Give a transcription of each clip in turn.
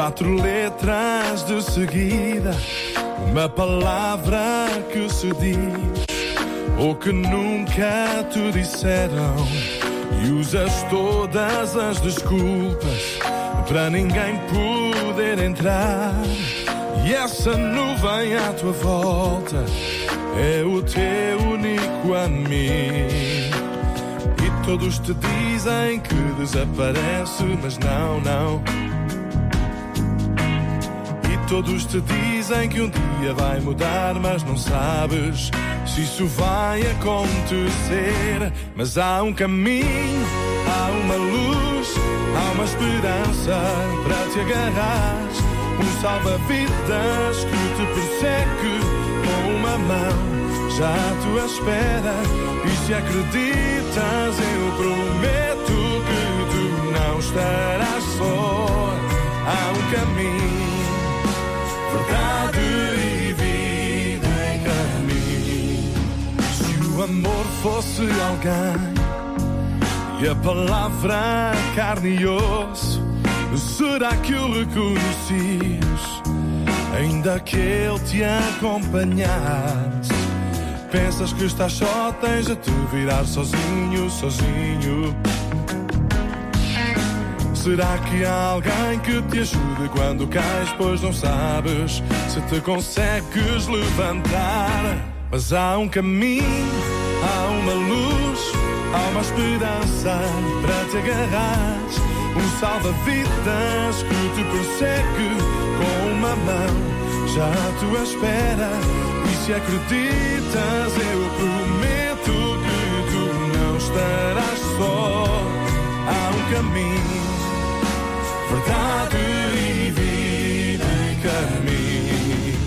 quatro letras de seguida, uma palavra que se diz, ou que nunca te disseram, e usas todas as desculpas para ninguém poder entrar. E essa nuvem à tua volta é o teu único amigo. E todos te dizem que desaparece, mas não, não. Todos te dizem que um dia vai mudar, mas não sabes se isso vai acontecer. Mas há um caminho, há uma luz, há uma esperança para te agarrar. Um salva-vidas que te persegue com uma mão já à tua espera. E se acreditas, eu prometo que tu não estarás só. Há um caminho, verdade e vida em caminho. Se o amor fosse alguém e a palavra carne e osso, será que o reconhecias? Ainda que ele te acompanhasse. Pensas que estás só, tens de te virar sozinho, sozinho. Será que há alguém que te ajude quando cais, pois não sabes se te consegues levantar? Mas há um caminho, há uma luz, há uma esperança para te agarrar. Um salva-vidas que te persegue com uma mão já à tua espera. E se acreditas, eu prometo que tu não estarás só. Há um caminho, verdade e vida em caminho.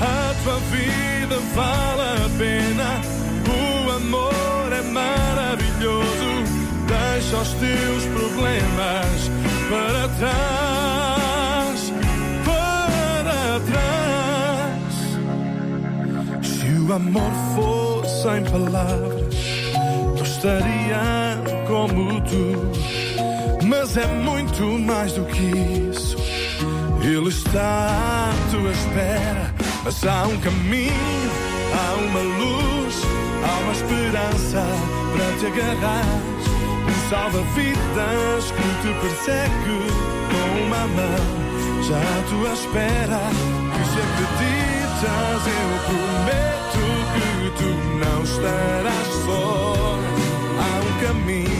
A tua vida vale a pena, o amor é maravilhoso. Deixa os teus problemas para trás, para trás. Se o amor fosse em palavras, eu estaria como tu. É muito mais do que isso. Ele está à tua espera, mas há um caminho, há uma luz, há uma esperança para te agarrar. Um salva-vidas que te persegue com uma mão já à tua espera. E se acreditas, eu prometo que tu não estarás só. Há um caminho,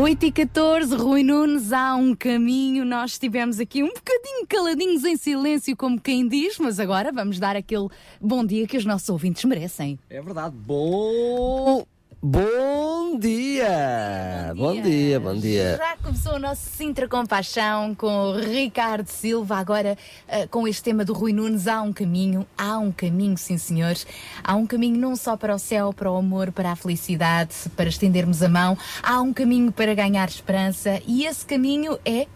8 e 14, Rui Nunes, há um caminho. Nós estivemos aqui um bocadinho caladinhos em silêncio, como quem diz, mas agora vamos dar aquele bom dia que os nossos ouvintes merecem. É verdade. Bom. Bom Bom dia! Bom dia, bom dia. Já começou o nosso Sintra Compaixão com o Ricardo Silva. Agora, uh, com este tema do Rui Nunes, há um caminho, há um caminho, sim senhores. Há um caminho não só para o céu, para o amor, para a felicidade, para estendermos a mão. Há um caminho para ganhar esperança e esse caminho é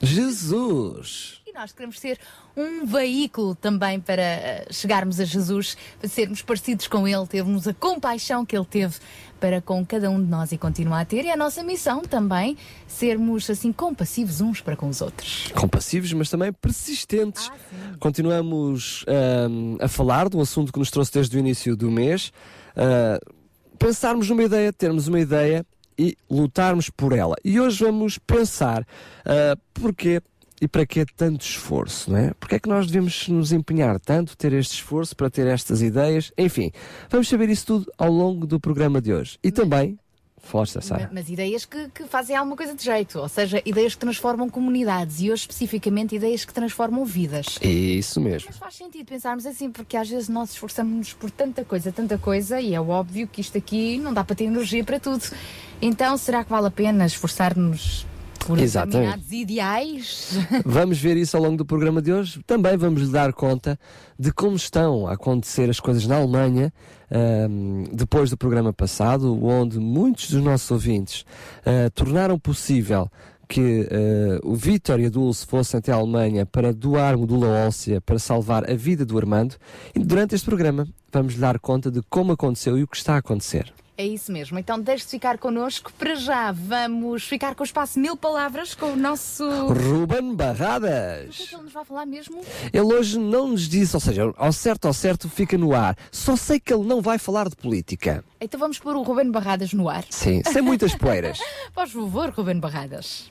Jesus. E nós queremos ser um veículo também para eh, chegarmos a Jesus, para sermos parecidos com Ele, termos a compaixão que Ele teve para com cada um de nós e continua a ter. E é a nossa missão também sermos assim compassivos uns para com os outros. Compassivos, mas também persistentes. Ah, Continuamos um, a falar do assunto que nos trouxe desde o início do mês. Uh, pensarmos numa ideia, termos uma ideia e lutarmos por ela. E hoje vamos pensar uh, porquê e para que tanto esforço, não é? Porque é que nós devemos nos empenhar tanto, ter este esforço para ter estas ideias? Enfim, vamos saber isso tudo ao longo do programa de hoje. E também Força, Sara. Mas, mas, ideias que, que, fazem alguma coisa de jeito, ou seja, ideias que transformam comunidades e hoje especificamente ideias que transformam vidas. Isso mesmo. Mas faz sentido pensarmos assim, porque às vezes nós esforçamos-nos por tanta coisa, tanta coisa, e é óbvio que isto aqui não dá para ter energia para tudo. Então, será que vale a pena esforçar-nos por Exatamente. determinados ideais. Vamos ver isso ao longo do programa de hoje. Também vamos lhe dar conta de como estão a acontecer as coisas na Alemanha um, depois do programa passado, onde muitos dos nossos ouvintes uh, tornaram possível que uh, o Vítor e a Dulce fossem até a Alemanha para doar medula óssea para salvar a vida do Armando. E durante este programa vamos lhe dar conta de como aconteceu e o que está a acontecer. É isso mesmo. Então deixe-se ficar connosco. Para já vamos ficar com o espaço Mil Palavras com o nosso. Ruben Barradas. O que é que ele nos vai falar mesmo? Ele hoje não nos disse, ou seja, ao certo, ao certo fica no ar. Só sei que ele não vai falar de política. Então vamos pôr o Ruben Barradas no ar. Sim, sem muitas poeiras. Por favor, Ruben Barradas.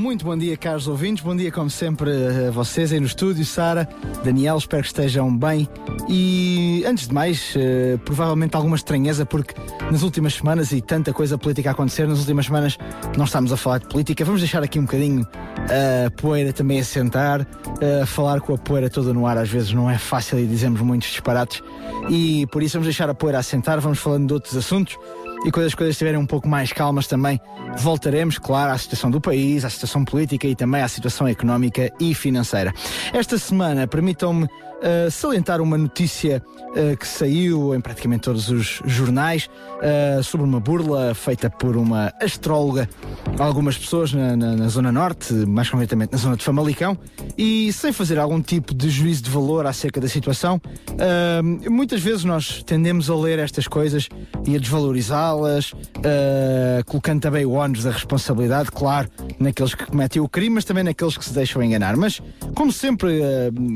Muito bom dia, caros ouvintes. Bom dia, como sempre, a vocês aí no estúdio. Sara, Daniel, espero que estejam bem. E antes de mais, uh, provavelmente alguma estranheza, porque nas últimas semanas, e tanta coisa política a acontecer, nas últimas semanas não estamos a falar de política. Vamos deixar aqui um bocadinho a poeira também a sentar. Uh, falar com a poeira toda no ar às vezes não é fácil e dizemos muitos disparates. E por isso vamos deixar a poeira a sentar. Vamos falando de outros assuntos e quando as coisas estiverem um pouco mais calmas também, voltaremos, claro, à situação do país, à situação política e também à situação económica e financeira. Esta semana, permitam-me uh, salientar uma notícia uh, que saiu em praticamente todos os jornais uh, sobre uma burla feita por uma astróloga a algumas pessoas na, na, na, Zona Norte, mais concretamente na zona de Famalicão, e sem fazer algum tipo de juízo de valor acerca da situação, muitas vezes nós tendemos a ler estas coisas e a desvalorizá-las, colocando também o ónus da responsabilidade, claro, naqueles que cometem o crime, mas também naqueles que se deixam enganar. Mas, como sempre,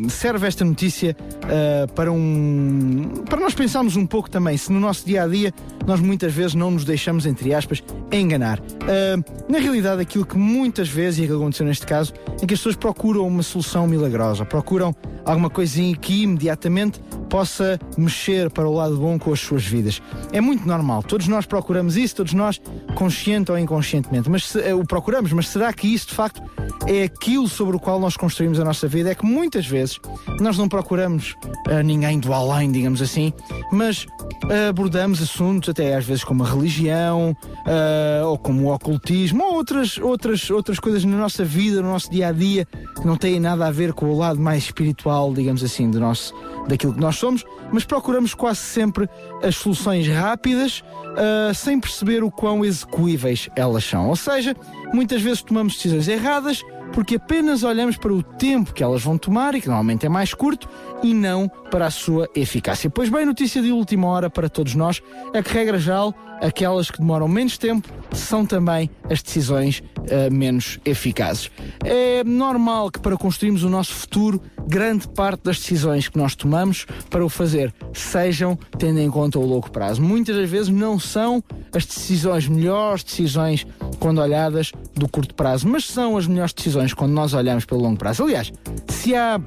serve esta notícia notícia uh, para um para nós pensarmos um pouco também se no nosso dia a dia nós muitas vezes não nos deixamos entre aspas enganar. Uh, na realidade, aquilo que muitas vezes e que aconteceu neste caso é que as pessoas procuram uma solução milagrosa, procuram alguma coisinha que imediatamente possa mexer para o lado bom com as suas vidas. É muito normal, todos nós procuramos isso, todos nós, consciente ou inconscientemente, mas se, uh, o procuramos, mas será que isso de facto é aquilo sobre o qual nós construímos a nossa vida? É que muitas vezes nós não procuramos uh, ninguém do além, digamos assim, mas uh, abordamos assuntos até às vezes como a religião uh, ou como o ocultismo ou outras, outras, outras coisas na nossa vida, no nosso dia a dia, que não têm nada a ver com o lado mais espiritual, digamos assim, do nosso, daquilo que nós somos, mas procuramos quase sempre as soluções rápidas uh, sem perceber o quão execuíveis elas são. Ou seja, muitas vezes tomamos decisões erradas porque apenas olhamos para o tempo que elas vão tomar, e que normalmente é mais curto, e não para a sua eficácia. Pois bem, notícia de última hora para todos nós é que, regra geral, aquelas que demoram menos tempo são também as decisões uh, menos eficazes. É normal que para construirmos o nosso futuro, grande parte das decisões que nós tomamos para o fazer sejam tendo em conta o longo prazo. Muitas das vezes não são as decisões melhores decisões quando olhadas do curto prazo, mas são as melhores decisões quando nós olhamos pelo longo prazo. Aliás, se há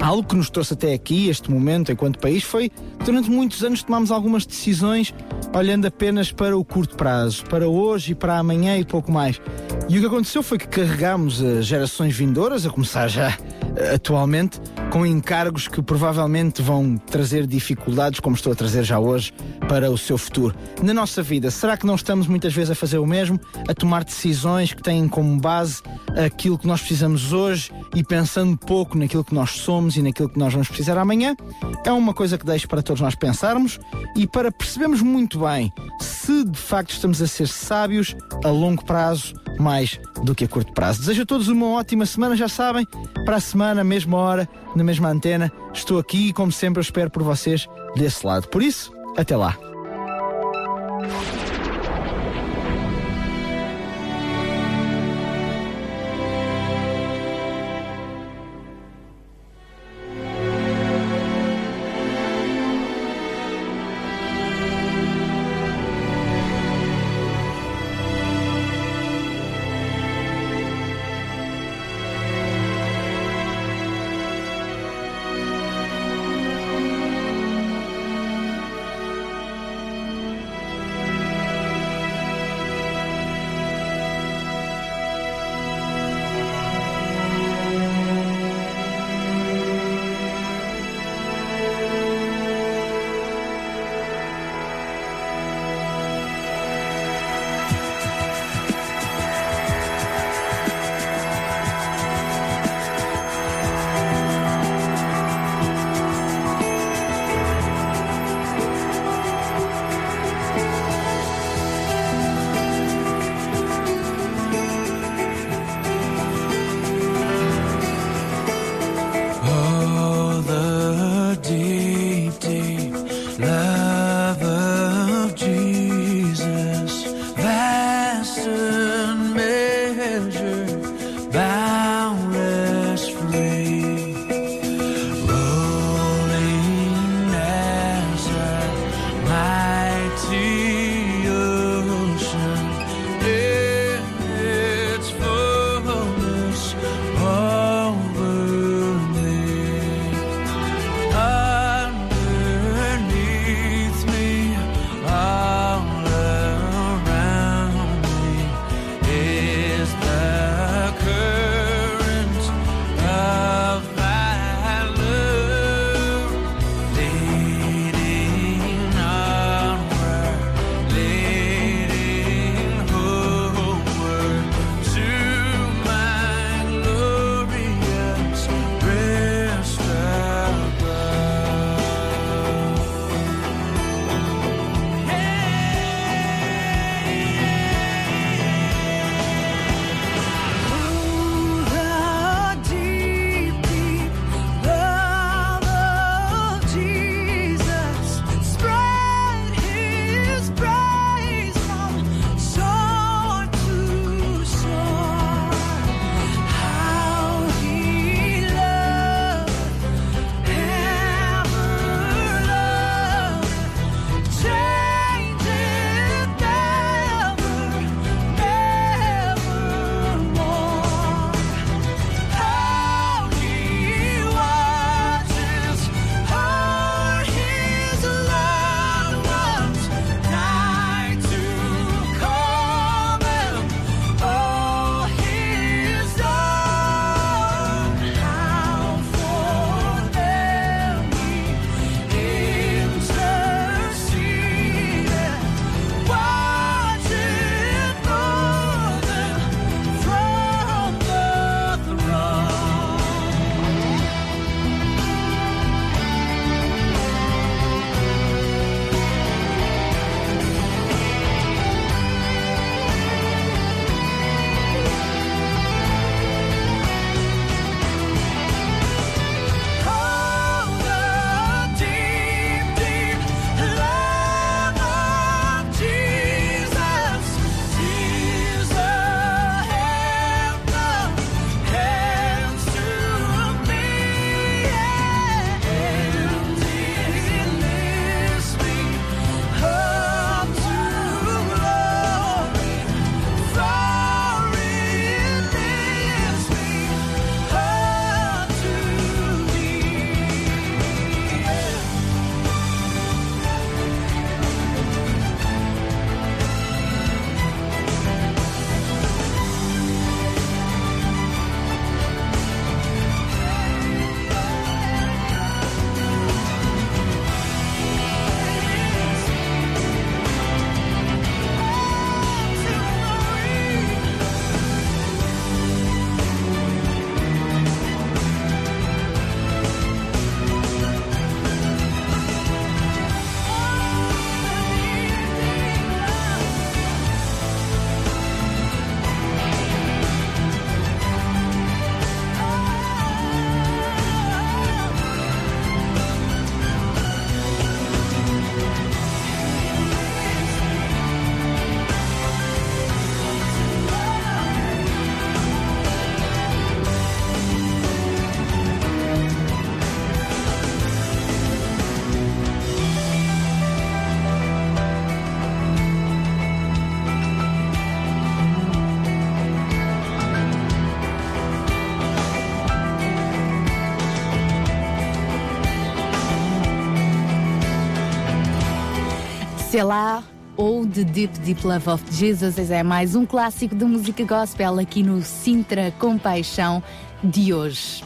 algo que nos trouxe até aqui, este momento, enquanto país, foi durante muitos anos tomámos algumas decisões olhando apenas para o curto prazo, para hoje e para amanhã e pouco mais. E o que aconteceu foi que carregámos as gerações vindouras, a começar já atualmente, com encargos que provavelmente vão trazer dificuldades, como estou a trazer já hoje, para o seu futuro. Na nossa vida, será que não estamos muitas vezes a fazer o mesmo? A tomar decisões que têm como base aquilo que nós precisamos hoje e pensando pouco naquilo que nós somos e naquilo que nós vamos precisar amanhã? É uma coisa que deixo para todos nós pensarmos e para percebermos muito bem se de facto estamos a ser sábios a longo prazo mais do que a curto prazo. Desejo a todos uma ótima semana, já sabem, para a semana, mesma hora, na mesma antena. Estou aqui e, como sempre, eu espero por vocês desse lado. Por isso, até lá. Selah ou The Deep Deep Love of Jesus. É mais um clássico da música gospel aqui no Sintra Compaixão de hoje.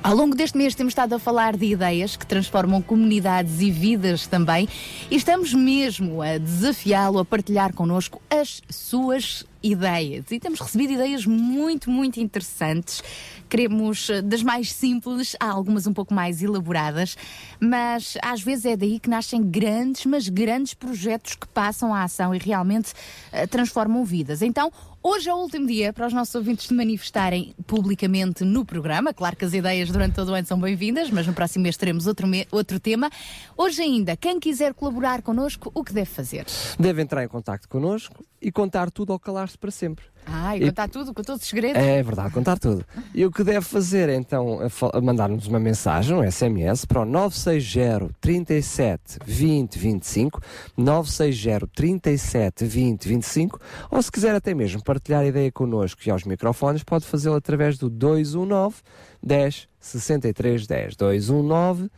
Ao longo deste mês temos estado a falar de ideias que transformam comunidades e vidas também e estamos mesmo a desafiá-lo a partilhar connosco as suas ideias. E temos recebido ideias muito, muito interessantes. Queremos eh, das mais simples a algumas um pouco mais elaboradas, mas às vezes é daí que nascem grandes, mas grandes projetos que passam à ação e realmente uh, transformam vidas. Então, Hoje é o último dia para os nossos ouvintes se manifestarem publicamente no programa. Claro que as ideias durante todo o ano são bem-vindas, mas no próximo mês teremos outro, me outro tema. Hoje ainda, quem quiser colaborar connosco, o que deve fazer? Deve entrar em contato connosco e contar tudo ao calar-se para sempre. Ah, e, e contar tudo, com todos os segredos? É verdade, contar tudo. E o que deve fazer então é mandar-nos uma mensagem, um SMS, para o 960 37 20 25, 960 37 20 25, ou se quiser até mesmo partilhar a ideia connosco e aos microfones, pode fazê-lo através do 219 10 63 10. 219 10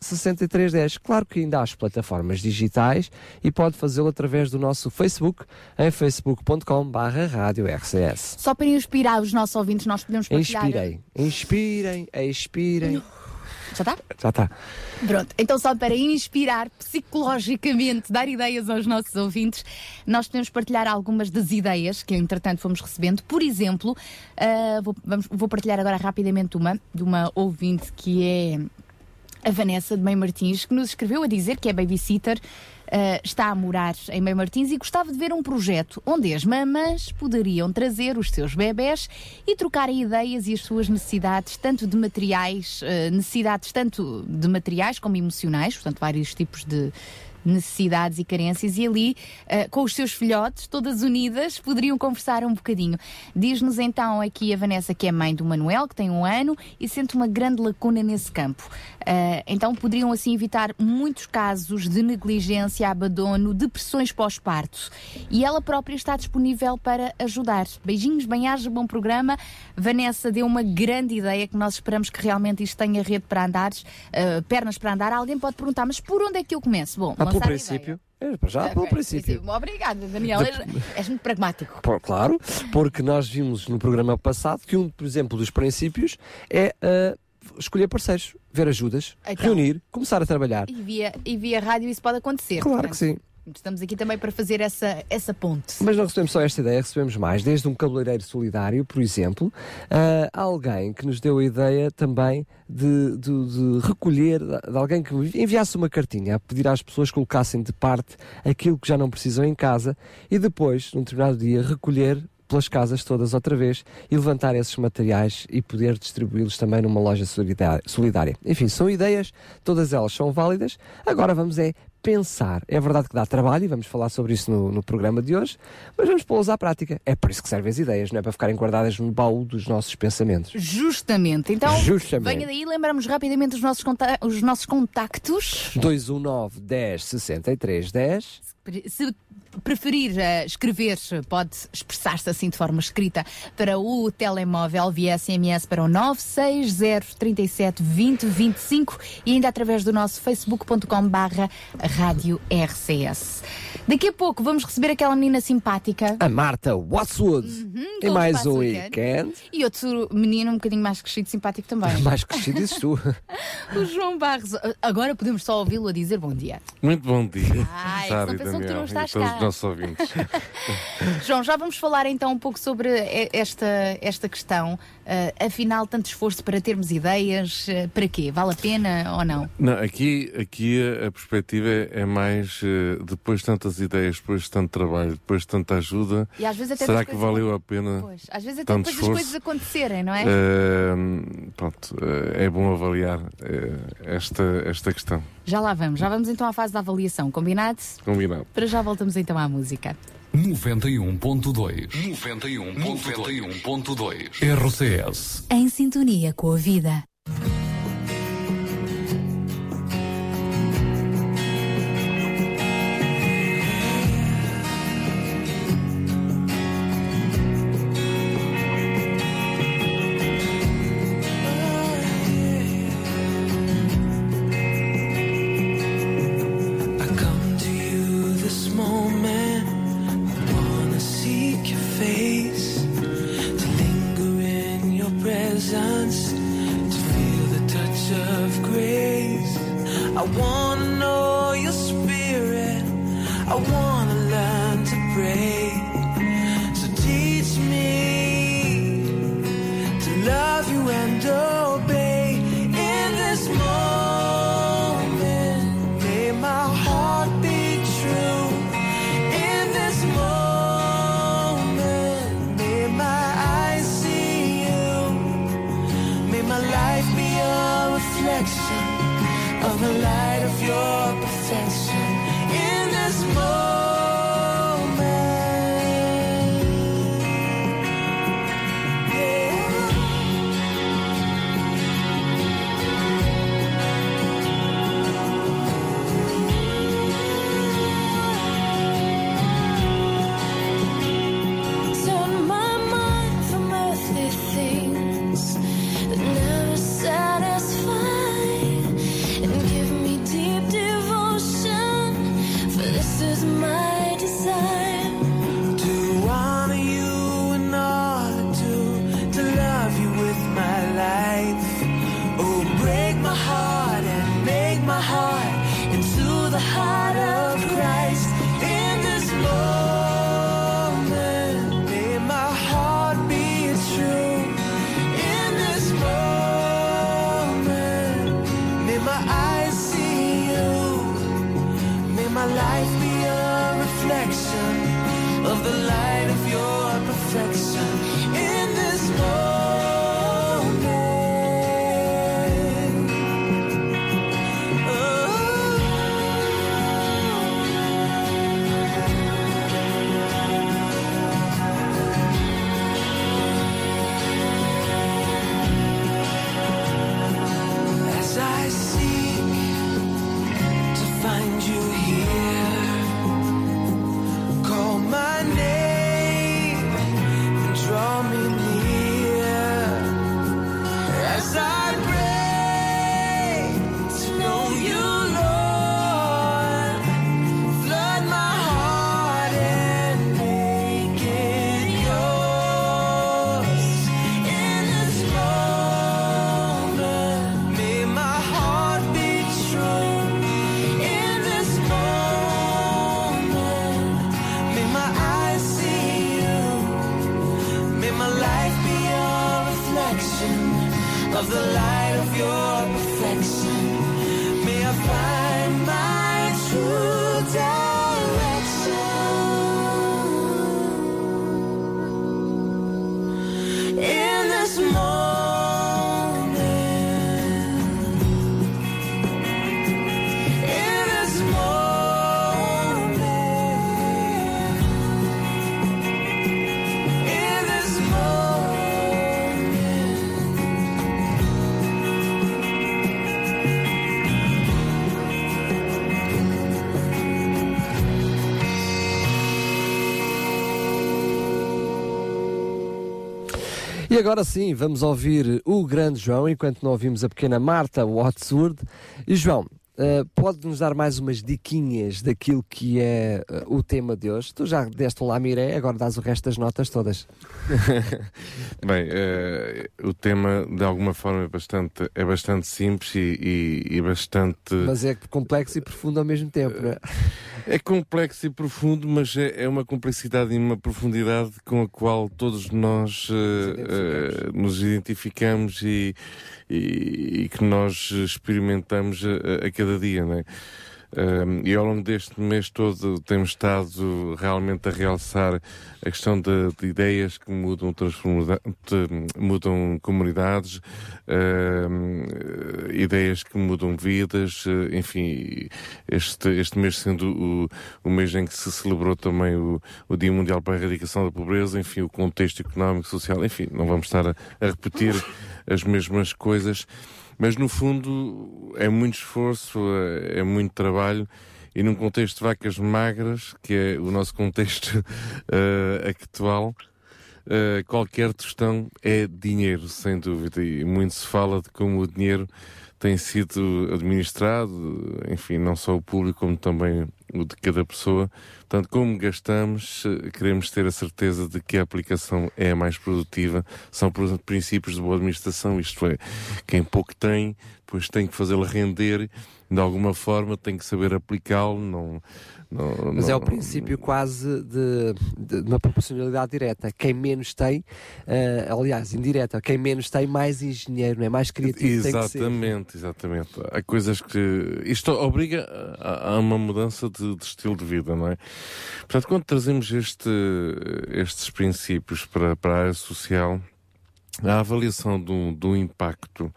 63 10. Claro que ainda há as plataformas digitais e pode fazê-lo através do nosso Facebook em facebook.com/barra rádio RCS. Só para inspirar os nossos ouvintes, nós podemos partilhar. Inspirem, inspirem, expirem. Já está? Já está. Pronto, então só para inspirar psicologicamente, dar ideias aos nossos ouvintes, nós podemos partilhar algumas das ideias que entretanto fomos recebendo. Por exemplo, uh, vou, vamos, vou partilhar agora rapidamente uma, de uma ouvinte que é a Vanessa de Meio Martins, que nos escreveu a dizer que é babysitter, uh, está a morar em Meio Martins e gostava de ver um projeto onde as mamãs poderiam trazer os seus bebés e trocarem ideias e as suas necessidades, tanto de materiais, uh, necessidades tanto de materiais como emocionais, portanto, vários tipos de necessidades e carências, e ali, uh, com os seus filhotes, todas unidas, poderiam conversar um bocadinho. Diz-nos então aqui a Vanessa, que é mãe do Manuel, que tem um ano, e sente uma grande lacuna nesse campo. Uh, então poderiam assim evitar muitos casos de negligência, abandono, depressões pós-parto. E ela própria está disponível para ajudar. Beijinhos, bem-aja, bom programa. Vanessa deu uma grande ideia que nós esperamos que realmente isto tenha rede para andar, uh, pernas para andar. Alguém pode perguntar, mas por onde é que eu começo? Bom, ah, pelo princípio. É, já, pelo princípio. Obrigada, Daniel. De... És muito pragmático. Por, claro, porque nós vimos no programa passado que um, por exemplo, dos princípios é uh, escolher parceiros, ver ajudas, então, reunir, começar a trabalhar. E via, e via rádio isso pode acontecer. Claro portanto. que sim. Estamos aqui também para fazer essa, essa ponte. Mas não recebemos só esta ideia, recebemos mais. Desde um cabeleireiro solidário, por exemplo, uh, alguém que nos deu a ideia também de, de, de, recolher, de alguém que enviasse uma cartinha a pedir às pessoas que colocassem de parte aquilo que já não precisam em casa e depois, num determinado dia, recolher pelas todas outra vez e levantar esses materiais e poder distribuí-los também numa loja solidária. Enfim, são ideias, todas elas são válidas. Agora vamos é pensar. É verdade que dá trabalho e vamos falar sobre isso no, no programa de hoje, mas vamos pô-las à prática. É para isso que servem as ideias, não é para ficarem guardadas no baú dos nossos pensamentos. Justamente. Então, Justamente. venha daí, lembramos rapidamente os nossos, os nossos contactos. 219 10 63 10. Se preferir uh, escrever, pode expressar-se assim de forma escrita para o telemóvel via SMS para o 960 37 20 25 e ainda através do nosso facebook.com barra rádio RCS. Daqui a pouco vamos receber aquela menina simpática. A Marta Wattswood. Uhum, e mais um weekend. E outro menino um bocadinho mais crescido, simpático também. mais crescido, isso tu. o João Barros. Agora podemos só ouvi-lo a dizer bom dia. Muito bom dia. Ai, Sabe, Daniel, que tu não estás cá. os nossos ouvintes. João, já vamos falar então um pouco sobre esta, esta questão. Uh, afinal, tanto esforço para termos ideias, uh, para quê? Vale a pena ou não? Não, aqui, aqui a, a perspectiva é, é mais uh, depois de tantas ideias, depois de tanto trabalho, depois de tanta ajuda. E às vezes até será que valeu a pena? Pois, às vezes até depois esforço? das coisas acontecerem, não é? pronto, é bom avaliar esta, esta questão. Já lá vamos, já vamos então à fase da avaliação, combinado? Combinado. Para já voltamos então à música. 91.2 91.2 RCS Em sintonia com a vida. E agora sim, vamos ouvir o grande João, enquanto não ouvimos a pequena Marta Watsworth. E João, eh, pode-nos dar mais umas diquinhas daquilo que é eh, o tema de hoje? Tu já deste um lamiré, agora dás o resto das notas todas. Bem, eh, o tema de alguma forma é bastante, é bastante simples e, e- e bastante. Mas é complexo e profundo ao mesmo tempo, não é? É complexo e profundo, mas é, é uma complexidade e uma profundidade com a qual todos nós eh, eh, nos identificamos e, e- e que nós experimentamos a, a cada dia, não é? E ao longo deste mês todo temos estado realmente a realçar a questão de, de ideias que mudam, de- mudam comunidades, ideias que mudam vidas, eh, enfim, este, este mês sendo o, o mês em que se celebrou também o, o Dia Mundial para a Erradicação da Pobreza, enfim, o contexto económico, social, enfim, não vamos estar a, a repetir as mesmas coisas. Mas no fundo é muito esforço, é, é muito trabalho e num contexto de vacas magras, que é o nosso contexto eh, actual, eh, qualquer tostão é dinheiro, sem dúvida. E muito se fala de como o dinheiro tem sido administrado, enfim, não só o público, como também o de cada pessoa. Portanto, como gastamos, eh, queremos ter a certeza de que a aplicação é a mais produtiva. São, princípios de boa administração, isto é, quem pouco tem, depois tem que fazê-lo render de alguma forma, tem que saber aplicá-lo. Não, não, Mas não- é o princípio quase de, de uma proporcionalidade direta. Quem menos tem, eh, aliás, indireta, quem menos tem, mais engenheiro, não é? mais criativo. Exatamente, exatamente. Há coisas que. Isto obriga a, a uma mudança de, de estilo de vida, não é? Portanto, quando trazemos este, estes princípios para, para a área social, a avaliação do, do impacto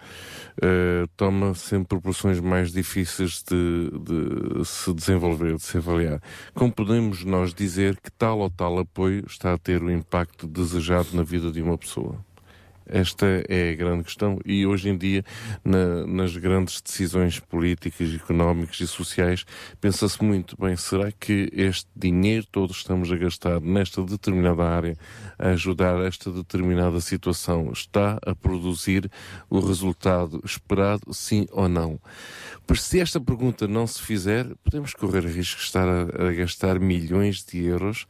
eh, toma sempre proporções mais difíceis de, de se desenvolver, de se avaliar. Como podemos nós dizer que tal ou tal apoio está a ter o impacto desejado na vida de uma pessoa? Esta é a grande questão e hoje em dia, na- nas grandes decisões políticas, económicas e sociais, pensa-se muito bem, será que este dinheiro todo estamos a gastar nesta determinada área, a ajudar esta determinada situação, está a produzir o resultado esperado, sim ou não? Pois se esta pergunta não se fizer, podemos correr risco de estar a, a gastar milhões de euros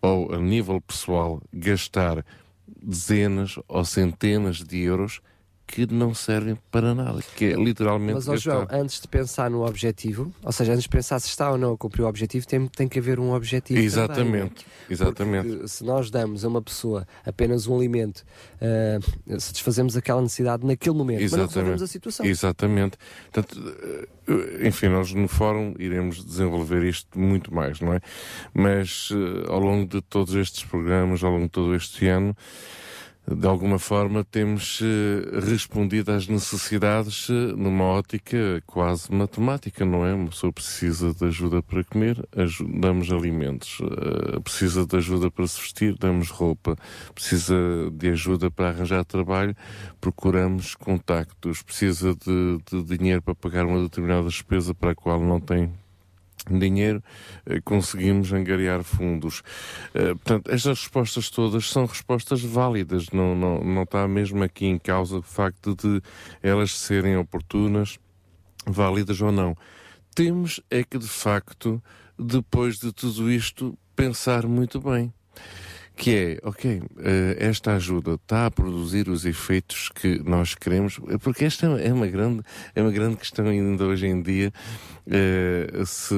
ou, a nível pessoal, gastar dezenas ou centenas de euros que não servem para nada, que é literalmente Mas, ó. João, antes de pensar no objetivo, ou seja, antes de pensar se está ou não a cumprir o objetivo, tem, tem que haver um objetivo. também, não é? Exatamente, exatamente. Porque se nós damos a uma pessoa apenas um alimento, eh, satisfazemos aquela necessidade naquele momento, mas não resolvemos a situação. Exatamente. Portanto, eh, enfim, nós no fórum iremos desenvolver isto muito mais, não é? Mas eh, ao longo de todos estes programas, ao longo de todo este ano, de alguma forma temos eh, respondido às necessidades eh, numa ótica quase matemática, não é? Uma pessoa precisa de ajuda para comer, damos alimentos, eh, precisa de ajuda para se vestir, damos roupa, precisa de ajuda para arranjar trabalho, procuramos contactos, precisa de, de dinheiro para pagar uma determinada despesa para a qual não tem dinheiro, eh, conseguimos angariar fundos. Eh, Portanto, estas respostas todas são respostas válidas, não, não, não está mesmo aqui em causa o facto de elas serem oportunas, válidas ou não. Temos é que, de facto, depois de tudo isto, pensar muito bem. Que é, ok, eh, esta ajuda está a produzir os efeitos que nós queremos, porque esta é uma grande, é uma grande questão ainda hoje em dia, eh, se,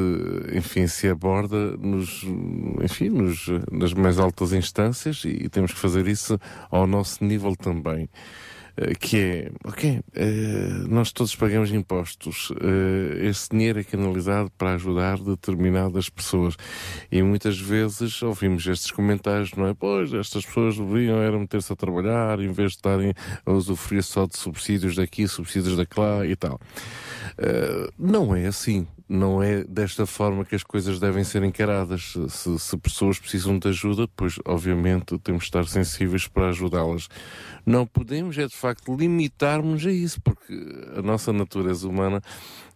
enfim, se aborda nos, enfim, nos, nas mais altas instâncias e temos que fazer isso ao nosso nível também. Eh, que é, ok, eh, nós todos pagamos impostos, eh, esse dinheiro é canalizado para ajudar determinadas pessoas e muitas vezes ouvimos estes comentários, não é? Pois, estas pessoas deveriam era meter-se a trabalhar em vez de estarem a usufruir só de subsídios daqui, subsídios daquela e tal. Não é assim. Não é desta forma que as coisas devem ser encaradas. Se, se pessoas precisam de ajuda, pois obviamente temos de estar sensíveis para ajudá-las. Não podemos, é de facto, limitarmos a isso, porque a nossa natureza humana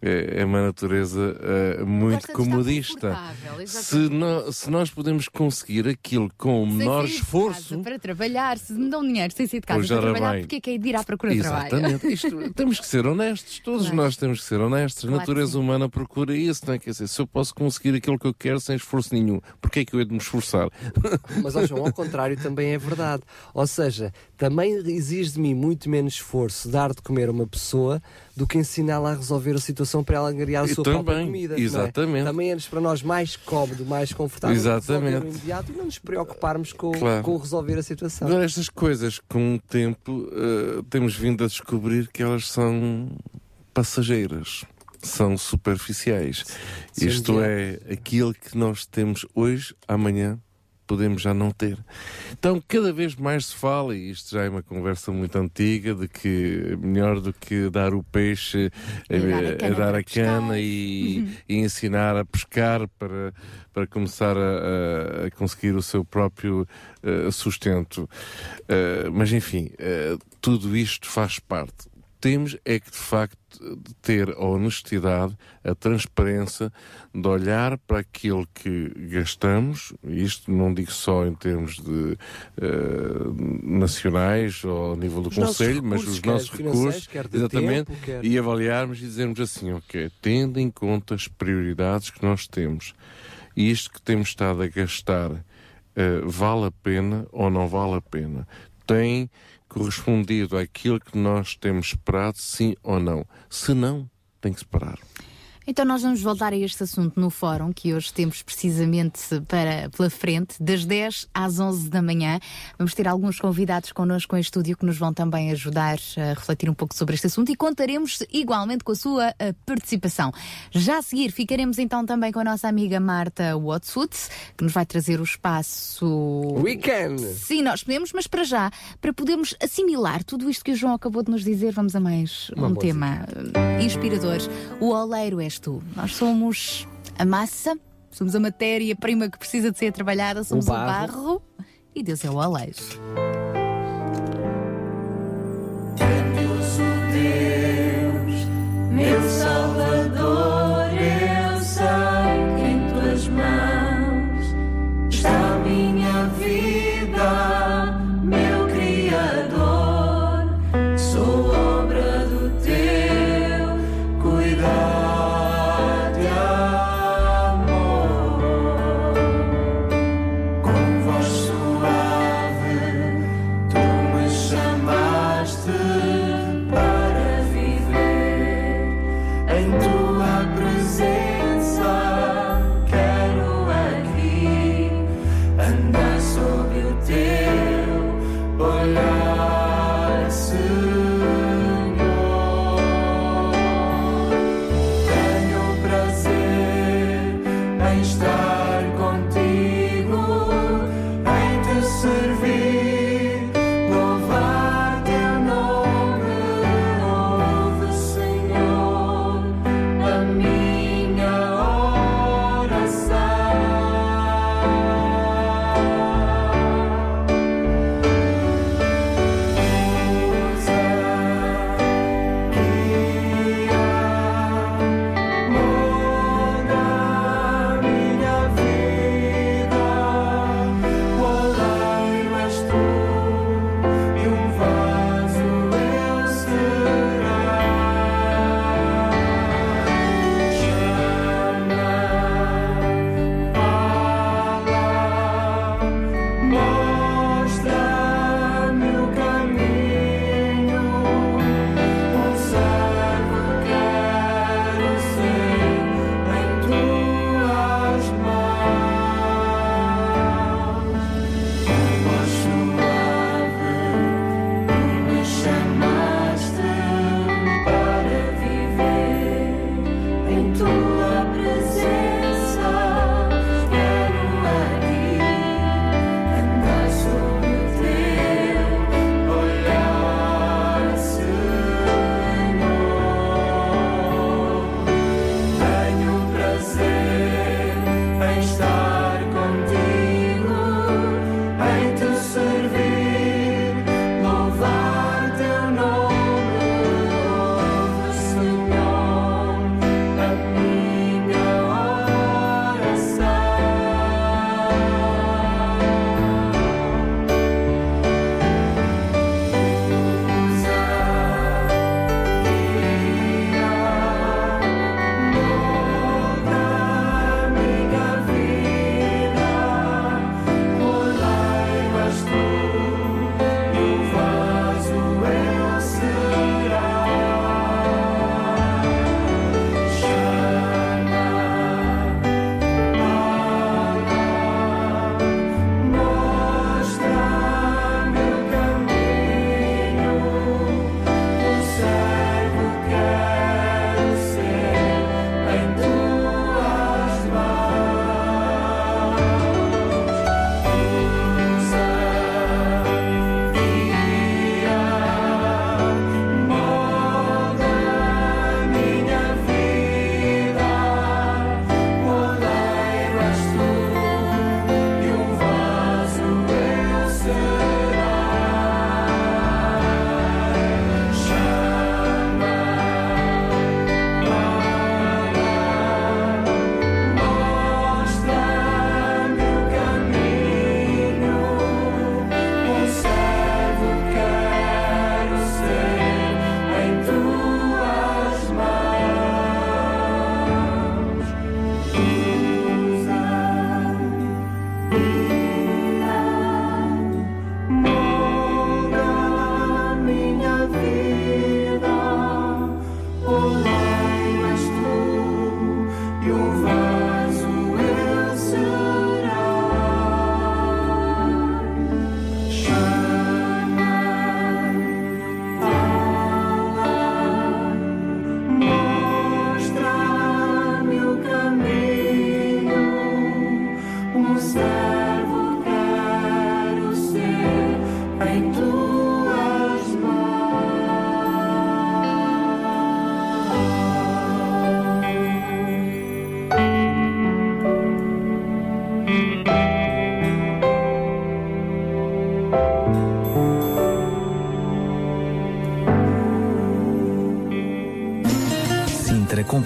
é, é uma natureza eh, muito comodista. Se, nó- se nós podemos conseguir aquilo com o Sem menor esforço. casa para trabalhar, se me dão dinheiro sem sair de casa para trabalhar, bem. porque é que é de ir à procura de trabalho? Exatamente. Isto, temos que ser honestos. Todos Claro. nós temos que ser honestos. A Claro que natureza sim. humana procura isso, não é? Quer dizer, se eu posso conseguir aquilo que eu quero sem esforço nenhum, porquê é que eu hei de me esforçar? Mas ó, João, ao contrário também é verdade. Ou seja, também exige de mim muito menos esforço dar de comer a uma pessoa do que ensiná-la a resolver a situação para ela angariar a E sua própria também, comida. não é? exatamente. Também é para nós mais cómodo, mais confortável Exatamente. imediato e não nos preocuparmos com, Claro. com resolver a situação. Estas coisas, com o tempo, eh, temos vindo a descobrir que elas são passageiras. São superficiais. Sim, Isto é aquilo que nós temos hoje, amanhã podemos já não ter. Então, cada vez mais se fala, e isto já é uma conversa muito antiga, de que melhor do que dar o peixe é, dar a é cana dar a cana e, e ensinar a pescar para, para começar a, a- conseguir o seu próprio eh, sustento. Eh, mas, enfim, eh, tudo isto faz parte. Temos é que, de facto, ter a honestidade, a transparência de olhar para aquilo que gastamos, isto não digo só em termos de eh, nacionais ou ao nível do Os Conselho, mas os nossos recursos, exatamente, tempo, quer- e avaliarmos e dizermos assim, ok, tendo em conta as prioridades que nós temos e isto que temos estado a gastar eh, vale a pena ou não vale a pena? Tem correspondido àquilo que nós temos esperado, sim ou não. Se não, tem que se parar. Então nós vamos voltar a este assunto no fórum que hoje temos precisamente para, pela frente, das 10 às 11 da manhã. Vamos ter alguns convidados connosco em estúdio que nos vão também ajudar a refletir um pouco sobre este assunto e contaremos igualmente com a sua eh, participação. Já a seguir ficaremos então também com a nossa amiga Marta Watswood, que nos vai trazer o espaço Weekend! Sim, nós podemos, mas para já, para podermos assimilar tudo isto que o João acabou de nos dizer, vamos a mais Uma um música. tema eh, inspirador. O oleiro és tu. Nós somos a massa, somos a matéria-prima que precisa de ser trabalhada, somos o barro, barro. e Deus é o oleiro. Meu Salvador, em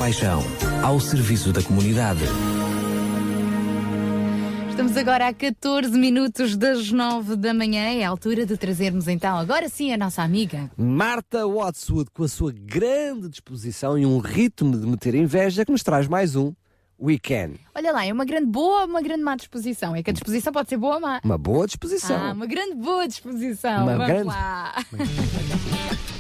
Compaixão, ao serviço da comunidade. Estamos agora a 14 minutos das 9 da manhã. É a altura de trazermos então, agora sim, a nossa amiga. Marta Watswood, com a sua grande disposição e um ritmo de meter inveja, que nos traz mais um Weekend. Olha lá, é uma grande boa ou uma grande má disposição? É que a disposição pode ser boa ou má. Uma boa disposição. Ah, uma grande boa disposição. Uma Vamos grande- lá.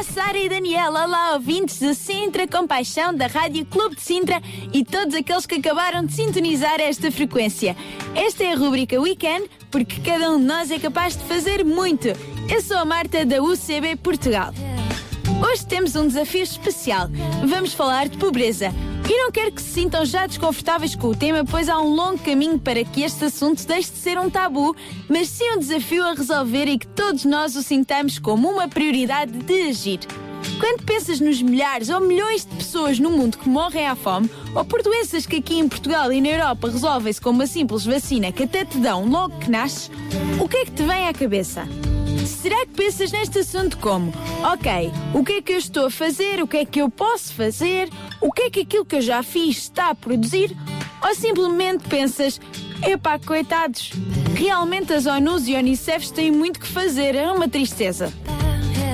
Olá, Sara e Daniela. Olá, ouvintes do Sintra Compaixão, da Rádio Clube de Sintra e todos aqueles que acabaram de sintonizar esta frequência. Esta é a rubrica Weekend, porque cada um de nós é capaz de fazer muito. Eu sou a Marta da UCB Portugal. Hoje temos um desafio especial. Vamos falar de pobreza. E não quero que se sintam já desconfortáveis com o tema, pois há um longo caminho para que este assunto deixe de ser um tabu, mas sim um desafio a resolver e que todos nós o sintamos como uma prioridade de agir. Quando pensas nos milhares ou milhões de pessoas no mundo que morrem à fome, ou por doenças que aqui em Portugal e na Europa resolvem-se com uma simples vacina que até te dão logo que nasces, o que é que te vem à cabeça? Será que pensas neste assunto como, ok, o que é que eu estou a fazer, o que é que eu posso fazer, o que é que aquilo que eu já fiz está a produzir? Ou simplesmente pensas, epá, coitados, realmente as ONUs e Unicefs têm muito que fazer, é uma tristeza.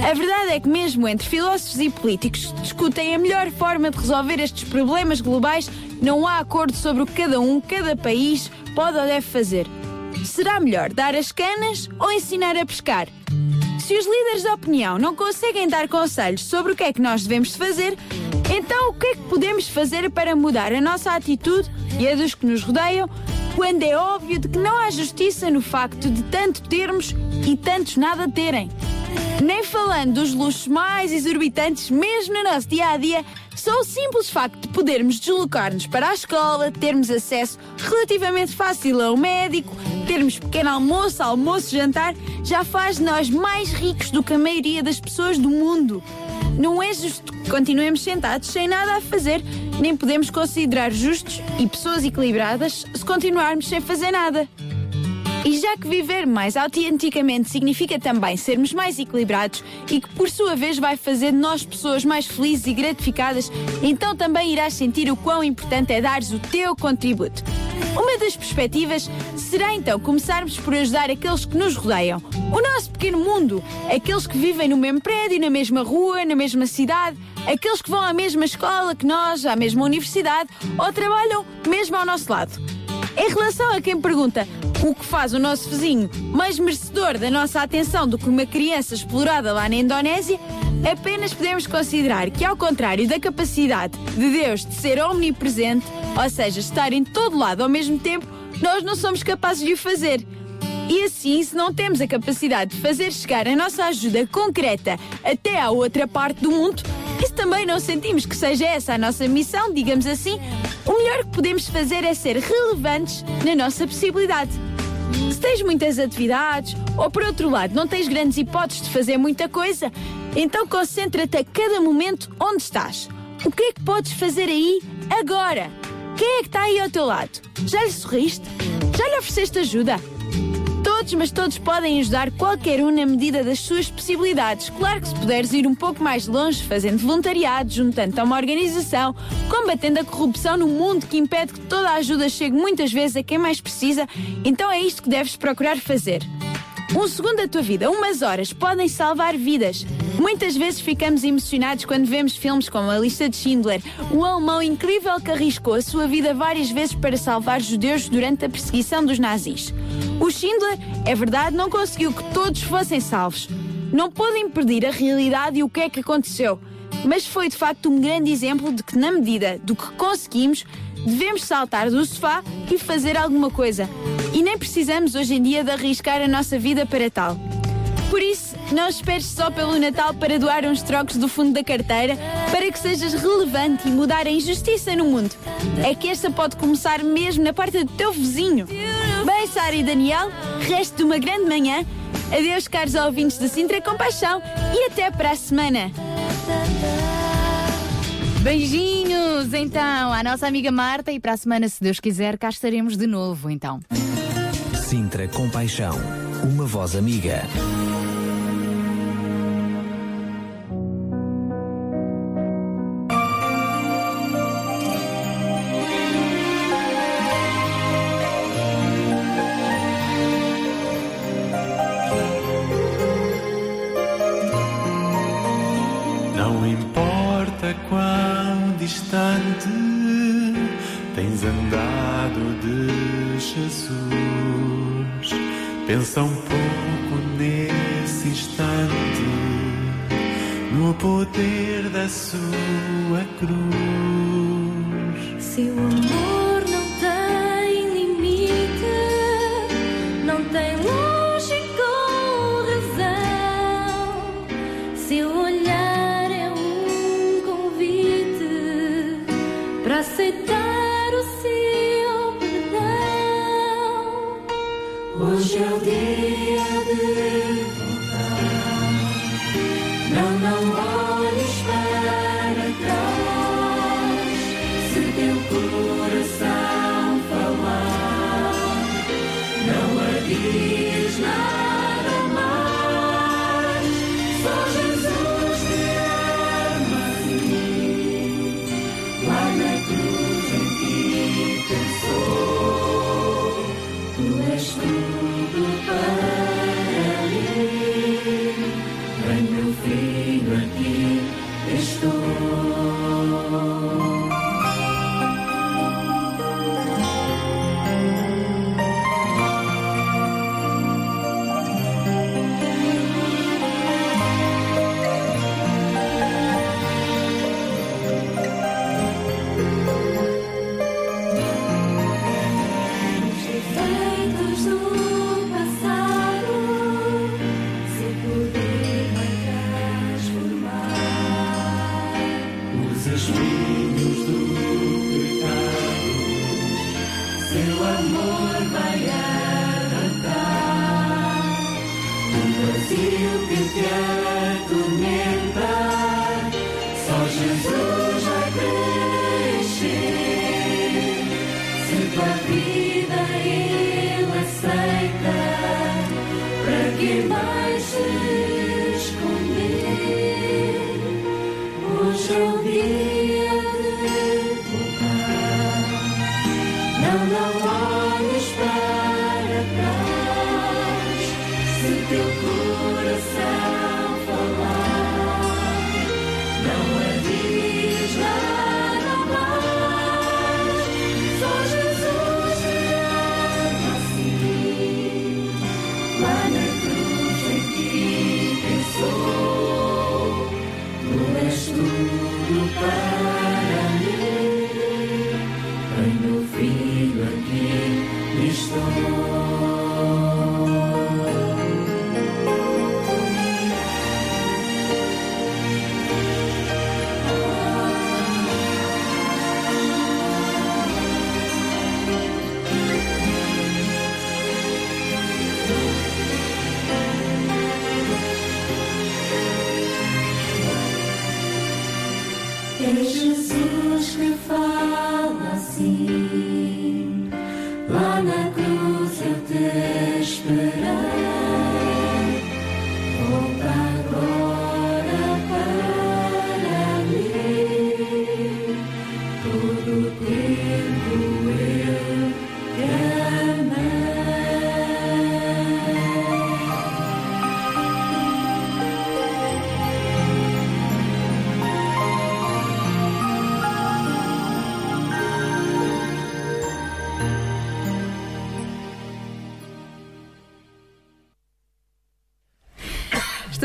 A verdade é que, mesmo entre filósofos e políticos que discutem a melhor forma de resolver estes problemas globais, não há acordo sobre o que cada um, cada país pode ou deve fazer. Será melhor dar as canas ou ensinar a pescar? Se os líderes da opinião não conseguem dar conselhos sobre o que é que nós devemos de fazer, então o que é que podemos fazer para mudar a nossa atitude e a dos que nos rodeiam, quando é óbvio de que não há justiça no facto de tanto termos e tantos nada terem? Nem falando dos luxos mais exorbitantes, mesmo no nosso dia a dia, só o simples facto de podermos deslocar-nos para a escola, termos acesso relativamente fácil a um médico, termos pequeno almoço, almoço, jantar, já faz de nós mais ricos do que a maioria das pessoas do mundo. Não é justo que continuemos sentados sem nada a fazer, nem podemos considerar justos e pessoas equilibradas se continuarmos sem fazer nada. E já que viver mais autenticamente significa também sermos mais equilibrados e que por sua vez vai fazer de nós pessoas mais felizes e gratificadas, então também irás sentir o quão importante é dares o teu contributo. Uma das perspectivas será então começarmos por ajudar aqueles que nos rodeiam. O nosso pequeno mundo, aqueles que vivem no mesmo prédio, na mesma rua, na mesma cidade, aqueles que vão à mesma escola que nós, à mesma universidade ou trabalham mesmo ao nosso lado. Em relação a quem pergunta o que faz o nosso vizinho mais merecedor da nossa atenção do que uma criança explorada lá na Indonésia, apenas podemos considerar que, ao contrário da capacidade de Deus de ser omnipresente, ou seja, estar em todo lado ao mesmo tempo, nós não somos capazes de o fazer. E assim, se não temos a capacidade de fazer chegar a nossa ajuda concreta até à outra parte do mundo, se também não sentimos que seja essa a nossa missão, digamos assim, o melhor que podemos fazer é ser relevantes na nossa possibilidade. Se tens muitas atividades, ou por outro lado, não tens grandes hipóteses de fazer muita coisa, então concentra-te a cada momento onde estás. O que é que podes fazer aí agora? Quem é que está aí ao teu lado? Já lhe sorriste? Já lhe ofereceste ajuda? Todos, mas todos podem ajudar qualquer um na medida das suas possibilidades. Claro que se puderes ir um pouco mais longe, fazendo voluntariado, juntando a uma organização, combatendo a corrupção no mundo que impede que toda a ajuda chegue muitas vezes a quem mais precisa, então é isto que deves procurar fazer. Um segundo da tua vida, umas horas, podem salvar vidas. Muitas vezes ficamos emocionados quando vemos filmes como A Lista de Schindler, um alemão incrível que arriscou a sua vida várias vezes para salvar judeus durante a perseguição dos nazis. O Schindler, é verdade, não conseguiu que todos fossem salvos. Não pôde impedir a realidade e o que é que aconteceu. Mas foi de facto um grande exemplo de que, na medida do que conseguimos, devemos saltar do sofá e fazer alguma coisa. E nem precisamos hoje em dia de arriscar a nossa vida para tal. Por isso, Não esperes só pelo Natal para doar uns trocos do fundo da carteira para que sejas relevante e mudar a injustiça no mundo. É que esta pode começar mesmo na porta do teu vizinho. Bem, Sara e Daniel, resto de uma grande manhã. Adeus, caros ouvintes de Sintra Compaixão e até para a semana. Beijinhos, então, à nossa amiga Marta e para a semana, se Deus quiser, cá estaremos de novo, então. Sintra Compaixão. Uma voz amiga. Não importa quão distante tens andado de Jesus, pensa um pouco nesse instante, no poder da sua cruz. Se o amor não tem limite, não tem lógica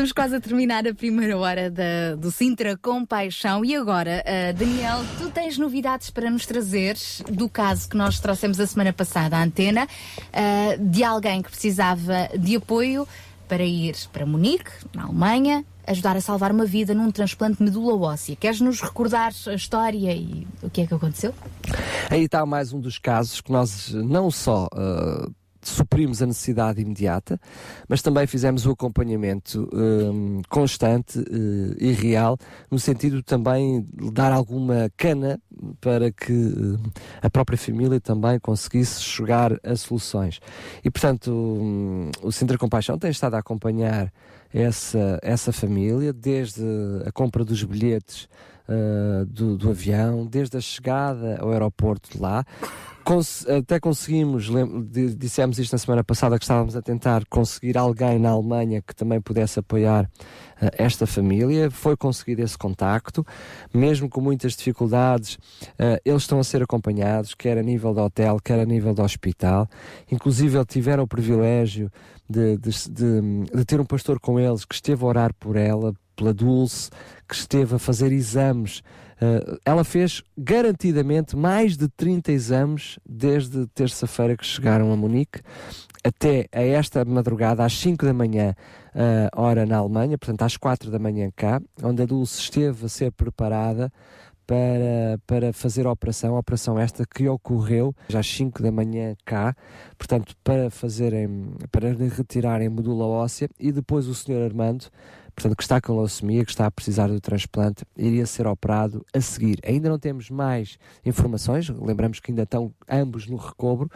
Estamos quase a terminar a primeira hora da- do Sintra com Paixão. E agora, ah, Daniel, tu tens novidades para nos trazer do caso que nós trouxemos a semana passada à antena, ah, de alguém que precisava de apoio para ir para Munique, na Alemanha, ajudar a salvar uma vida num transplante de medula óssea. Queres nos recordar a história e o que é que aconteceu? Aí está mais um dos casos que nós não só ah, suprimos a necessidade imediata, mas também fizemos o acompanhamento hum, constante eh, e real, no sentido de também dar alguma cana para que hum, a própria família também conseguisse chegar a soluções. E, portanto, hum, o Centro Compaixão tem estado a acompanhar essa, essa família, desde a compra dos bilhetes uh, do, do avião, desde a chegada ao aeroporto de lá. Cons até conseguimos, dissemos isto na semana passada, que estávamos a tentar conseguir alguém na Alemanha que também pudesse apoiar uh, esta família. Foi conseguido esse contacto, mesmo com muitas dificuldades, uh, eles estão a ser acompanhados, quer a nível de hotel, quer a nível do hospital. Inclusive, tiveram o privilégio de, de, de- de ter um pastor com eles que esteve a orar por ela, pela Dulce, que esteve a fazer exames. Uh, ela fez garantidamente mais de 30 exames desde terça-feira que chegaram a Munique até a esta madrugada, às 5 da manhã, uh, hora na Alemanha, portanto às 4 da manhã cá, onde a Dulce esteve a ser preparada para, para fazer a operação, a operação esta que ocorreu já às 5 da manhã cá, portanto, para fazerem, para retirarem medula óssea e depois o Sr. Armando, portanto, que está com leucemia, que está a precisar do transplante, iria ser operado a seguir. Ainda não temos mais informações, lembramos que ainda estão ambos no recobro,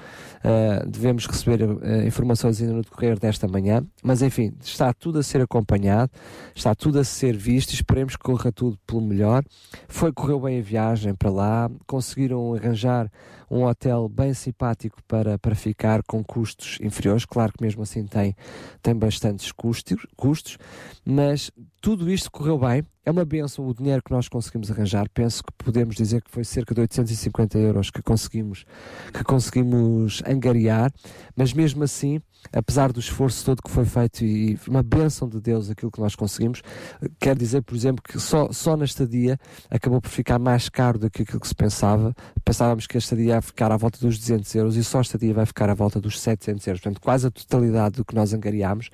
uh, devemos receber uh, informações ainda no decorrer desta manhã, mas enfim, está tudo a ser acompanhado, está tudo a ser visto, esperemos que corra tudo pelo melhor. Foi, correu bem a viagem para lá, conseguiram arranjar um hotel bem simpático para, para ficar com custos inferiores, claro que mesmo assim tem, tem bastantes custos, custos, mas tudo isto correu bem. É uma benção o dinheiro que nós conseguimos arranjar. Penso que podemos dizer que foi cerca de 850 euros que conseguimos, que conseguimos angariar, mas mesmo assim, apesar do esforço todo que foi feito e uma benção de Deus aquilo que nós conseguimos, quer dizer, por exemplo, que só, só na estadia acabou por ficar mais caro do que aquilo que se pensava. Pensávamos que a estadia ia ficar à volta dos 200 euros e só a estadia vai ficar à volta dos 700 euros. Portanto, quase a totalidade do que nós angariámos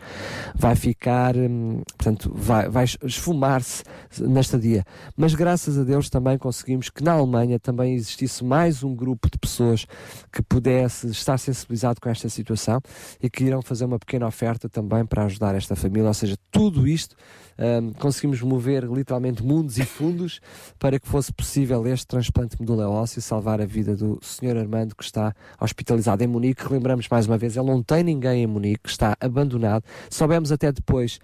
vai ficar, hum, portanto, vai, vai esfumar-se na estadia. Mas graças a Deus também conseguimos que na Alemanha também existisse mais um grupo de pessoas que pudesse estar sensibilizado com esta situação e que irão fazer uma pequena oferta também para ajudar esta família. Ou seja, tudo isto hum, conseguimos mover literalmente mundos e fundos para que fosse possível este transplante de medula óssea e salvar a vida do Sr. Armando que está hospitalizado em Munique. Lembramos mais uma vez, ele não tem ninguém em Munique, está abandonado. Soubemos até depois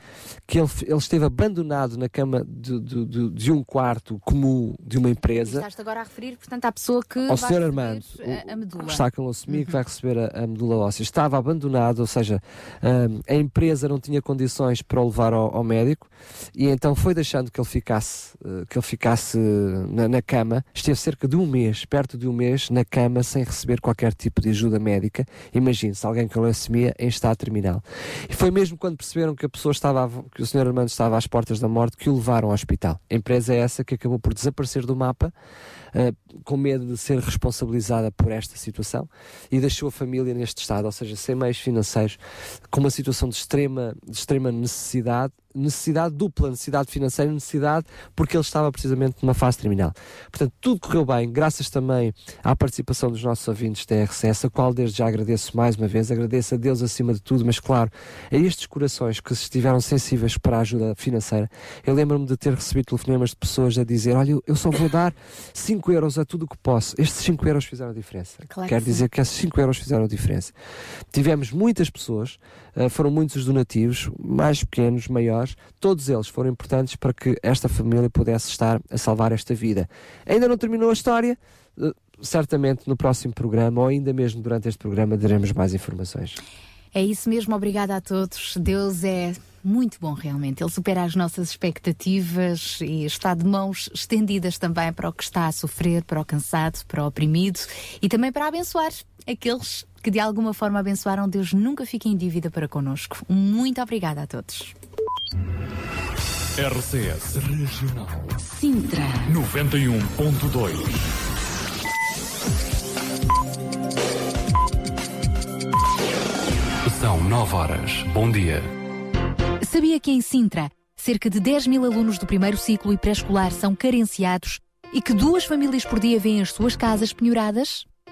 que ele, ele esteve abandonado na cama de, de, de, de um quarto comum de uma empresa. Estás agora a referir, portanto, à pessoa que Ao vai Sr. Armando, a, a medula. que está com leucemia, que vai receber a, a medula óssea, estava abandonado, seja, hum, a empresa não tinha condições para o levar ao, ao médico e então foi deixando que ele ficasse, eh, que ele ficasse na, na cama. Esteve cerca de um mês, perto de um mês, na cama, sem receber qualquer tipo de ajuda médica. Imagine-se alguém com leucemia em estado terminal. E foi mesmo quando perceberam que a pessoa estava, que o Sr. Armando estava às portas da morte que o levaram ao hospital. A empresa é essa que acabou por desaparecer do mapa, eh, com medo de ser responsabilizada por esta situação e deixou a família neste estado, ou seja, sem meios financeiros, com uma situação de extrema, de extrema necessidade, necessidade dupla, necessidade financeira necessidade porque ele estava precisamente numa fase terminal. Portanto, tudo correu bem, graças também à participação dos nossos ouvintes da RCS, a qual desde já agradeço mais uma vez, agradeço a Deus acima de tudo, mas claro, a estes corações que estiveram sensíveis para a ajuda financeira. Eu lembro-me de ter recebido telefonemas de pessoas a dizer: Olha, eu- só vou dar 5 euros a tudo o que posso. Estes 5 euros fizeram a diferença. Claro Quer dizer que esses 5 euros fizeram a diferença. Tivemos muitas pessoas, eh, foram muitos os donativos, mais pequenos, maiores, todos eles foram importantes para que esta família pudesse estar a salvar esta vida. Ainda não terminou a história, eh, certamente no próximo programa, ou ainda mesmo durante este programa, daremos mais informações. É isso mesmo, obrigada a todos. Deus é muito bom realmente. Ele supera as nossas expectativas e está de mãos estendidas também para o que está a sofrer, para o cansado, para o oprimido e também para abençoar aqueles que de alguma forma abençoaram, Deus nunca fiquem em dívida para connosco. Muito obrigada a todos. RCS Regional Sintra 91.2 São 9 horas. Bom dia. Sabia que em Sintra, cerca de 10 mil alunos do primeiro ciclo e pré-escolar são carenciados e que duas famílias por dia vêm as suas casas penhoradas?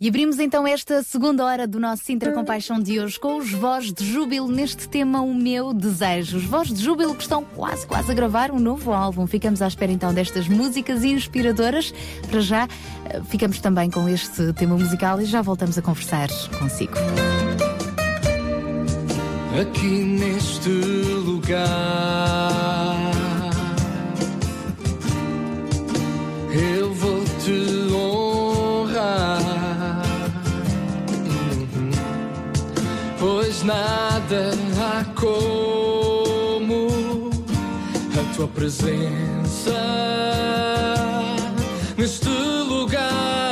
E abrimos então esta segunda hora do nosso Sintra Compaixão de hoje com os Voz de Júbilo neste tema O Meu Desejo. Os Voz de Júbilo que estão quase, quase a gravar um novo álbum. Ficamos à espera então destas músicas inspiradoras. Para já, eh, ficamos também com este tema musical e já voltamos a conversar consigo. Aqui neste lugar, eu vou te pois nada há como a tua presença neste lugar.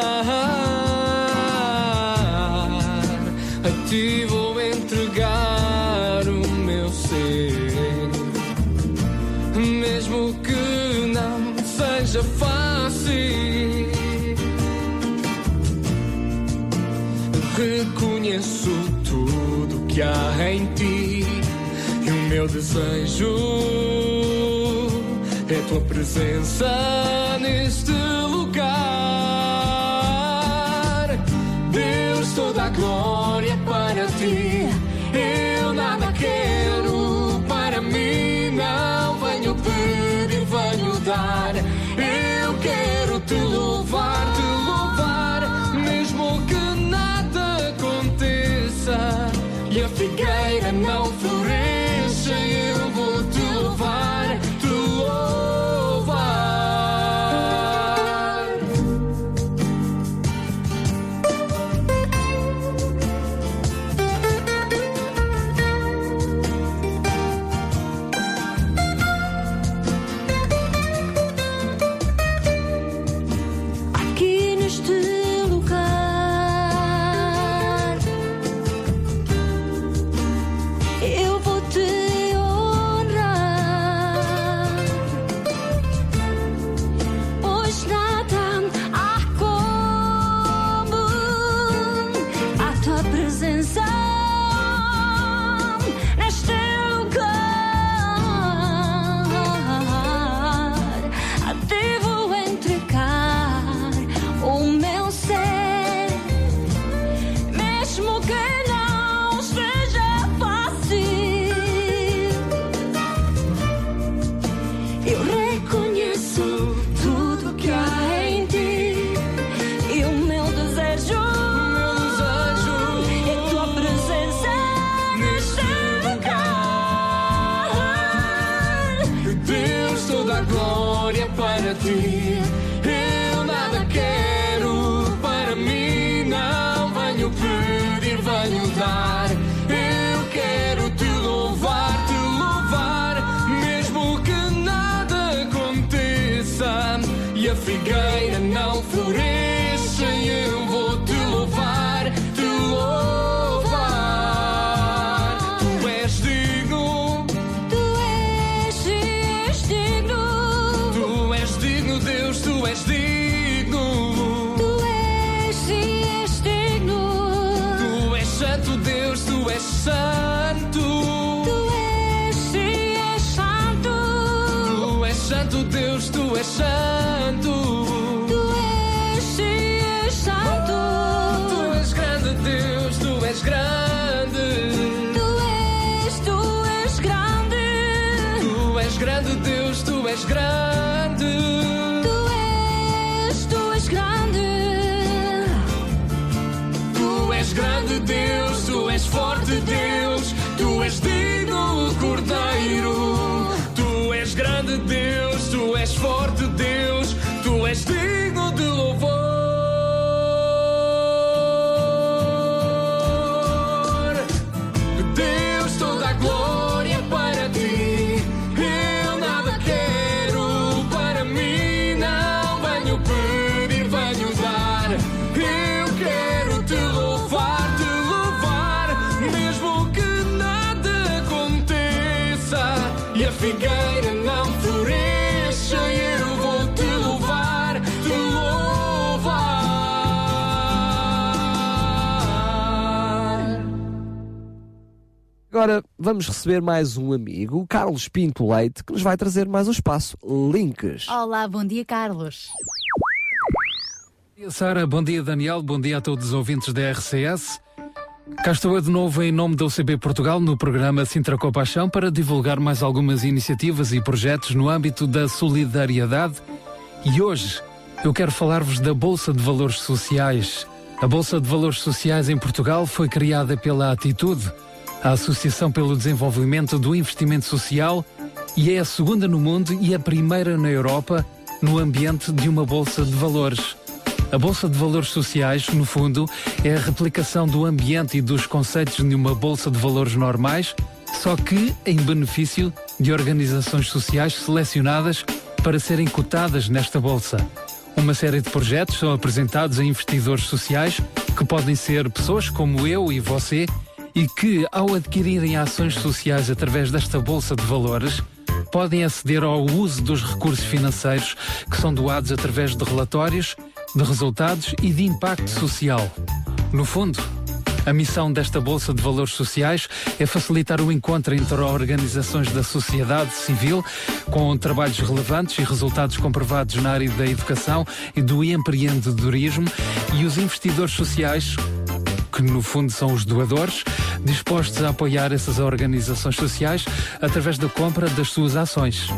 que há em ti. E o meu desejo é tua presença neste lugar. Deus, toda a glória para ti. Eu vamos receber mais um amigo, Carlos Pinto Leite, que nos vai trazer mais um espaço Links. Olá, bom dia, Carlos. Bom dia, Sara, bom dia Daniel, bom dia a todos os ouvintes da RCS. Cá estou eu de novo em nome da UCB Portugal no programa Sintra Compaixão para divulgar mais algumas iniciativas e projetos no âmbito da solidariedade. E hoje eu quero falar-vos da Bolsa de Valores Sociais. A Bolsa de Valores Sociais em Portugal foi criada pela Atitude, a Associação pelo Desenvolvimento do Investimento Social, e é a segunda no mundo e a primeira na Europa no ambiente de uma Bolsa de Valores. A Bolsa de Valores Sociais, no fundo, é a replicação do ambiente e dos conceitos de uma Bolsa de Valores normais, só que em benefício de organizações sociais selecionadas para serem cotadas nesta Bolsa. Uma série de projetos são apresentados a investidores sociais, que podem ser pessoas como eu e você, e que, ao adquirirem ações sociais através desta Bolsa de Valores, podem aceder ao uso dos recursos financeiros que são doados através de relatórios, de resultados e de impacto social. No fundo, a missão desta Bolsa de Valores Sociais é facilitar o encontro entre organizações da sociedade civil com trabalhos relevantes e resultados comprovados na área da educação e do empreendedorismo e os investidores sociais que no fundo são os doadores, dispostos a apoiar essas organizações sociais através da compra das suas ações.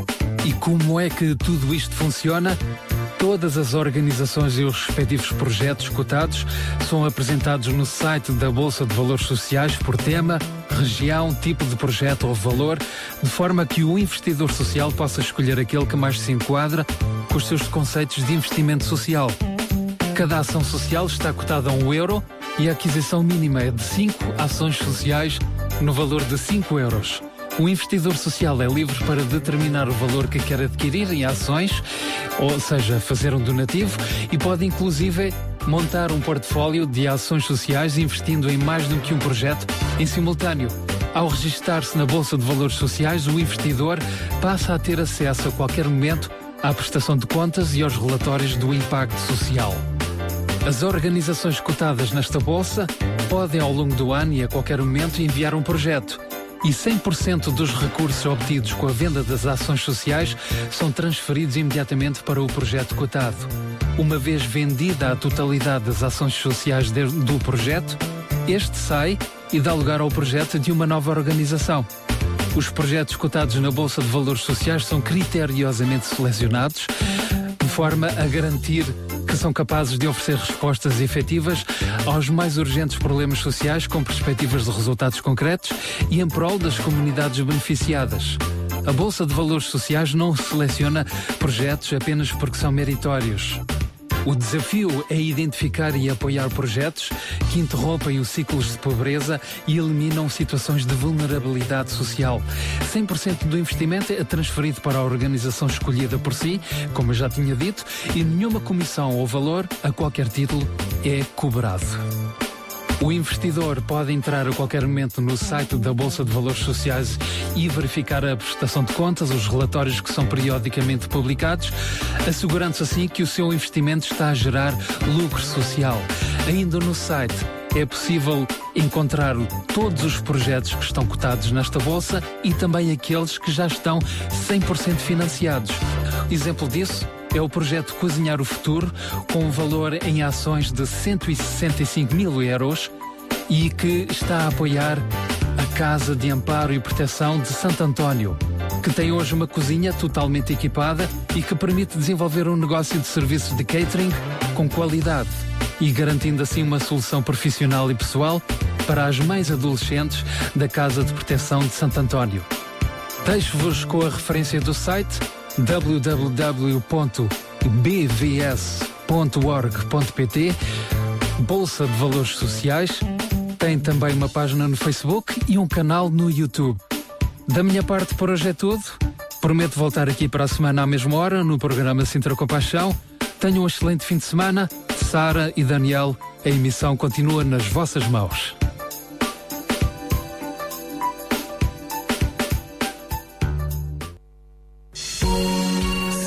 E como é que tudo isto funciona? Todas as organizações e os respectivos projetos cotados são apresentados no site da Bolsa de Valores Sociais por tema, região, tipo de projeto ou valor, de forma que o investidor social possa escolher aquele que mais se enquadra com os seus conceitos de investimento social. Cada ação social está cotada a um euro e a aquisição mínima é de 5 ações sociais no valor de 5 euros. O investidor social é livre para determinar o valor que quer adquirir em ações, ou seja, fazer um donativo, e pode inclusive montar um portfólio de ações sociais investindo em mais do que um projeto em simultâneo. Ao registar-se na Bolsa de Valores Sociais, o investidor passa a ter acesso a qualquer momento à prestação de contas e aos relatórios do impacto social. As organizações cotadas nesta bolsa podem, ao longo do ano e a qualquer momento, enviar um projeto. E 100% dos recursos obtidos com a venda das ações sociais são transferidos imediatamente para o projeto cotado. Uma vez vendida a totalidade das ações sociais do projeto, este sai e dá lugar ao projeto de uma nova organização. Os projetos cotados na Bolsa de Valores Sociais são criteriosamente selecionados forma a garantir que são capazes de oferecer respostas efetivas aos mais urgentes problemas sociais com perspectivas de resultados concretos e em prol das comunidades beneficiadas. A Bolsa de Valores Sociais não seleciona projetos apenas porque são meritórios. O desafio é identificar e apoiar projetos que interrompem os ciclos de pobreza e eliminam situações de vulnerabilidade social. 100% do investimento é transferido para a organização escolhida por si, como eu já tinha dito, e nenhuma comissão ou valor, a qualquer título, é cobrado. O investidor pode entrar a qualquer momento no site da Bolsa de Valores Sociais e verificar a prestação de contas, os relatórios que são periodicamente publicados, assegurando-se assim que o seu investimento está a gerar lucro social. Ainda no site é possível encontrar todos os projetos que estão cotados nesta bolsa e também aqueles que já estão 100% financiados. Exemplo disso é o projeto Cozinhar o Futuro, com um valor em ações de 165 mil euros e que está a apoiar a Casa de Amparo e Proteção de Santo António, que tem hoje uma cozinha totalmente equipada e que permite desenvolver um negócio de serviços de catering com qualidade e garantindo assim uma solução profissional e pessoal para as mães adolescentes da Casa de Proteção de Santo António. Deixo-vos com a referência do site www.bvs.org.pt Bolsa de Valores Sociais. Tem também uma página no Facebook e um canal no YouTube. Da minha parte por hoje é tudo. Prometo voltar aqui para a semana à mesma hora no programa Sintra Compaixão. Tenham um excelente fim de semana. Sara e Daniel, a emissão continua nas vossas mãos.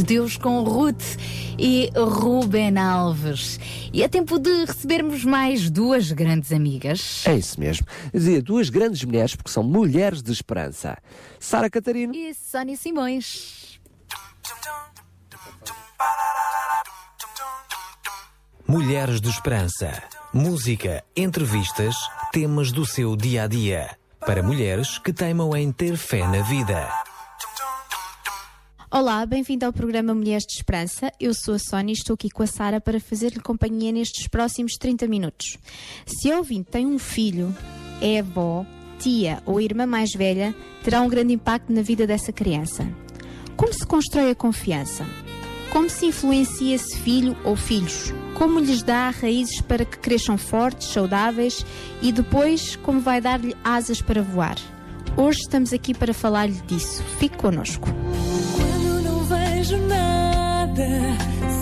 Forte Deus com Ruth e Ruben Alves. E é tempo de recebermos mais duas grandes amigas. É isso mesmo. Dizia duas grandes mulheres, porque são mulheres de esperança. Sara Catarino. E Sónia Simões. Mulheres de Esperança. Música, entrevistas, temas do seu dia a dia. Para mulheres que teimam em ter fé na vida. Olá, bem-vindo ao programa Mulheres de Esperança. Eu sou a Sónia e estou aqui com a Sara para fazer-lhe companhia nestes próximos 30 minutos. Se a ouvinte tem um filho, é avó, tia ou irmã mais velha, terá um grande impacto na vida dessa criança. Como se constrói a confiança? Como se influencia esse filho ou filhos? Como lhes dá raízes para que cresçam fortes, saudáveis e depois como vai dar-lhe asas para voar? Hoje estamos aqui para falar-lhe disso. Fique connosco. Vejo nada,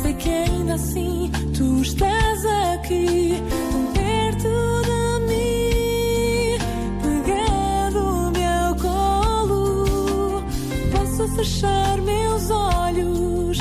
sei que ainda assim tu estás aqui, tão perto de mim, pegado ao meu colo. Posso fechar meus olhos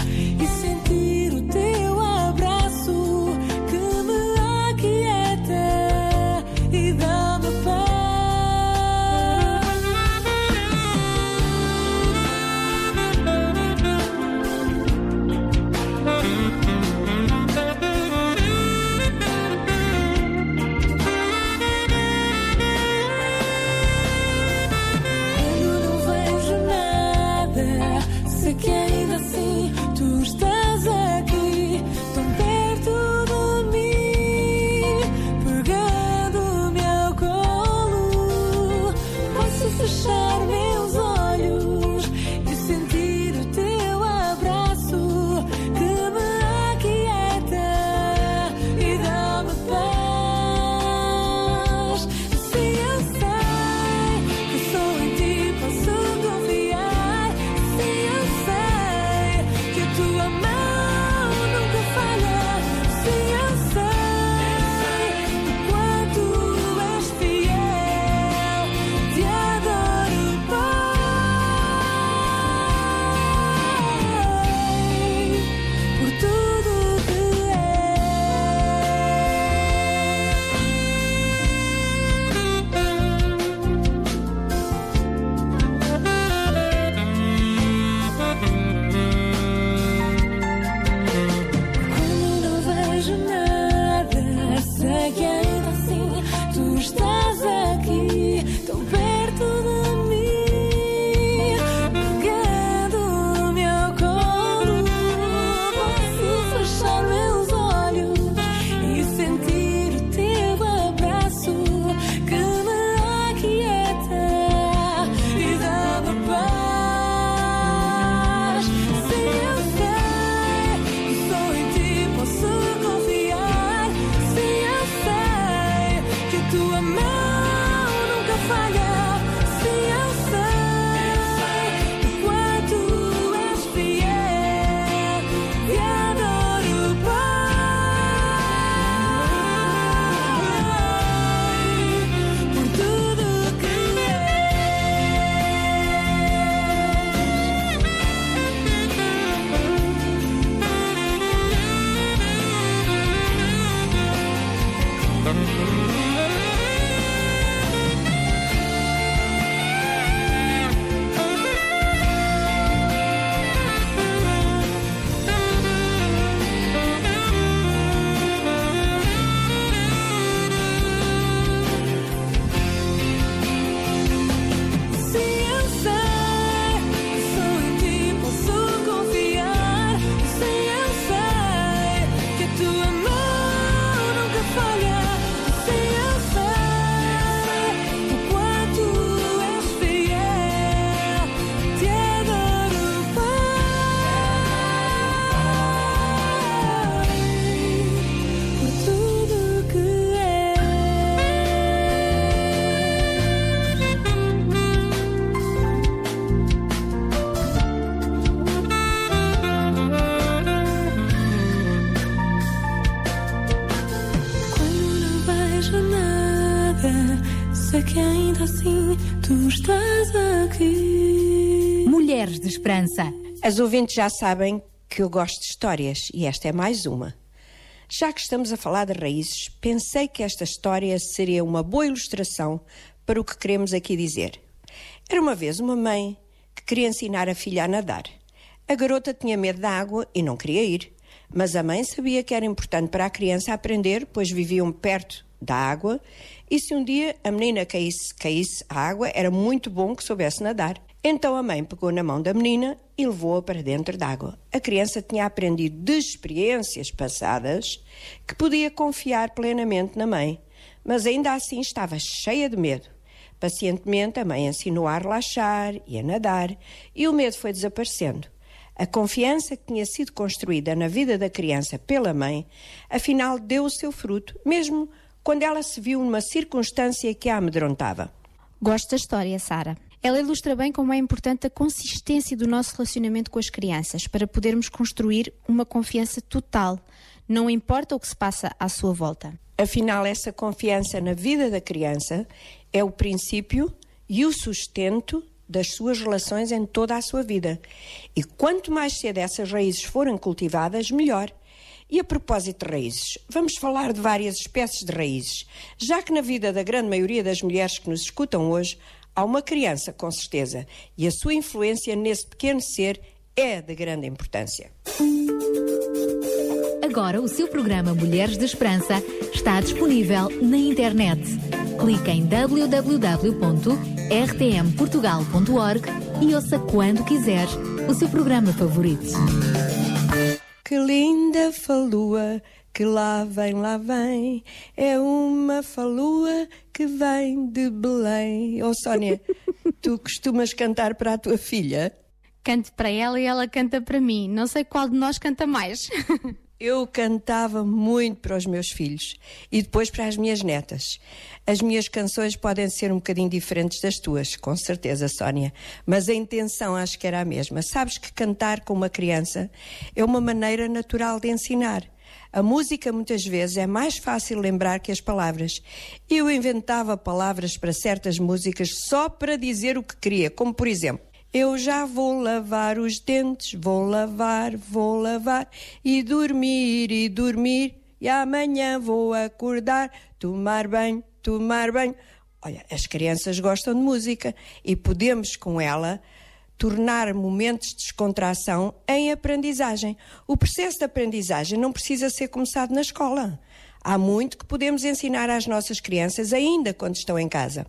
Esperança. As ouvintes já sabem que eu gosto de histórias e esta é mais uma. Já que estamos a falar de raízes, pensei que esta história seria uma boa ilustração para o que queremos aqui dizer. Era uma vez uma mãe que queria ensinar a filha a nadar. A garota tinha medo da água e não queria ir, mas a mãe sabia que era importante para a criança aprender, pois viviam perto da água, e se um dia a menina caísse, caísse à água, era muito bom que soubesse nadar. Então a mãe pegou na mão da menina e levou-a para dentro d'água. A criança tinha aprendido de experiências passadas que podia confiar plenamente na mãe, mas ainda assim estava cheia de medo. Pacientemente, a mãe ensinou a relaxar e a nadar, e o medo foi desaparecendo. A confiança que tinha sido construída na vida da criança pela mãe, afinal deu o seu fruto, mesmo quando ela se viu numa circunstância que a amedrontava. Gosto da história, Sara. Ela ilustra bem como é importante a consistência do nosso relacionamento com as crianças para podermos construir uma confiança total, não importa o que se passa à sua volta. Afinal, essa confiança na vida da criança é o princípio e o sustento das suas relações em toda a sua vida. E quanto mais cedo essas raízes forem cultivadas, melhor. E a propósito de raízes, vamos falar de várias espécies de raízes, já que na vida da grande maioria das mulheres que nos escutam hoje, há uma criança, com certeza, e a sua influência nesse pequeno ser é de grande importância. Agora o seu programa Mulheres de Esperança está disponível na internet. Clique em www.rtmportugal.org e ouça quando quiser o seu programa favorito. Que linda falua que lá vem, lá vem, é uma falua que vem de Belém. Oh, Sónia, tu costumas cantar para a tua filha? Canto para ela e ela canta para mim. Não sei qual de nós canta mais. Eu cantava muito para os meus filhos e depois para as minhas netas. As minhas canções podem ser um bocadinho diferentes das tuas, com certeza, Sónia, mas a intenção acho que era a mesma. Sabes que cantar com uma criança é uma maneira natural de ensinar. A música muitas vezes é mais fácil lembrar que as palavras. Eu inventava palavras para certas músicas só para dizer o que queria, como por exemplo. Eu já vou lavar os dentes, vou lavar, vou lavar e dormir e dormir e amanhã vou acordar, tomar banho, tomar banho. Olha, as crianças gostam de música e podemos com ela tornar momentos de descontração em aprendizagem. O processo de aprendizagem não precisa ser começado na escola. Há muito que podemos ensinar às nossas crianças ainda quando estão em casa.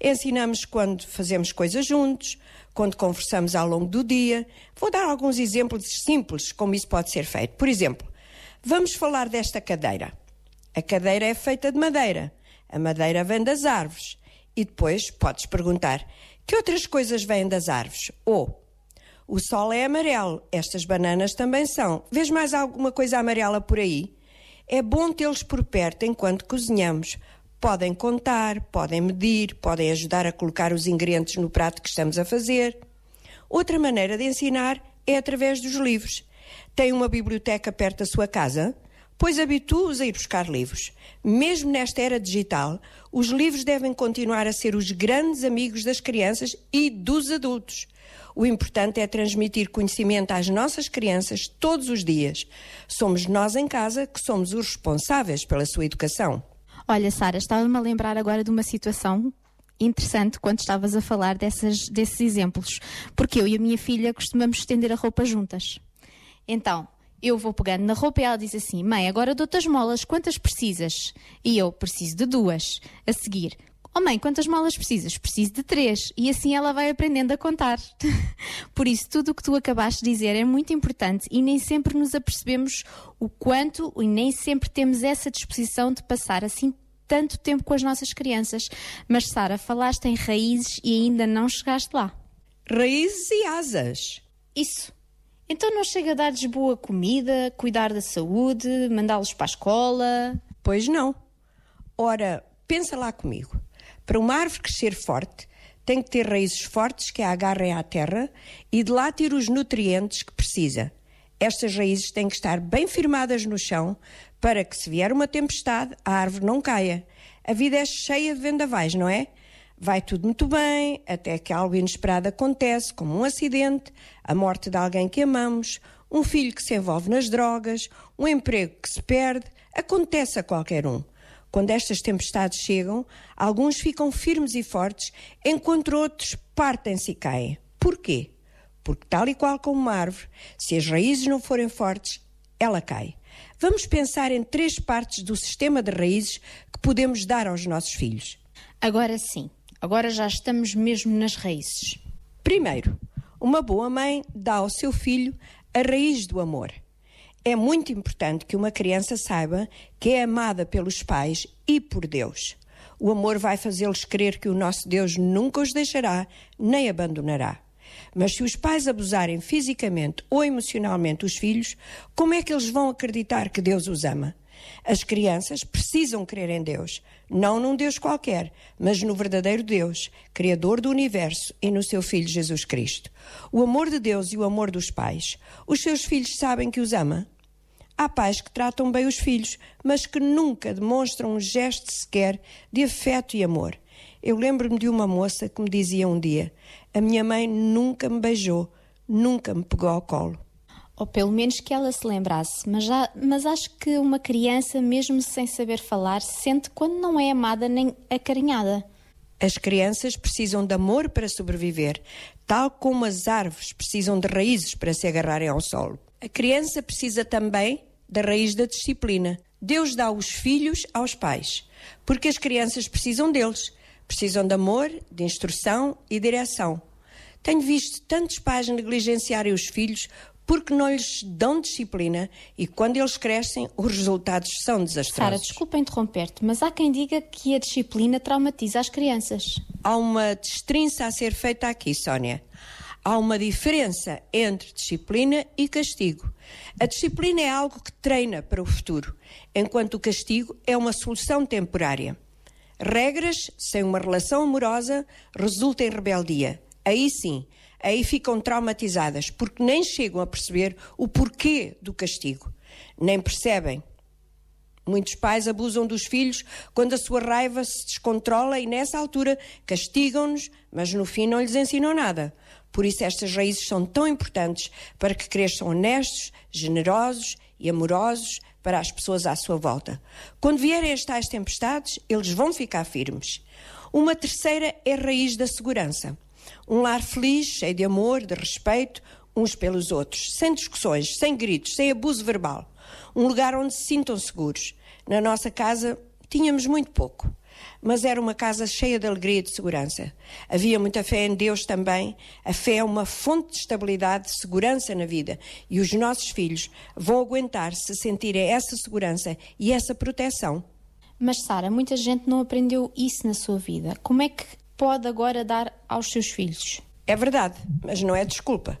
Ensinamos quando fazemos coisas juntos, quando conversamos ao longo do dia. Vou dar alguns exemplos simples como isso pode ser feito. Por exemplo, vamos falar desta cadeira. A cadeira é feita de madeira. A madeira vem das árvores. E depois podes perguntar: que outras coisas vêm das árvores? Ou o sol é amarelo, estas bananas também são. Vês mais alguma coisa amarela por aí? É bom tê-los por perto enquanto cozinhamos. Podem contar, podem medir, podem ajudar a colocar os ingredientes no prato que estamos a fazer. Outra maneira de ensinar é através dos livros. Tem uma biblioteca perto da sua casa? Pois habitue-os a ir buscar livros. Mesmo nesta era digital, os livros devem continuar a ser os grandes amigos das crianças e dos adultos. O importante é transmitir conhecimento às nossas crianças todos os dias. Somos nós em casa que somos os responsáveis pela sua educação. Olha, Sara, estava-me a lembrar agora de uma situação interessante quando estavas a falar dessas, desses exemplos. Porque eu e a minha filha costumamos estender a roupa juntas. Então, eu vou pegando na roupa e ela diz assim: Mãe, agora dou-te as molas, quantas precisas? E eu preciso de duas. A seguir, Oh mãe, quantas molas precisas? Preciso de três. E assim ela vai aprendendo a contar. Por isso, tudo o que tu acabaste de dizer é muito importante e nem sempre nos apercebemos o quanto e nem sempre temos essa disposição de passar assim tanto tempo com as nossas crianças. Mas, Sara, falaste em raízes e ainda não chegaste lá. Raízes e asas. Isso. Então não chega a dar-lhes boa comida, cuidar da saúde, mandá-los para a escola? Pois não. Ora, pensa lá comigo. Para uma árvore crescer forte, tem que ter raízes fortes que a agarrem à terra e de lá ter os nutrientes que precisa. Estas raízes têm que estar bem firmadas no chão para que, se vier uma tempestade, a árvore não caia. A vida é cheia de vendavais, não é? Vai tudo muito bem, até que algo inesperado acontece, como um acidente, a morte de alguém que amamos, um filho que se envolve nas drogas, um emprego que se perde. Acontece a qualquer um. Quando estas tempestades chegam, alguns ficam firmes e fortes, enquanto outros partem-se e caem. Porquê? Porque, tal e qual como uma árvore, se as raízes não forem fortes, ela cai. Vamos pensar em três partes do sistema de raízes que podemos dar aos nossos filhos. Agora sim, agora já estamos mesmo nas raízes. Primeiro, uma boa mãe dá ao seu filho a raiz do amor. É muito importante que uma criança saiba que é amada pelos pais e por Deus. O amor vai fazê-los crer que o nosso Deus nunca os deixará nem abandonará. Mas se os pais abusarem fisicamente ou emocionalmente os filhos, como é que eles vão acreditar que Deus os ama? As crianças precisam crer em Deus, não num Deus qualquer, mas no verdadeiro Deus, Criador do universo e no seu Filho Jesus Cristo. O amor de Deus e o amor dos pais. Os seus filhos sabem que os ama? Há pais que tratam bem os filhos, mas que nunca demonstram um gesto sequer de afeto e amor. Eu lembro-me de uma moça que me dizia um dia: A minha mãe nunca me beijou, nunca me pegou ao colo. Ou pelo menos que ela se lembrasse. Mas, já, mas acho que uma criança, mesmo sem saber falar, sente quando não é amada nem acarinhada. As crianças precisam de amor para sobreviver, tal como as árvores precisam de raízes para se agarrarem ao solo. A criança precisa também da raiz da disciplina. Deus dá os filhos aos pais, porque as crianças precisam deles. Precisam de amor, de instrução e direção. Tenho visto tantos pais negligenciarem os filhos porque não lhes dão disciplina e quando eles crescem, os resultados são Sara, desastrosos. desculpa interromper-te, mas há quem diga que a disciplina traumatiza as crianças. Há uma destrinça a ser feita aqui, Sónia. Há uma diferença entre disciplina e castigo. A disciplina é algo que treina para o futuro, enquanto o castigo é uma solução temporária. Regras sem uma relação amorosa resultam em rebeldia. Aí sim, aí ficam traumatizadas, porque nem chegam a perceber o porquê do castigo. Nem percebem. Muitos pais abusam dos filhos quando a sua raiva se descontrola e, nessa altura, castigam-nos, mas no fim não lhes ensinam nada. Por isso, estas raízes são tão importantes para que cresçam honestos, generosos e amorosos para as pessoas à sua volta. Quando vierem as tais tempestades, eles vão ficar firmes. Uma terceira é a raiz da segurança. Um lar feliz, cheio de amor, de respeito uns pelos outros, sem discussões, sem gritos, sem abuso verbal. Um lugar onde se sintam seguros. Na nossa casa tínhamos muito pouco, mas era uma casa cheia de alegria e de segurança. Havia muita fé em Deus também. A fé é uma fonte de estabilidade, de segurança na vida. E os nossos filhos vão aguentar se sentirem essa segurança e essa proteção. Mas, Sara, muita gente não aprendeu isso na sua vida. Como é que pode agora dar aos seus filhos? É verdade, mas não é desculpa.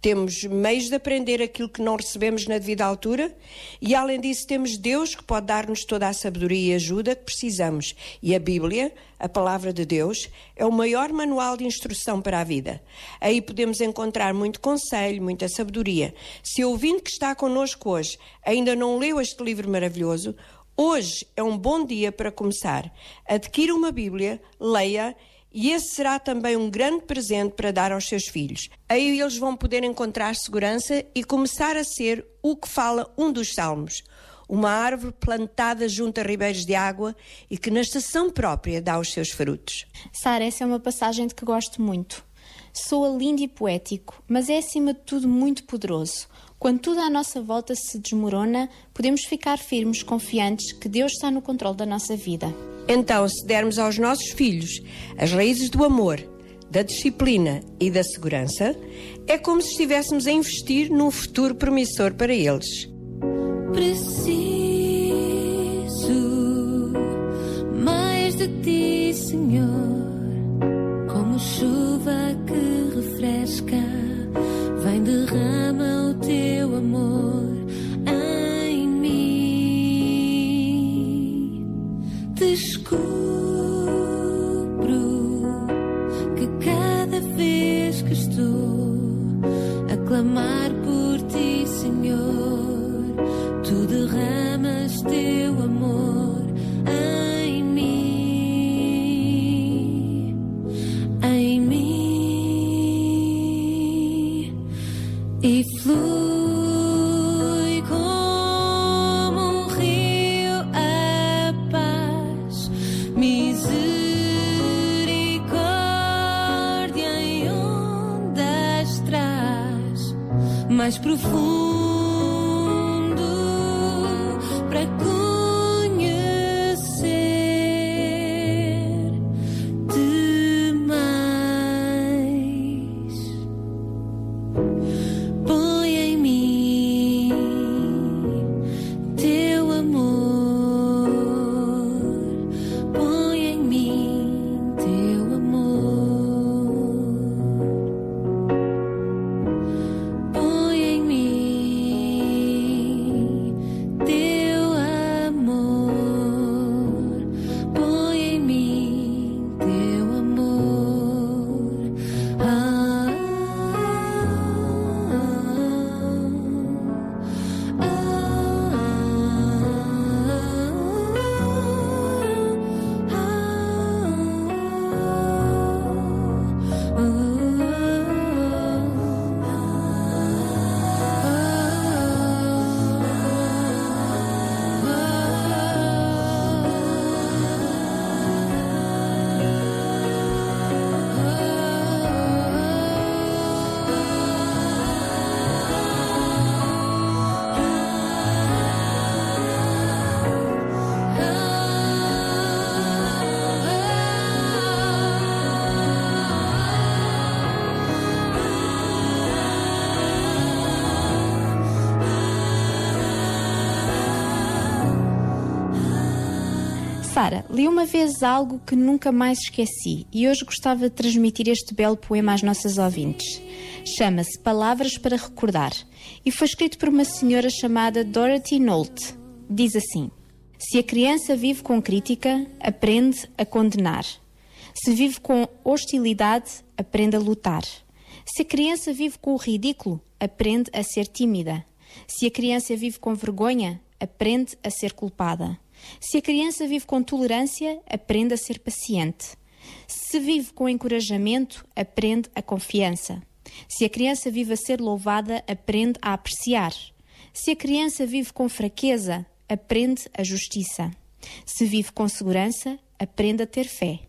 Temos meios de aprender aquilo que não recebemos na devida altura e, além disso, temos Deus que pode dar-nos toda a sabedoria e ajuda que precisamos. E a Bíblia, a palavra de Deus, é o maior manual de instrução para a vida. Aí podemos encontrar muito conselho, muita sabedoria. Se o ouvinte que está connosco hoje ainda não leu este livro maravilhoso, hoje é um bom dia para começar. Adquira uma Bíblia, leia esse será também um grande presente para dar aos seus filhos. Aí eles vão poder encontrar segurança e começar a ser o que fala um dos salmos. Uma árvore plantada junto a ribeiros de água e que na estação própria dá os seus frutos. Sara, essa é uma passagem de que gosto muito. Soa lindo e poético, mas é acima de tudo muito poderoso. Quando tudo à nossa volta se desmorona, podemos ficar firmes, confiantes que Deus está no controle da nossa vida. Então, se dermos aos nossos filhos as raízes do amor, da disciplina e da segurança, é como se estivéssemos a investir num futuro promissor para eles. Preciso mais de ti, Senhor, como chuva que refresca, vem derrama o teu amor em mim. Descubro que cada vez que estou a clamar por ti, Senhor, tu derramas teu amor mais profundo Sara, li uma vez algo que nunca mais esqueci e hoje gostava de transmitir este belo poema às nossas ouvintes. Chama-se Palavras para Recordar e foi escrito por uma senhora chamada Dorothy Nolte. Diz assim: Se a criança vive com crítica, aprende a condenar. Se vive com hostilidade, aprende a lutar. Se a criança vive com o ridículo, aprende a ser tímida. Se a criança vive com vergonha, aprende a ser culpada. Se a criança vive com tolerância, aprende a ser paciente. Se vive com encorajamento, aprende a confiança. Se a criança vive a ser louvada, aprende a apreciar. Se a criança vive com fraqueza, aprende a justiça. Se vive com segurança, aprende a ter fé.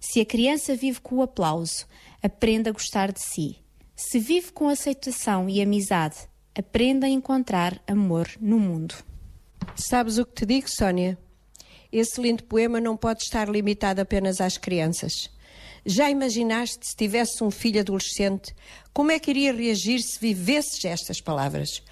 Se a criança vive com o aplauso, aprende a gostar de si. Se vive com aceitação e amizade, aprende a encontrar amor no mundo. Sabes o que te digo, Sónia? Esse lindo poema não pode estar limitado apenas às crianças. Já imaginaste se tivesse um filho adolescente, como é que iria reagir se vivesses estas palavras?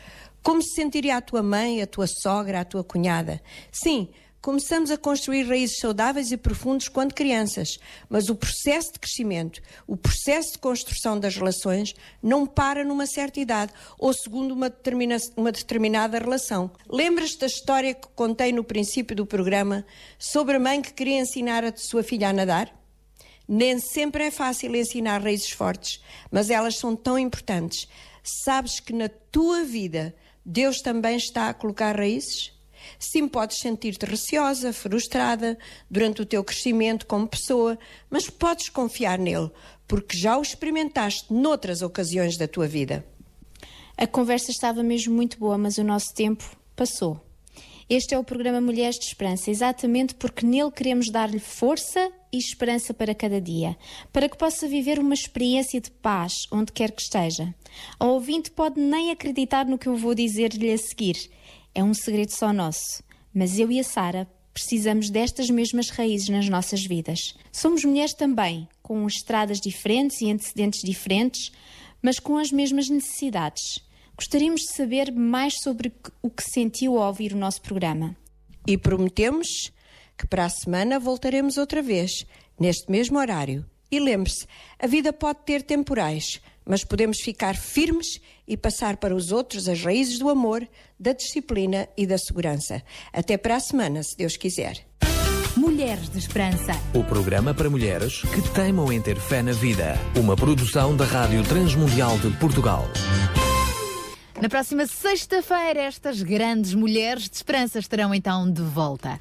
Como se sentiria a tua mãe, a tua sogra, a tua cunhada? Sim, Começamos a construir raízes saudáveis e profundos quando crianças, mas o processo de crescimento, o processo de construção das relações não para numa certa idade ou segundo uma, determina uma determinada relação. Lembras-te da história que contei no princípio do programa sobre a mãe que queria ensinar a sua filha a nadar? Nem sempre é fácil ensinar raízes fortes, mas elas são tão importantes. Sabes que na tua vida Deus também está a colocar raízes? Sim, podes sentir-te receosa, frustrada durante o teu crescimento como pessoa, mas podes confiar nele, porque já o experimentaste noutras ocasiões da tua vida. A conversa estava mesmo muito boa, mas o nosso tempo passou. Este é o programa Mulheres de Esperança, exatamente porque nele queremos dar-lhe força e esperança para cada dia, para que possa viver uma experiência de paz onde quer que esteja. A ouvinte pode nem acreditar no que eu vou dizer-lhe a seguir. É um segredo só nosso. Mas eu e a Sara precisamos destas mesmas raízes nas nossas vidas. Somos mulheres também, com estradas diferentes e antecedentes diferentes, mas com as mesmas necessidades. Gostaríamos de saber mais sobre o que sentiu ao ouvir o nosso programa. E prometemos que para a semana voltaremos outra vez, neste mesmo horário. E lembre-se, a vida pode ter temporais, mas podemos ficar firmes e passar para os outros as raízes do amor, da disciplina e da segurança. Até para a semana, se Deus quiser. Mulheres de Esperança. O programa para mulheres que teimam em ter fé na vida. Uma produção da Rádio Transmundial de Portugal. Na próxima sexta-feira, estas grandes mulheres de esperança estarão então de volta.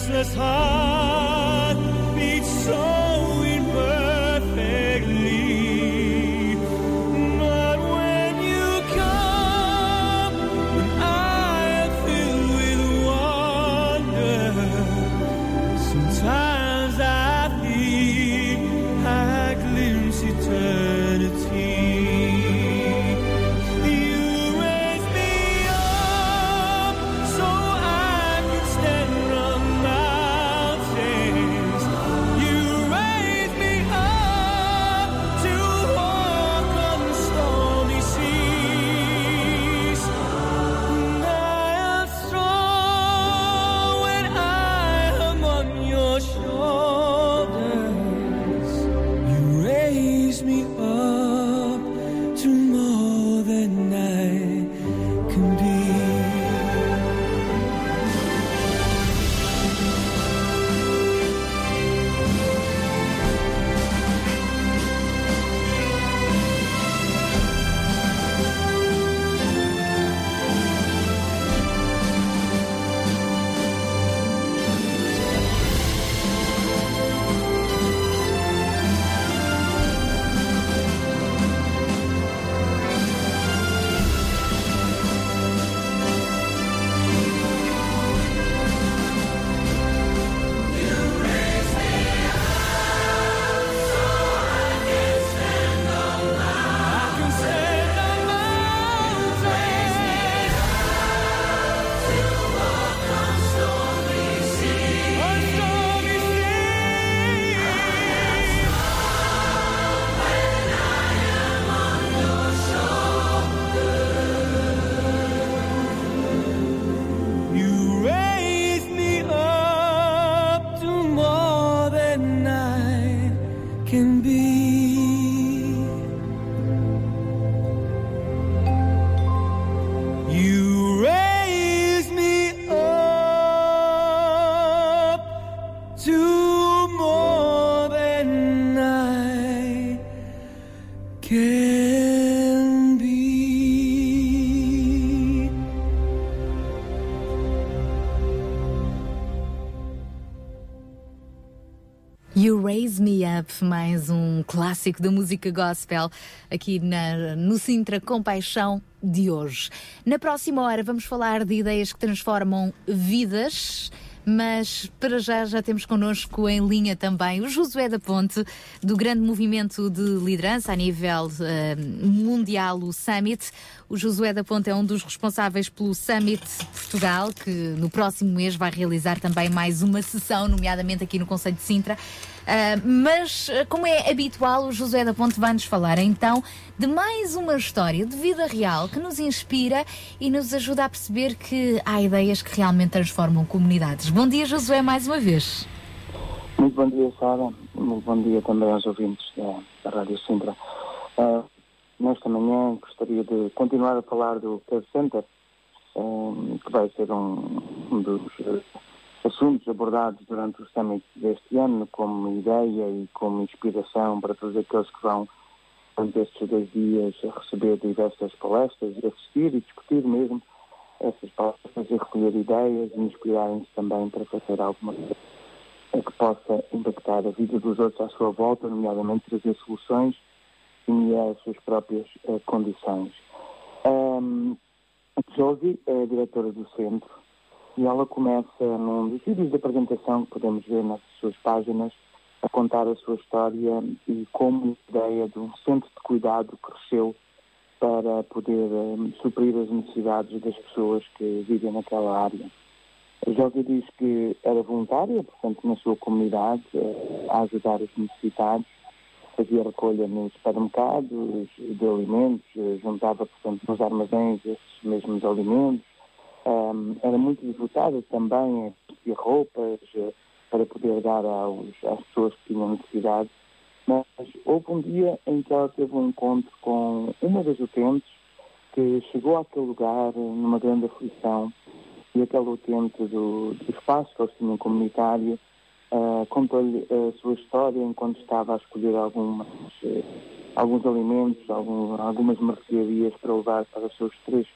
Restless heart clássico da música gospel aqui na, no Sintra Compaixão de hoje. Na próxima hora vamos falar de ideias que transformam vidas. Mas para já já temos connosco em linha também o Josué da Ponte, do grande movimento de liderança a nível eh, mundial, o Summit. O Josué da Ponte é um dos responsáveis pelo Summit Portugal, que no próximo mês vai realizar também mais uma sessão, nomeadamente aqui no Conselho de Sintra. Uh, mas, uh, como é habitual, o José da Ponte vai nos falar então de mais uma história de vida real que nos inspira e nos ajuda a perceber que há ideias que realmente transformam comunidades. Bom dia, Josué, mais uma vez. Muito bom dia, Sara. Muito bom dia também aos ouvintes da, da Rádio Sintra. Uh, nesta manhã gostaria de continuar a falar do Care Center, um, que vai ser um, dos uh, assuntos abordados durante o Summit deste ano como ideia e como inspiração para todos aqueles que vão durante estes dois dias receber diversas palestras e assistir e discutir mesmo essas palestras e recolher ideias e inspirarem-se também para fazer alguma coisa que possa impactar a vida dos outros à sua volta, nomeadamente trazer soluções e as suas próprias uh, condições. Um, Josie é a diretora do centro e ela começa num dos vídeos de apresentação que podemos ver nas suas páginas a contar a sua história e como a ideia de um centro de cuidado cresceu para poder um, suprir as necessidades das pessoas que vivem naquela área. A Josia diz que era voluntária, portanto, na sua comunidade, uh, a ajudar os necessitados, fazia recolha nos supermercados de alimentos, uh, juntava, portanto, nos armazéns esses mesmos alimentos, um, era muito devotada também a roupas uh, para poder dar aos, às pessoas que tinham necessidade. Mas houve um dia em que ela teve um encontro com uma das utentes que chegou àquele lugar numa grande aflição e aquele utente do, do espaço que eles tinham comunitário uh, contou-lhe a sua história enquanto estava a escolher algumas, uh, alguns alimentos, algum, algumas mercearias para levar para os seus três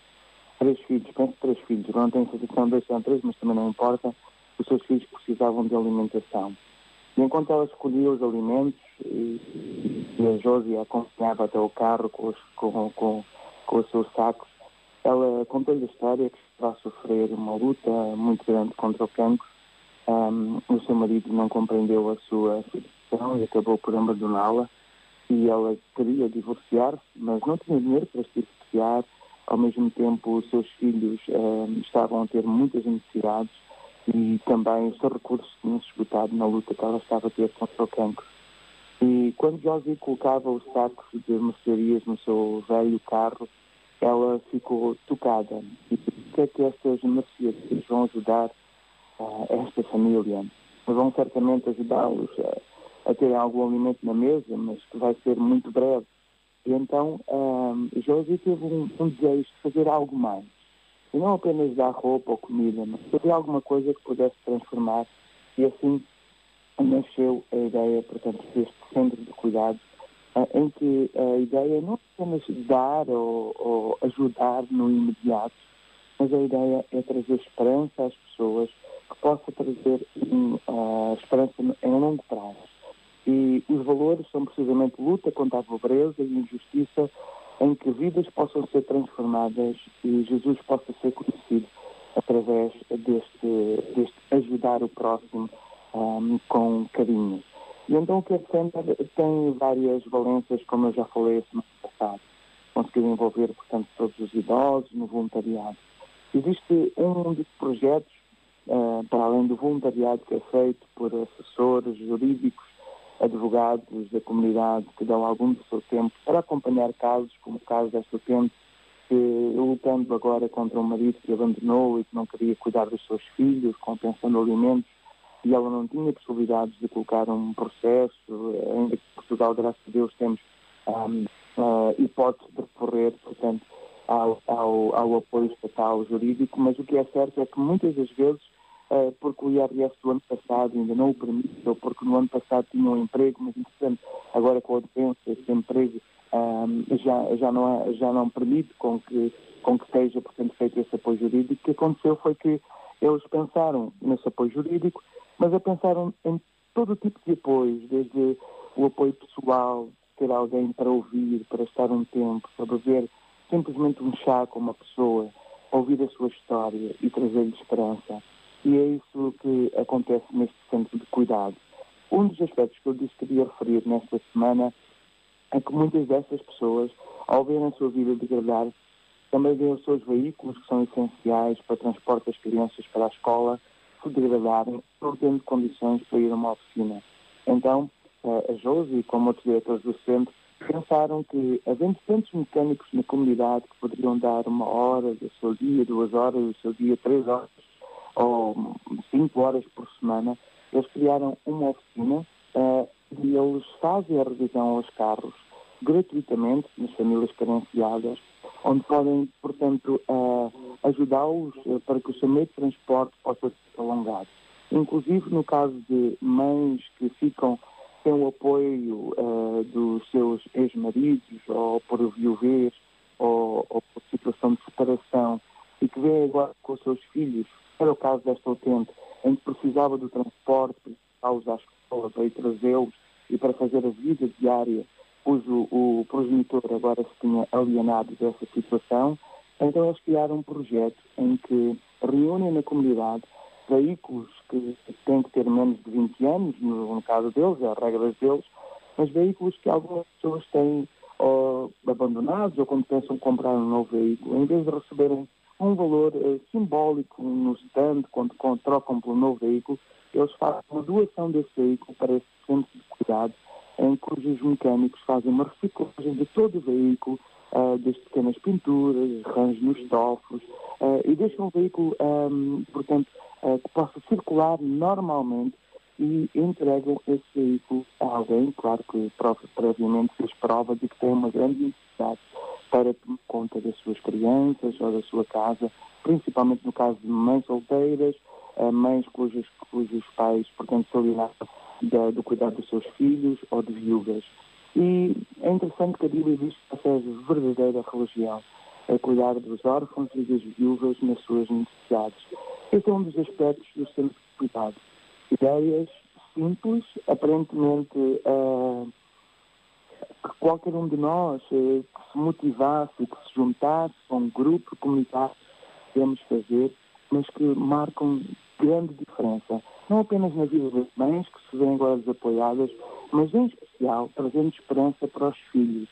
três filhos, penso três filhos, não tenho certeza dois são três, mas também não importa, os seus filhos precisavam de alimentação. E enquanto ela escolhia os alimentos, e, e a Josie acompanhava até o carro com os, com, com, com os seus sacos, ela contou-lhe a história que estava a sofrer uma luta muito grande contra o cancro. Um, o seu marido não compreendeu a sua situação e acabou por abandoná-la. E ela queria divorciar, mas não tinha dinheiro para se divorciar ao mesmo tempo, os seus filhos eh, estavam a ter muitas necessidades e também os seus recursos tinham-se esgotado na luta que ela estava a ter contra o cancro. E quando Josie colocava os sacos de mercearias no seu velho carro, ela ficou tocada. E o que é que estas mercearias vão ajudar uh, esta família? Vão certamente ajudá-los a, a ter algum alimento na mesa, mas que vai ser muito breve e então um, Josie teve um, um, desejo de fazer algo mais. E não apenas dar roupa ou comida, mas fazer alguma coisa que pudesse transformar. E assim nasceu a ideia, portanto, deste centro de cuidados, uh, em que a ideia não é apenas dar ou, ou ajudar no imediato, mas a ideia é trazer esperança às pessoas, que possa trazer um, esperança em longo prazo. E os valores são precisamente luta contra a pobreza e injustiça em que vidas possam ser transformadas e Jesus possa ser conhecido através deste, deste ajudar o próximo um, com carinho. E então o que Center tem várias valências, como eu já falei semana passada. Conseguir envolver, portanto, todos os idosos no voluntariado. Existe um dos projetos, para além do voluntariado que é feito por assessores jurídicos advogados da comunidade que dão algum do seu tempo para acompanhar casos, como o caso desta utente, que lutando agora contra um marido que abandonou e que não queria cuidar dos seus filhos, com pensão de alimentos, e ela não tinha possibilidades de colocar um processo, ainda que Portugal, graças a Deus, temos um, hipótese de recorrer, portanto, ao, ao, ao apoio estatal jurídico, mas o que é certo é que muitas das vezes porque o IRS do ano passado ainda não o permite, ou porque no ano passado tinha um emprego, mas, entretanto, agora com a defesa, esse emprego já, já, não, já não permite com que, com que seja, portanto, feito esse apoio jurídico. O que aconteceu foi que eles pensaram nesse apoio jurídico, mas a pensaram em todo tipo de apoios, desde o apoio pessoal, ter alguém para ouvir, para estar um tempo, para beber simplesmente um chá com uma pessoa, ouvir a sua história e trazer-lhe esperança. E é isso que acontece neste centro de cuidado. Um dos aspectos que eu que queria referir nesta semana é que muitas dessas pessoas, ao verem a sua vida degradar, também veem os seus veículos, que são essenciais para o transporte das crianças para a escola, se degradarem, não tendo condições para ir a uma oficina. Então, eh, a Josi, como outros diretores do centro, pensaram que, havendo tantos mecânicos na comunidade que poderiam dar uma hora do seu dia, duas horas do seu dia, três horas ou cinco horas por semana, eles criaram uma oficina eh, e eles fazem a revisão aos carros gratuitamente nas famílias carenciadas, onde podem, portanto, eh, ajudá-los eh, para que o seu meio de transporte possa ser prolongado. Inclusive no caso de mães que ficam sem o apoio dos seus ex-maridos ou por viuvez ou, ou por situação de separação e que vêm agora com os seus filhos, era o caso desta utente, em que precisava do transporte, precisava-os à escola para ir trazê-los e para fazer a vida diária, pois o, progenitor agora se tinha alienado dessa situação, então eles criaram um projeto em que reúnem na comunidade veículos que têm que ter menos de 20 anos, no, caso deles, é as regras deles, mas veículos que algumas pessoas têm ou abandonados ou quando pensam comprar um novo veículo, em vez de receberem um valor eh, simbólico no stand, quando, quando trocam um novo veículo, eles fazem uma doação desse veículo para esse centro de cuidado, em cujos mecânicos fazem uma reciclagem de todo o veículo, ah, desde pequenas pinturas, arranjos nos estofos, ah, e deixam o veículo, ahm, portanto, ah, que possa circular normalmente e entregam esse veículo a alguém, claro que previamente fez prova de que tem uma grande necessidade para conta das suas crianças ou da sua casa, principalmente no caso de mães solteiras, ah, mães cujos, cujos pais, portanto, se alienaram da- do cuidado dos seus filhos ou de viúvas. E é interessante que a Bíblia diz que essa é a verdadeira religião, é cuidar dos órfãos e das viúvas nas suas necessidades. Esse é um dos aspectos do centro de cuidado. Ideias simples, aparentemente ah, que qualquer um de nós eh, que se motivasse, que se juntasse a um grupo comunitário, podemos fazer, mas que marcam grande diferença. Não apenas na vida das mães, que se veem agora desapoiadas, mas em especial trazendo esperança para os filhos,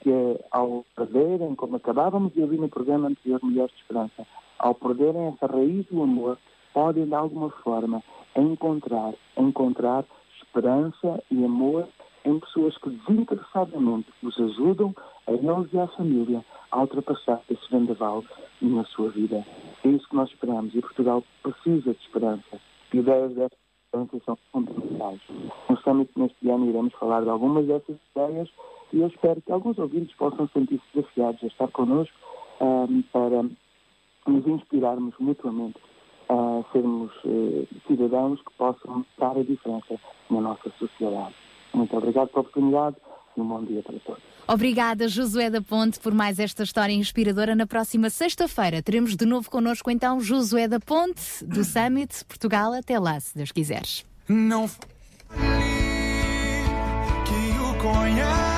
que é, ao perderem, como acabávamos de ouvir no programa anterior Mulheres de Esperança, ao perderem essa raiz do amor, podem de alguma forma encontrar, encontrar esperança e amor em pessoas que desinteressadamente os ajudam a eles e à família a ultrapassar esse vendaval na sua vida. É isso que nós esperamos e Portugal precisa de esperança. Ideias dessa esperança são fundamentais. No Summit neste ano iremos falar de algumas dessas ideias e eu espero que alguns ouvintes possam sentir-se desafiados a estar connosco ahm, para nos inspirarmos mutuamente a sermos eh, cidadãos que possam dar a diferença na nossa sociedade. Muito obrigado pela oportunidade e um bom dia para todos. Obrigada, Josué da Ponte, por mais esta história inspiradora. Na próxima sexta-feira teremos de novo connosco então Josué da Ponte, do Summit Portugal. Até lá, se Deus quiseres. Não que o conhece,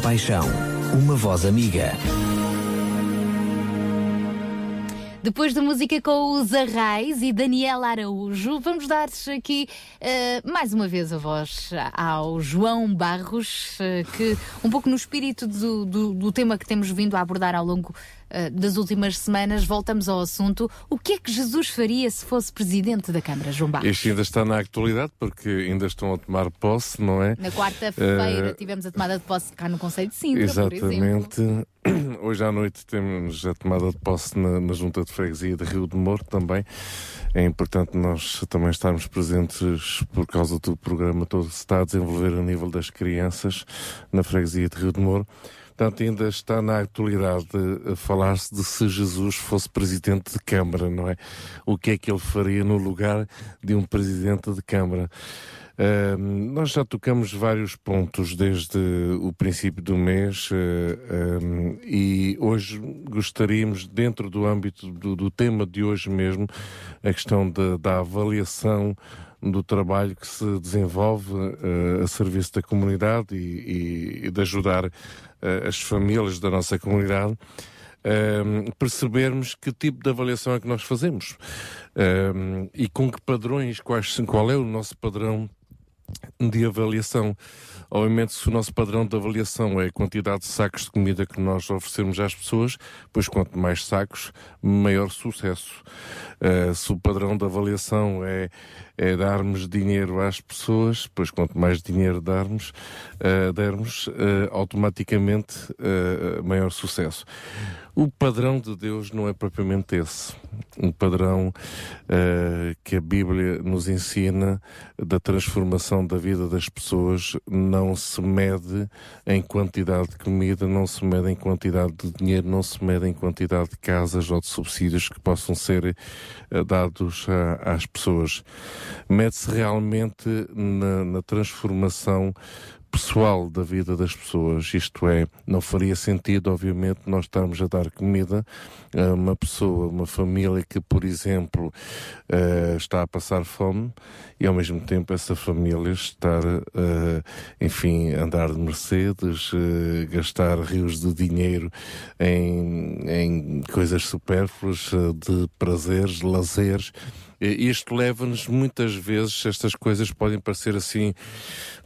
compaixão. Uma voz amiga. Depois da música com os Arrais e Daniela Araújo, vamos dar aqui eh, mais uma vez a voz ao João Barros, eh, que um pouco no espírito do, do- do tema que temos vindo a abordar ao longo eh, das últimas semanas, voltamos ao assunto. O que é que Jesus faria se fosse presidente da Câmara, João Barros? Este ainda está na atualidade porque ainda estão a tomar posse, não é? Na quarta-feira Eh, tivemos a tomada de posse cá no Conselho de Sintra. Exatamente. Hoje à noite temos a tomada de posse na, na Junta de Freguesia de Rio de Moro também. É importante nós também estarmos presentes por causa do programa todo que se está a desenvolver a nível das crianças na Freguesia de Rio de Moro. Portanto, ainda está na atualidade a falar-se de se Jesus fosse presidente de Câmara, não é? O que é que ele faria no lugar de um presidente de Câmara? Ahm, nós já tocamos vários pontos desde o princípio do mês ah, ahm, e hoje gostaríamos, dentro do âmbito do, do tema de hoje mesmo, a questão da, da avaliação do trabalho que se desenvolve ah, a serviço da comunidade e, e- e de ajudar ah, as famílias da nossa comunidade. ahm, percebermos que tipo de avaliação é que nós fazemos ahm, e com que padrões, quais, qual é o nosso padrão de avaliação. Obviamente, se o nosso padrão de avaliação é a quantidade de sacos de comida que nós oferecemos às pessoas, pois quanto mais sacos, maior sucesso. Uh, se o padrão de avaliação é, é darmos dinheiro às pessoas, pois quanto mais dinheiro darmos, uh, dermos, uh, automaticamente maior sucesso. O padrão de Deus não é propriamente esse. Um padrão que a Bíblia nos ensina da transformação da vida das pessoas não se mede em quantidade de comida, não se mede em quantidade de dinheiro, não se mede em quantidade de casas ou de subsídios que possam ser uh, dados a- às pessoas. Mede-se realmente na, na transformação pessoal da vida das pessoas. Isto é, não faria sentido, obviamente, nós estarmos a dar comida a uma pessoa, uma família que, por exemplo, eh, está a passar fome e ao mesmo tempo essa família estar, eh, enfim, a andar de Mercedes, eh, gastar rios de dinheiro em, em coisas supérfluas, de prazeres, lazeres. Isto leva-nos muitas vezes, estas coisas podem parecer assim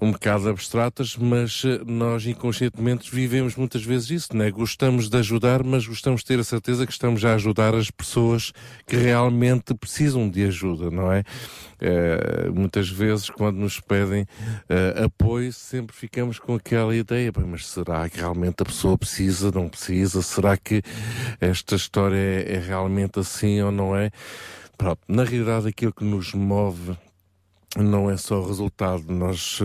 um bocado abstratas, mas eh, nós inconscientemente vivemos muitas vezes isso, não é? Gostamos de ajudar, mas gostamos de ter a certeza que estamos a ajudar as pessoas que realmente precisam de ajuda, não é? Eh, muitas vezes, quando nos pedem eh, apoio, sempre ficamos com aquela ideia, "Bem, mas será que realmente a pessoa precisa, não precisa? Será que esta história é, é realmente assim ou não é? Pronto, na realidade, aquilo que nos move não é só resultado. Nós,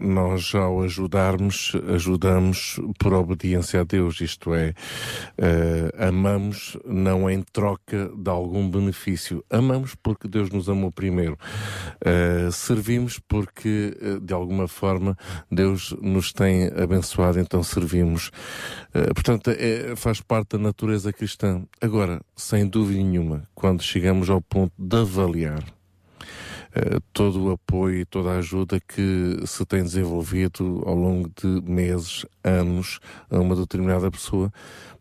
nós ao ajudarmos, ajudamos por obediência a Deus, isto é, eh, amamos não em troca de algum benefício. Amamos porque Deus nos amou primeiro. Eh, servimos porque, eh, de alguma forma, Deus nos tem abençoado, então servimos. Eh, portanto, é, faz parte da natureza cristã. Agora, sem dúvida nenhuma, quando chegamos ao ponto de avaliar todo o apoio e toda a ajuda que se tem desenvolvido ao longo de meses, anos, a uma determinada pessoa,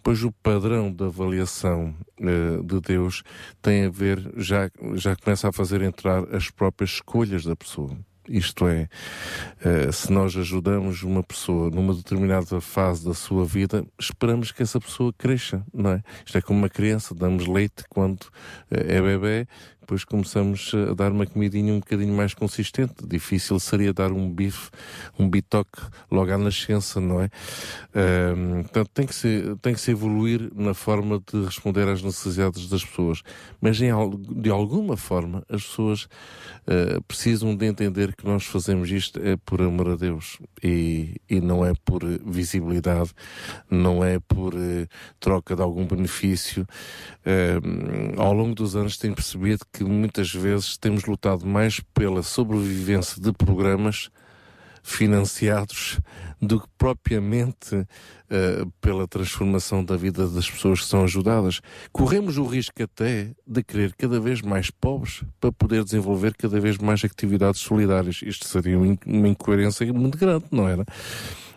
pois o padrão de avaliação eh, de Deus tem a ver, já, já começa a fazer entrar as próprias escolhas da pessoa. Isto é, eh, se nós ajudamos uma pessoa numa determinada fase da sua vida, esperamos que essa pessoa cresça, não é? Isto é como uma criança, damos leite quando eh, é bebê, depois começamos a dar uma comidinha um bocadinho mais consistente. Difícil seria dar um bife, um bitoque logo à nascença, não é? Ahm, portanto, tem que, se, tem que se evoluir na forma de responder às necessidades das pessoas. Mas em, de alguma forma as pessoas ah, precisam de entender que nós fazemos isto é por amor a Deus e, e não é por eh, visibilidade, não é por eh, troca de algum benefício. Ahm, ao longo dos anos tenho percebido que muitas vezes temos lutado mais pela sobrevivência de programas financiados do que propriamente eh, pela transformação da vida das pessoas que são ajudadas. Corremos o risco até de querer cada vez mais pobres para poder desenvolver cada vez mais atividades solidárias. Isto seria uma incoerência muito grande, não era?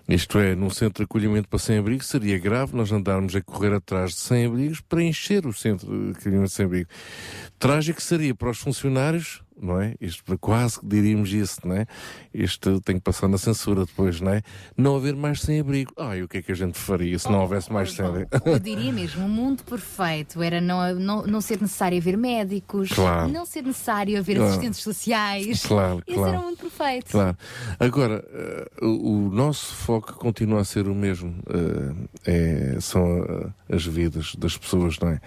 Isto é, num centro de acolhimento para sem-abrigo seria grave nós andarmos a correr atrás de sem-abrigos para encher o centro de acolhimento sem-abrigo. Trágico seria para os funcionários não é? Isto quase que diríamos isso, não é? Isto tem que passar na censura depois, não é? Não haver mais sem-abrigo. Ai, o que é que a gente faria se não houvesse mais sem-abrigo? Eu diria mesmo, um mundo perfeito era não, não, não ser necessário haver médicos, Claro. não ser necessário haver Claro. assistentes sociais. Claro, Esse claro. era um mundo perfeito. Claro. Agora, eh, o, o nosso foco continua a ser o mesmo. eh, é- são eh, as vidas das pessoas, não é?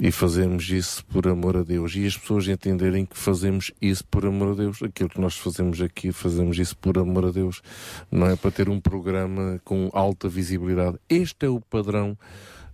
E fazemos isso por amor a Deus. E as pessoas entenderem que fazemos isso por amor a Deus. Aquilo que nós fazemos aqui, fazemos isso por amor a Deus. Não é para ter um programa com alta visibilidade. Este é o padrão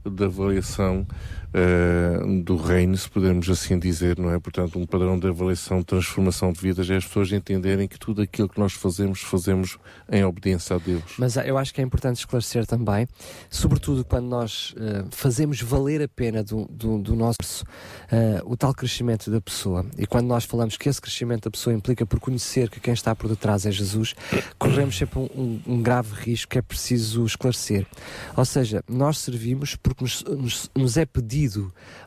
de avaliação eh, do reino, se pudermos assim dizer, não é? Portanto, um padrão de avaliação, transformação de vidas, é as pessoas entenderem que tudo aquilo que nós fazemos, fazemos em obediência a Deus. Mas ah, eu acho que é importante esclarecer também, sobretudo quando nós eh, fazemos valer a pena do, do, do nosso eh, o tal crescimento da pessoa e quando nós falamos que esse crescimento da pessoa implica por conhecer que quem está por detrás é Jesus, corremos sempre um, um- um grave risco que é preciso esclarecer. Ou seja, nós servimos porque nos, nos- nos é pedido,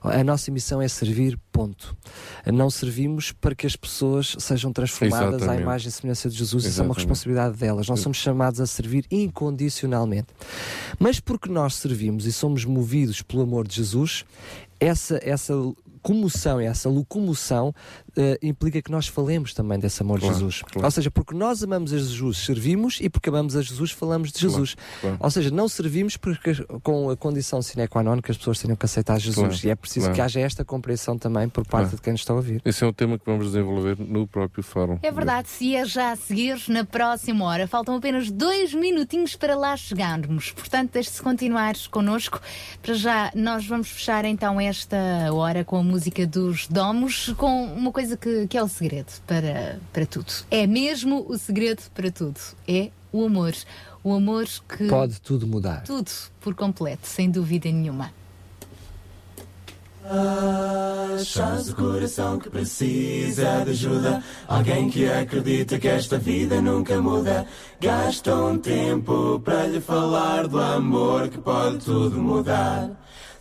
a nossa missão é servir, ponto. Não servimos para que as pessoas sejam transformadas à Exatamente. imagem e semelhança de Jesus, isso é uma Exatamente. responsabilidade delas. Nós somos chamados a servir incondicionalmente. Mas porque nós servimos e somos movidos pelo amor de Jesus, essa, essa comoção, essa locomoção eh, implica que nós falemos também desse amor Claro, de Jesus. claro. Ou seja, porque nós amamos a Jesus, servimos e porque amamos a Jesus, falamos de Claro, Jesus. claro. Ou seja, não servimos porque, com a condição sine qua non que as pessoas tenham que aceitar Jesus. Claro, e é preciso claro. que haja esta compreensão também por parte Claro. de quem nos está a ouvir. Esse é um tema que vamos desenvolver no próprio fórum. É verdade, se é já a seguir na próxima hora. Faltam apenas dois minutinhos para lá chegarmos. Portanto, deixe-se continuar connosco. Para já, nós vamos fechar então esta hora com a música dos Domos, com uma coisa que, que é o segredo para, para tudo. É mesmo o segredo para tudo. É o amor. O amor que. Pode tudo mudar. Tudo por completo, sem dúvida nenhuma. Achas o coração que precisa de ajuda? Alguém que acredita que esta vida nunca muda. Gasta um tempo para lhe falar do amor que pode tudo mudar.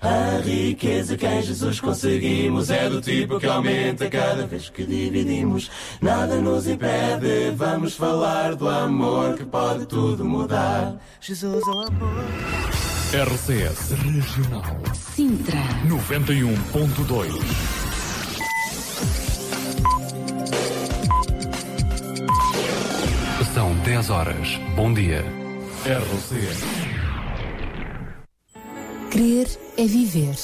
A riqueza que em Jesus conseguimos é do tipo que aumenta cada vez que dividimos. Nada nos impede, vamos falar do amor que pode tudo mudar. Jesus é o amor. RCS Regional Sintra. 91.2 São 10 horas. Bom dia. RCS Crer é viver.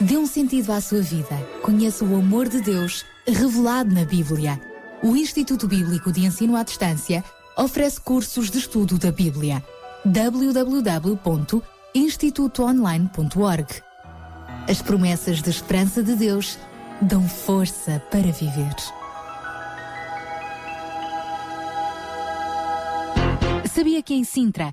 Dê um sentido à sua vida. Conheça o amor de Deus revelado na Bíblia. O Instituto Bíblico de Ensino à Distância oferece cursos de estudo da Bíblia. www.institutoonline.org As promessas de esperança de Deus dão força para viver. Sabia que em Sintra,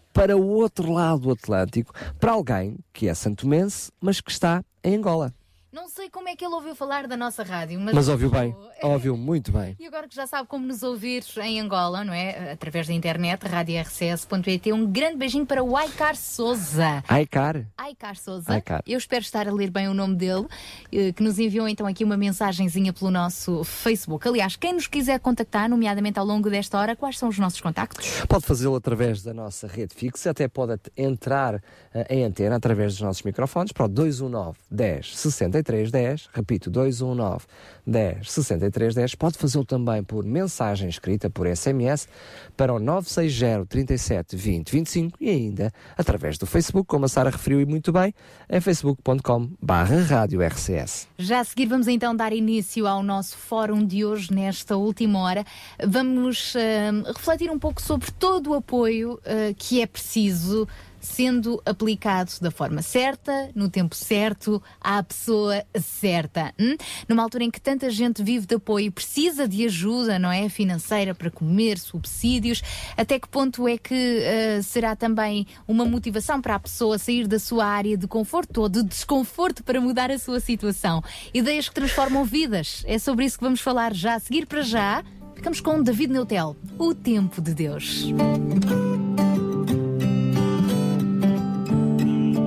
para o outro lado do Atlântico, para alguém que é santomense, mas que está em Angola. Não sei como é que ele ouviu falar da nonossa rádio, mas, Mas ouviu bem, ouviu muito bem. E agora que já sabe como nos ouvir em Angola, não é? Através da internet, radiorcs.pt, um grande beijinho para o Aicar Souza. Aicar. Aicar Souza. Aicar. Eu espero estar a ler bem o nome dele, eh, que nos enviou então aqui uma mensagenzinha pelo nosso Facebook. Aliás, quem nos quiser contactar, nomeadamente ao longo desta hora, quais são os nossos contactos? Pode fazê-lo através da nossa rede fixa, até pode entrar eh, em antena através dos nossos microfones para o 219 10 63 10, repito, 219 10 63 10. Pode fazê-lo também por mensagem escrita por SMS para o 960 37 20 25 e ainda através do Facebook, como a Sara referiu e muito bem, em facebook.com barra rádio RCS. Já a seguir vamos então dar início ao nosso fórum de hoje, nesta última hora. Vamos ahm, refletir um pouco sobre todo o apoio ah, que é preciso sendo aplicado da forma certa, no tempo certo, à pessoa certa. hum? Numa altura em que tanta gente vive de apoio e precisa de ajuda, não é? Financeira para comer, subsídios, até que ponto é que ah, será também uma motivação para a pessoa sair da sua área de conforto ou de desconforto para mudar a sua situação? Ideias que transformam vidas. É sobre isso que vamos falar já a seguir para já. Ficamos com David Neutel, o tempo de Deus.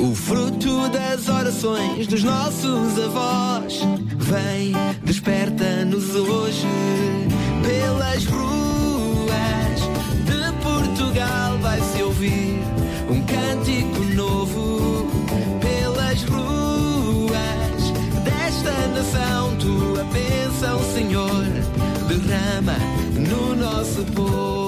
O fruto das orações dos nossos avós. Vem, desperta-nos hoje pelas ruas de Portugal. Vai-se ouvir um cântico novo pelas ruas desta nação. Tua bênção, Senhor, derrama no nosso povo.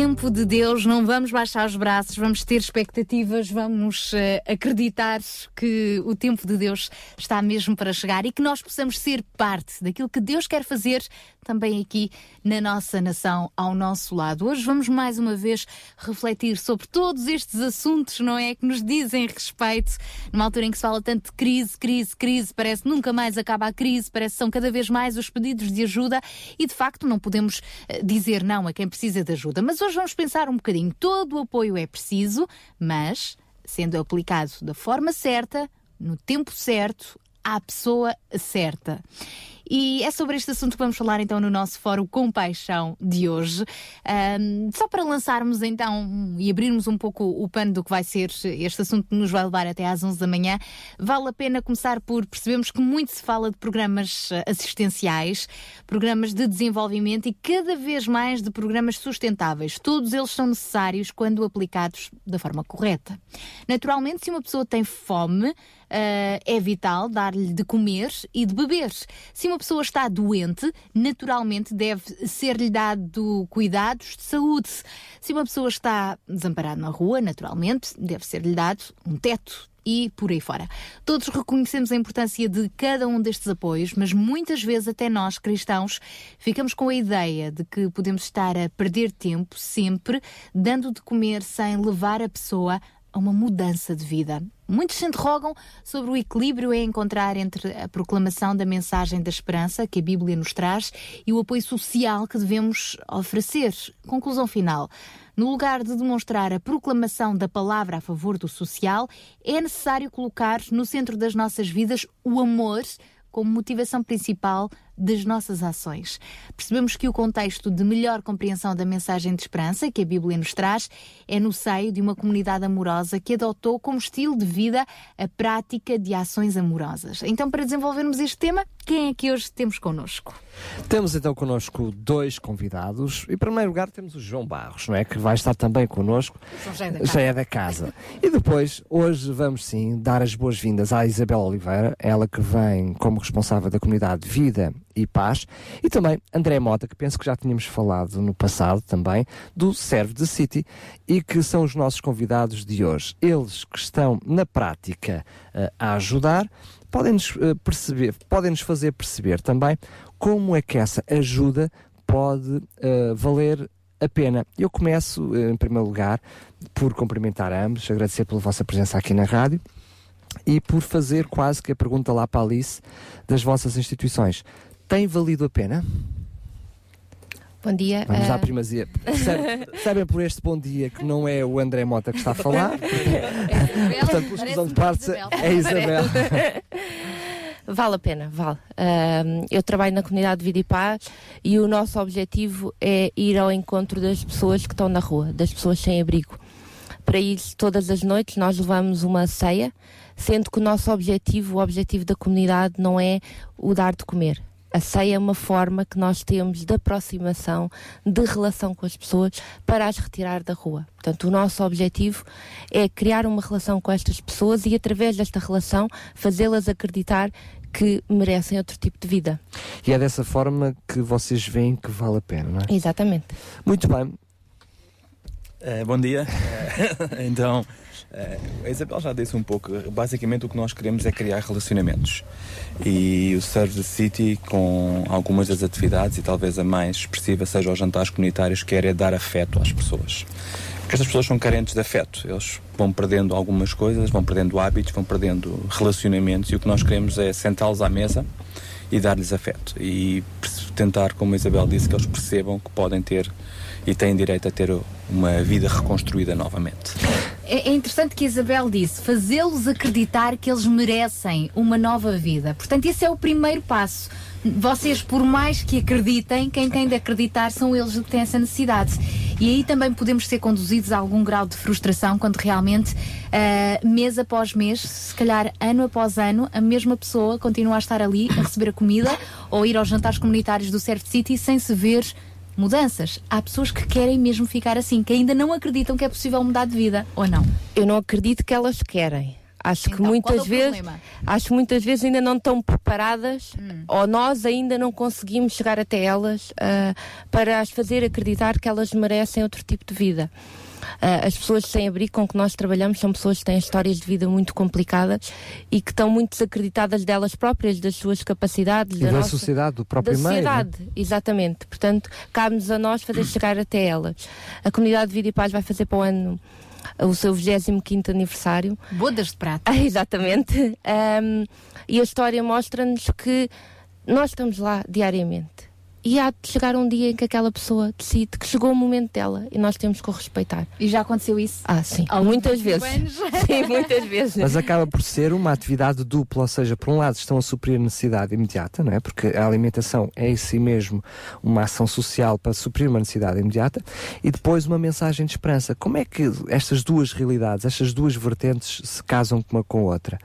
tempo de Deus, não vamos baixar os braços, vamos ter expectativas, vamos eh, acreditar que o tempo de Deus está mesmo para chegar e que nós possamos ser parte daquilo que Deus quer fazer também aqui na nossa nação, ao nosso lado. Hoje vamos mais uma vez refletir sobre todos estes assuntos, não é? Que nos dizem respeito, numa altura em que se fala tanto de crise, crise, crise, parece que nunca mais acaba a crise, parece que são cada vez mais os pedidos de ajuda e de facto não podemos eh, dizer não a quem precisa de ajuda. Mas hoje vamos pensar um bocadinho. Todo o apoio é preciso, mas sendo aplicado da forma certa, no tempo certo, à pessoa certa. E é sobre este assunto que vamos falar então no nosso Fórum Compaixão de hoje. Ahm, só para lançarmos então e abrirmos um pouco o pano do que vai ser este assunto que nos vai levar até às 11 da manhã, vale a pena começar por percebermos que muito se fala de programas eh, assistenciais, programas de desenvolvimento e cada vez mais de programas sustentáveis. Todos eles são necessários quando aplicados da forma correta. Naturalmente, se uma pessoa tem fome, é vital dar-lhe de comer e de beber. Se uma pessoa está doente, naturalmente deve ser-lhe dado cuidados de saúde. Se uma pessoa está desamparada na rua, naturalmente deve ser-lhe dado um teto e por aí fora. Todos reconhecemos a importância de cada um destes apoios, mas muitas vezes até nós, cristãos, ficamos com a ideia de que podemos estar a perder tempo sempre dando de comer sem levar a pessoa a uma mudança de vida. Muitos se interrogam sobre o equilíbrio a encontrar entre a proclamação da mensagem da esperança que a Bíblia nos traz e o apoio social que devemos oferecer. Conclusão final. No lugar de demonstrar a proclamação da palavra a favor do social, é necessário colocar no centro das nossas vidas o amor como motivação principal das nossas ações. Percebemos que o contexto de melhor compreensão da mensagem de esperança que a Bíblia nos traz é no seio de uma comunidade amorosa que adotou como estilo de vida a prática de ações amorosas. Então, para desenvolvermos este tema, quem é que hoje temos connosco? Temos então connosco dois convidados. Em primeiro lugar temos o João Barros, não é? Que vai estar também connosco. Já é da casa. Já é da casa. e depois, hoje vamos sim dar as boas-vindas à Isabel Oliveira, ela que vem como responsável da comunidade Vida e Paz, e também André Mota, que penso que já tínhamos falado no passado também, do Serve the City, e que são os nossos convidados de hoje. Eles que estão na prática eh, a ajudar, podem-nos eh, perceber, podem-nos fazer perceber também como é que essa ajuda pode eh, valer a pena. Eu começo, em primeiro lugar, por cumprimentar ambos, agradecer pela vossa presença aqui na rádio e por fazer quase que a pergunta lá para a Alice das vossas instituições. Tem valido a pena? Bom dia. Vamos ah, à primazia. Sabem, sabem por este bom dia que não é o André Mota que está a falar? Portanto, pela exclusão de partes, é Isabel. Vale a pena, vale. Eu trabalho na comunidade de Vida e Paz e o nosso objetivo é ir ao encontro das pessoas que estão na rua, das pessoas sem abrigo. Para isso, todas as noites nós levamos uma ceia, sendo que o nosso objetivo, o objetivo da comunidade, não é o dar de comer. A ceia é uma forma que nós temos de aproximação, de relação com as pessoas para as retirar da rua. Portanto, o nosso objetivo é criar uma relação com estas pessoas e, através desta relação, fazê-las acreditar que merecem outro tipo de vida. E é dessa forma que vocês veem que vale a pena, não é? Exatamente. Muito bem. Eh, bom dia. Então, a Isabel já disse um pouco. Basicamente, o que nós queremos é criar relacionamentos. E o Serve the City, com algumas das atividades, e talvez a mais expressiva seja os jantares comunitários, quer é dar afeto às pessoas. Porque estas pessoas são carentes de afeto. Eles vão perdendo algumas coisas, vão perdendo hábitos, vão perdendo relacionamentos, e o que nós queremos é sentá-los à mesa e dar-lhes afeto. E tentar, como a Isabel disse, que eles percebam que podem ter e têm direito a ter uma vida reconstruída novamente. É é interessante que Isabel disse, fazê-los acreditar que eles merecem uma nova vida. Portanto, esse é o primeiro passo. Vocês, por mais que acreditem, quem tem de acreditar são eles que têm essa necessidade. E aí também podemos ser conduzidos a algum grau de frustração quando realmente, ah, mês após mês, se calhar ano após ano, a mesma pessoa continua a estar ali a receber a comida ou ir aos jantares comunitários do Serve City sem se ver mudanças. Há pessoas que querem mesmo ficar assim, que ainda não acreditam que é possível mudar de vida, ou não? Eu não acredito que elas querem. Acho que Então, é muitas o vezes, problema? acho que muitas vezes ainda não estão preparadas Hum. ou nós ainda não conseguimos chegar até elas ah, para as fazer acreditar que elas merecem outro tipo de vida. Ah, as pessoas sem abrigo com que nós trabalhamos são pessoas que têm histórias de vida muito complicadas e que estão muito desacreditadas delas próprias, das suas capacidades, E da nossa- sociedade, do próprio da meio, sociedade, exatamente. Portanto, cabe-nos a nós fazer chegar até elas. A comunidade de Vida e Paz vai fazer para o ano o seu 25 aniversário. Bodas de prata. exatamente. Ahm, e a história mostra-nos que nós estamos lá diariamente. E há de chegar um dia em que aquela pessoa decide que chegou o momento dela e nós temos que o respeitar. E já aconteceu isso? Ah, sim. Ao muitas vezes. anos? Sim, muitas vezes. Mas acaba por ser uma atividade dupla, ou seja, por um lado estão a suprir a necessidade imediata, não é? Porque a alimentação é em si mesmo uma ação social para suprir uma necessidade imediata e depois uma mensagem de esperança. Como é que estas duas realidades, estas duas vertentes se casam uma com a outra?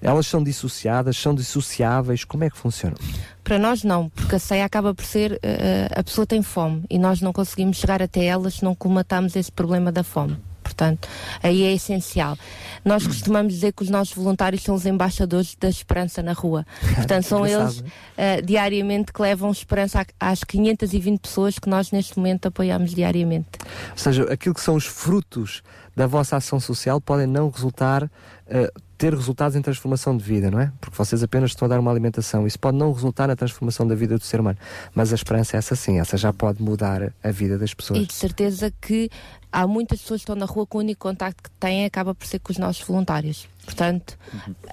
Elas são dissociadas, são dissociáveis, como é que funcionam? Para nós não, porque a ceia acaba por ser eh, a pessoa tem fome e nós não conseguimos chegar até ela se não comatamos esse problema da fome. Portanto, aí é essencial. Nós costumamos dizer que os nossos voluntários são os embaixadores da esperança na rua. Portanto, são eles eh, diariamente que levam esperança às 520 pessoas que nós neste momento apoiamos diariamente. Ou seja, aquilo que são os frutos da vossa ação social podem não resultar, eh, ter resultados em transformação de vida, não é? Porque vocês apenas estão a dar uma alimentação. Isso pode não resultar na transformação da vida do ser humano. Mas a esperança é essa sim, essa já pode mudar a vida das pessoas. E de certeza que há muitas pessoas que estão na rua que o único contacto que têm acaba por ser com os nossos voluntários. Portanto,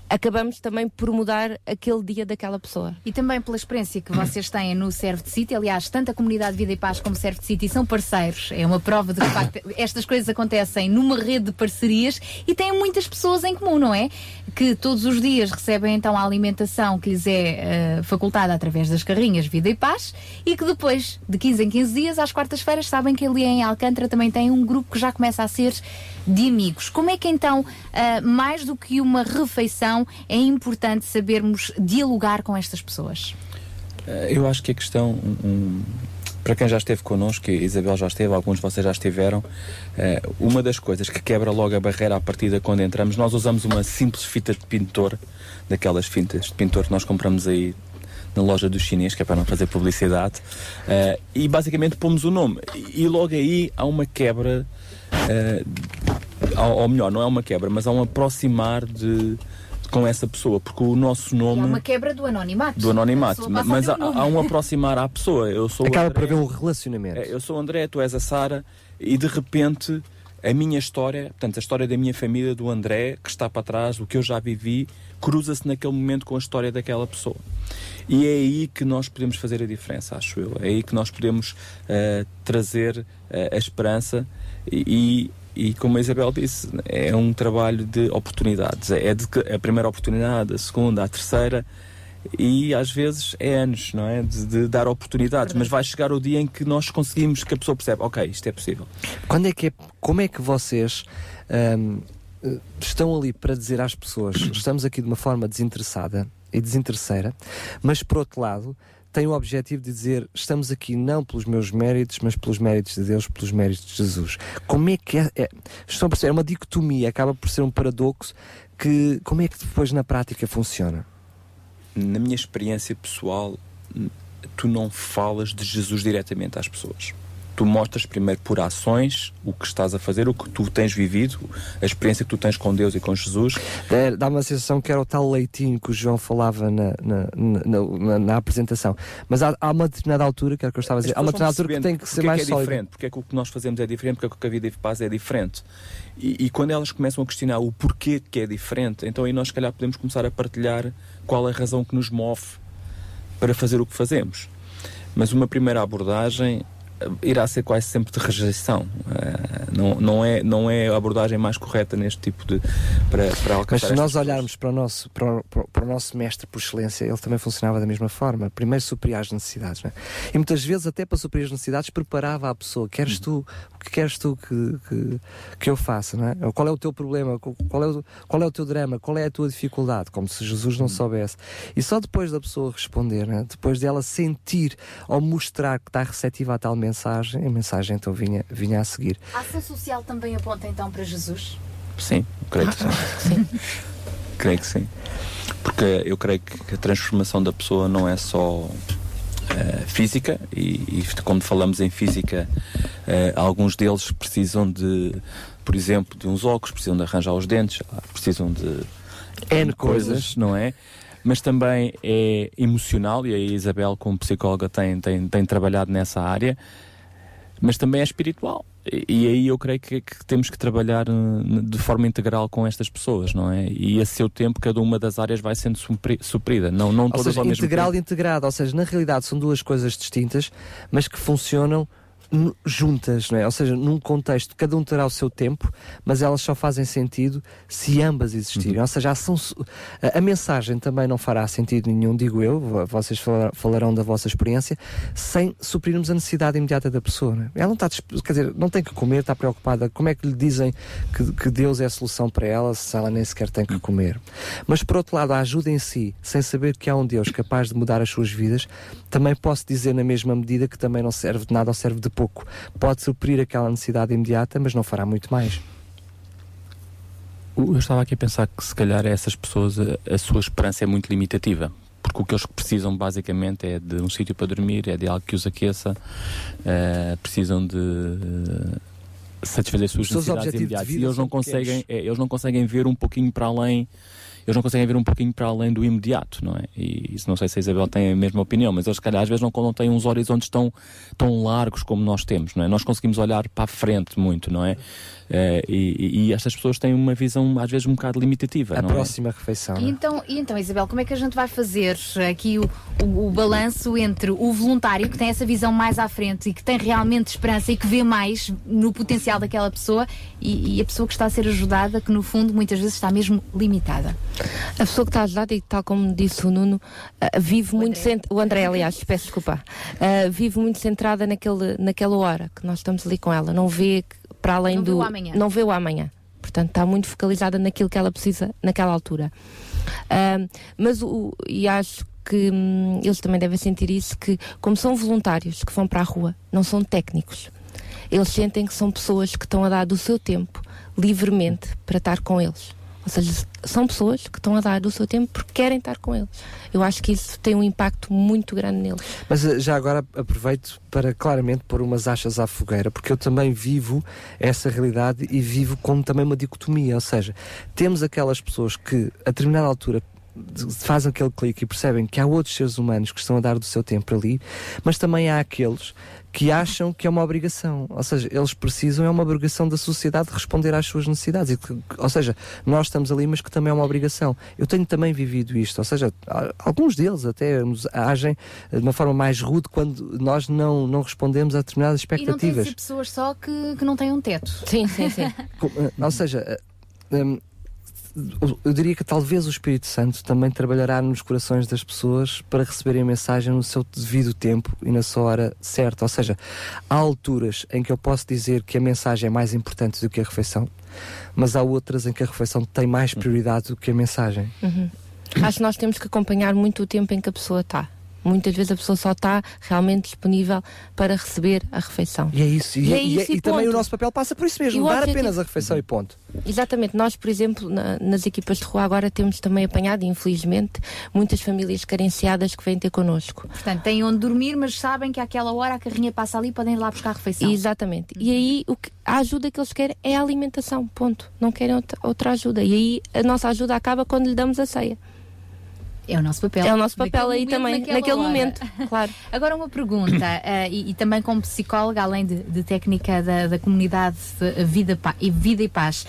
acabamos também por mudar aquele dia daquela pessoa. E também pela experiência que vocês têm no Serve de City, aliás, tanto a comunidade Vida e Paz como o Serve de City são parceiros. É uma prova de que, de facto, estas coisas acontecem numa rede de parcerias e têm muitas pessoas em comum, não é? Que todos os dias recebem então a alimentação que lhes é eh, facultada através das carrinhas Vida e Paz e que depois, de 15 em 15 dias, às quartas-feiras, sabem que ali em Alcântara também tem um grupo que já começa a ser de amigos. Como é que então, ah, mais do que uma refeição, é importante sabermos dialogar com estas pessoas? Eh, Eu acho que a questão, um- para quem já esteve connosco, e Isabel já esteve, alguns de vocês já estiveram, eh, uma das coisas que quebra logo a barreira à partida quando entramos, nós usamos uma simples fita de pintor, daquelas fitas de pintor que nós compramos aí na loja do chinês, que é para não fazer publicidade, eh, e basicamente pomos o nome. E, logo aí há uma quebra, eh, ou, ou melhor, não é uma quebra, mas há um aproximar de, com essa pessoa, porque o nosso nome É uma quebra do anonimato. do anonimato, mas há, um há um aproximar à pessoa. Eu sou Acaba André, por haver um relacionamento. é, eu sou o André, tu és a Sara, e de repente a minha história, portanto, a história da minha família, do André, que está para trás, o que eu já vivi, cruza-se naquele momento com a história daquela pessoa. E é aí que nós podemos fazer a diferença, acho eu. É aí que nós podemos eh, trazer eh, a esperança e, e, como a Isabel disse, é um trabalho de oportunidades. É de que- a primeira oportunidade, a segunda, a terceira e às vezes é anos, não é? De, de dar oportunidades, mas vai chegar o dia em que nós conseguimos que a pessoa percebe, ok, isto é possível. Quando é que é, como é que vocês eh, estão ali para dizer às pessoas estamos aqui de uma forma desinteressada e desinteresseira, mas por outro lado têm o objetivo de dizer estamos aqui não pelos meus méritos, mas pelos méritos de Deus, pelos méritos de Jesus. Como é que é? é estão a perceber? É uma dicotomia, acaba por ser um paradoxo que como é que depois na prática funciona? Na minha experiência pessoal, tu não falas de Jesus diretamente às pessoas. Tu mostras primeiro por ações o que estás a fazer, o que tu tens vivido, a experiência que tu tens com Deus e com Jesus. Dá- Dá uma sensação que era o tal leitinho que o João falava na, na, na, na- apresentação. Mas há, há uma determinada altura, que era o que eu estava a dizer, há uma determinada altura que tem que ser mais é que é sólida. diferente, porque é que o que nós fazemos é diferente, porque é que a vida de paz é diferente. E, e quando elas começam a questionar o porquê que é diferente, então aí nós se calhar podemos começar a partilhar qual é a razão que nos move para fazer o que fazemos. Mas uma primeira abordagem irá ser quase sempre de rejeição. Eh, não, não, é, não é a abordagem mais correta neste tipo de. para, para Mas alcançar se estas nós olharmos para o, nosso, para, o, para o nosso mestre por excelência, ele também funcionava da mesma forma. Primeiro supria as necessidades. é? E muitas vezes, até para suprir as necessidades, preparava a pessoa. Queres tu, o que queres tu que, que, que eu faça? É? Qual é o teu problema? Qual é o, qual é o teu drama? Qual é a tua dificuldade? Como se Jesus não soubesse. E só depois da pessoa responder, é? depois dela sentir ou mostrar que está receptiva a tal mensagem, a mensagem então vinha, vinha a seguir. A ação social também aponta então para Jesus? Sim, creio que sim. creio que sim. Porque eu creio que a transformação da pessoa não é só eh, física e, e como falamos em física, eh, alguns deles precisam de, por exemplo, de uns óculos, precisam de arranjar os dentes, precisam de N coisas, não é? Mas também é emocional, e a Isabel, como psicóloga, tem, tem, tem trabalhado nessa área, mas também é espiritual. E, e aí eu creio que, que temos que trabalhar eh, de forma integral com estas pessoas, não é? E a seu tempo cada uma das áreas vai sendo supri- suprida, não, não Ou todas seja, ao mesmo integral e integrado. Ou seja, na realidade são duas coisas distintas, mas que funcionam juntas, não é? Ou seja, num contexto, cada um terá o seu tempo, mas elas só fazem sentido se ambas existirem. Ou seja, a, ação a- a mensagem também não fará sentido nenhum, digo eu, vo- vocês fala- falarão da vossa experiência, sem suprirmos a necessidade imediata da pessoa. Não é? Ela não está, quer dizer, não tem que comer, está preocupada. Como é que lhe dizem que, que Deus é a solução para ela se ela nem sequer tem que comer? Mas por outro lado, a ajuda em si, sem saber que há um Deus capaz de mudar as suas vidas, também posso dizer na mesma medida que também não serve de nada ou serve de pouco. Pode suprir aquela necessidade imediata, mas não fará muito mais. Eu estava aqui a pensar que se calhar essas pessoas a, a sua esperança é muito limitativa. Porque o que eles precisam basicamente é de um sítio para dormir, é de algo que os aqueça, eh, precisam de eh, satisfazer as suas Os necessidades imediatas. E eles não, conseguem, é, eles não conseguem ver um pouquinho para além. Eles não conseguem ver um pouquinho para além do imediato, não é? E isso não sei se a Isabel tem a mesma opinião, mas eles, se calhar, às vezes não, não têm uns horizontes tão, tão largos como nós temos, não é? Nós conseguimos olhar para a frente muito, não é? Eh, e, e- estas pessoas têm uma visão, às vezes, um bocado limitativa, A não é? próxima refeição. E então, e então, Isabel, como é que a gente vai fazer aqui o, o, o balanço entre o voluntário que tem essa visão mais à frente e que tem realmente esperança e que vê mais no potencial daquela pessoa e, e a pessoa que está a ser ajudada, que no fundo muitas vezes está mesmo limitada? A pessoa que está ajudada, e tal como disse o Nuno, ah, vive muito cent... o André, aliás, peço desculpa, ah, vive muito centrada naquele, naquela hora que nós estamos ali com ela, não vê que- para além Não vê do. o amanhã. Não vê o amanhã. Portanto, está muito focalizada naquilo que ela precisa naquela altura. Mas o, e acho que hum, eles também devem sentir isso, que como são voluntários que vão para a rua, não são técnicos. Eles sentem que são pessoas que estão a dar do seu tempo livremente para estar com eles. Ou seja, são pessoas que estão a dar do seu tempo porque querem estar com eles. Eu acho que isso tem um impacto muito grande neles. Mas eh, já agora aproveito para claramente pôr umas achas à fogueira, porque eu também vivo essa realidade e vivo como também uma dicotomia. Ou seja, temos aquelas pessoas que a determinada altura fazem aquele clique e percebem que há outros seres humanos que estão a dar do seu tempo ali, mas também há aqueles que acham que é uma obrigação. Ou seja, eles precisam, é uma obrigação da sociedade de responder às suas necessidades. E que- ou seja, nós estamos ali, mas que também é uma obrigação. Eu tenho também vivido isto. Ou seja, alguns deles até nos agem de uma forma mais rude quando nós não, não respondemos a determinadas E não tem expectativas. pessoas só que, que não têm um teto. Sim, sim, sim. Eh, Ou seja, eh, hum, eu diria que talvez o Espírito Santo também trabalhará nos corações das pessoas para receberem a mensagem no seu devido tempo e na sua hora certa. Ou seja, há alturas em que eu posso dizer que a mensagem é mais importante do que a refeição, mas há outras em que a refeição tem mais prioridade do que a mensagem. Uhum. Acho que nós temos que acompanhar muito o tempo em que a pessoa está. Muitas vezes a pessoa só está realmente disponível para receber a refeição. E é isso. E, é- e é- isso e também o nosso papel passa por isso E mesmo, dar objetivo- apenas a refeição e ponto. Exatamente, nós, por exemplo, na- nas equipas de rua agora temos também apanhado, infelizmente, muitas famílias carenciadas que vêm ter connosco. Portanto, têm onde dormir, mas sabem que àquela hora a carrinha passa ali e podem ir lá buscar a refeição. Exatamente. E aí o que, a ajuda que eles querem é a alimentação, ponto. Não querem outra, outra ajuda. E aí a nossa ajuda acaba quando lhe damos a ceia. É o nosso papel. É o nosso papel Naquele aí também, naquele hora. momento, claro. Agora uma pergunta, eh, e, e também como psicóloga, além de, de técnica da, da comunidade de vida, Pa- e vida e paz.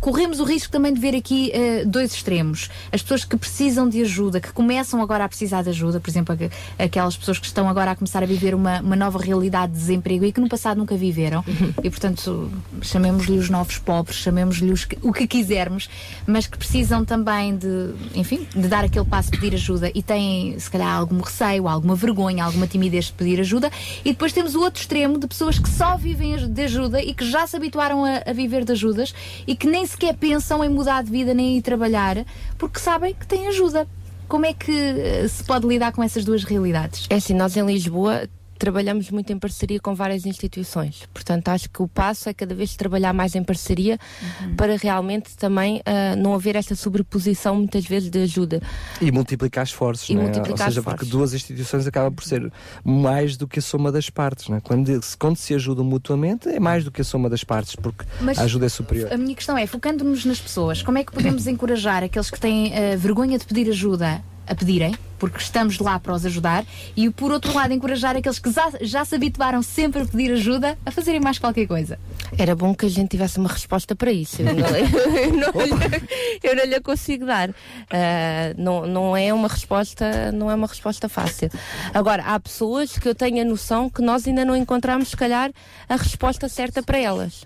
Corremos o risco também de ver aqui eh, dois extremos. As pessoas que precisam de ajuda, que começam agora a precisar de ajuda, por exemplo, aqu- aquelas pessoas que estão agora a começar a viver uma, uma nova realidade de desemprego e que no passado nunca viveram. E, portanto, chamemos-lhe os novos pobres, chamemos-lhe o que quisermos, mas que precisam também de, enfim, de dar aquele passo, pedir ajuda e têm, se calhar, algum receio, alguma vergonha, alguma timidez de pedir ajuda. E depois temos o outro extremo de pessoas que só vivem de ajuda e que já se habituaram a, a viver de ajudas e que nem sequer pensam em mudar de vida nem ir trabalhar porque sabem que têm ajuda. Como é que eh, se pode lidar com essas duas realidades? É assim, nós em Lisboa trabalhamos muito em parceria com várias instituições. Portanto, acho que o passo é cada vez trabalhar mais em parceria Uhum. para realmente também ah, não haver esta sobreposição muitas vezes de ajuda. E multiplicar esforços, E não é? multiplicar Ou seja, esforços. porque duas instituições acaba por ser mais do que a soma das partes, não é? Quando, se- quando se ajudam mutuamente, é mais do que a soma das partes, porque Mas a ajuda é superior. A minha questão é, focando-nos nas pessoas, como é que podemos encorajar aqueles que têm eh, vergonha de pedir ajuda a pedirem, porque estamos lá para os ajudar, e por outro lado encorajar aqueles que já, já se habituaram sempre a pedir ajuda a fazerem mais qualquer coisa? Era bom que a gente tivesse uma resposta para isso. Eu não, eu não, lhe- eu não lhe consigo dar. Ah, não, não é uma resposta, não é uma resposta fácil. Agora, há pessoas que eu tenho a noção que nós ainda não encontramos, se calhar, a resposta certa para elas.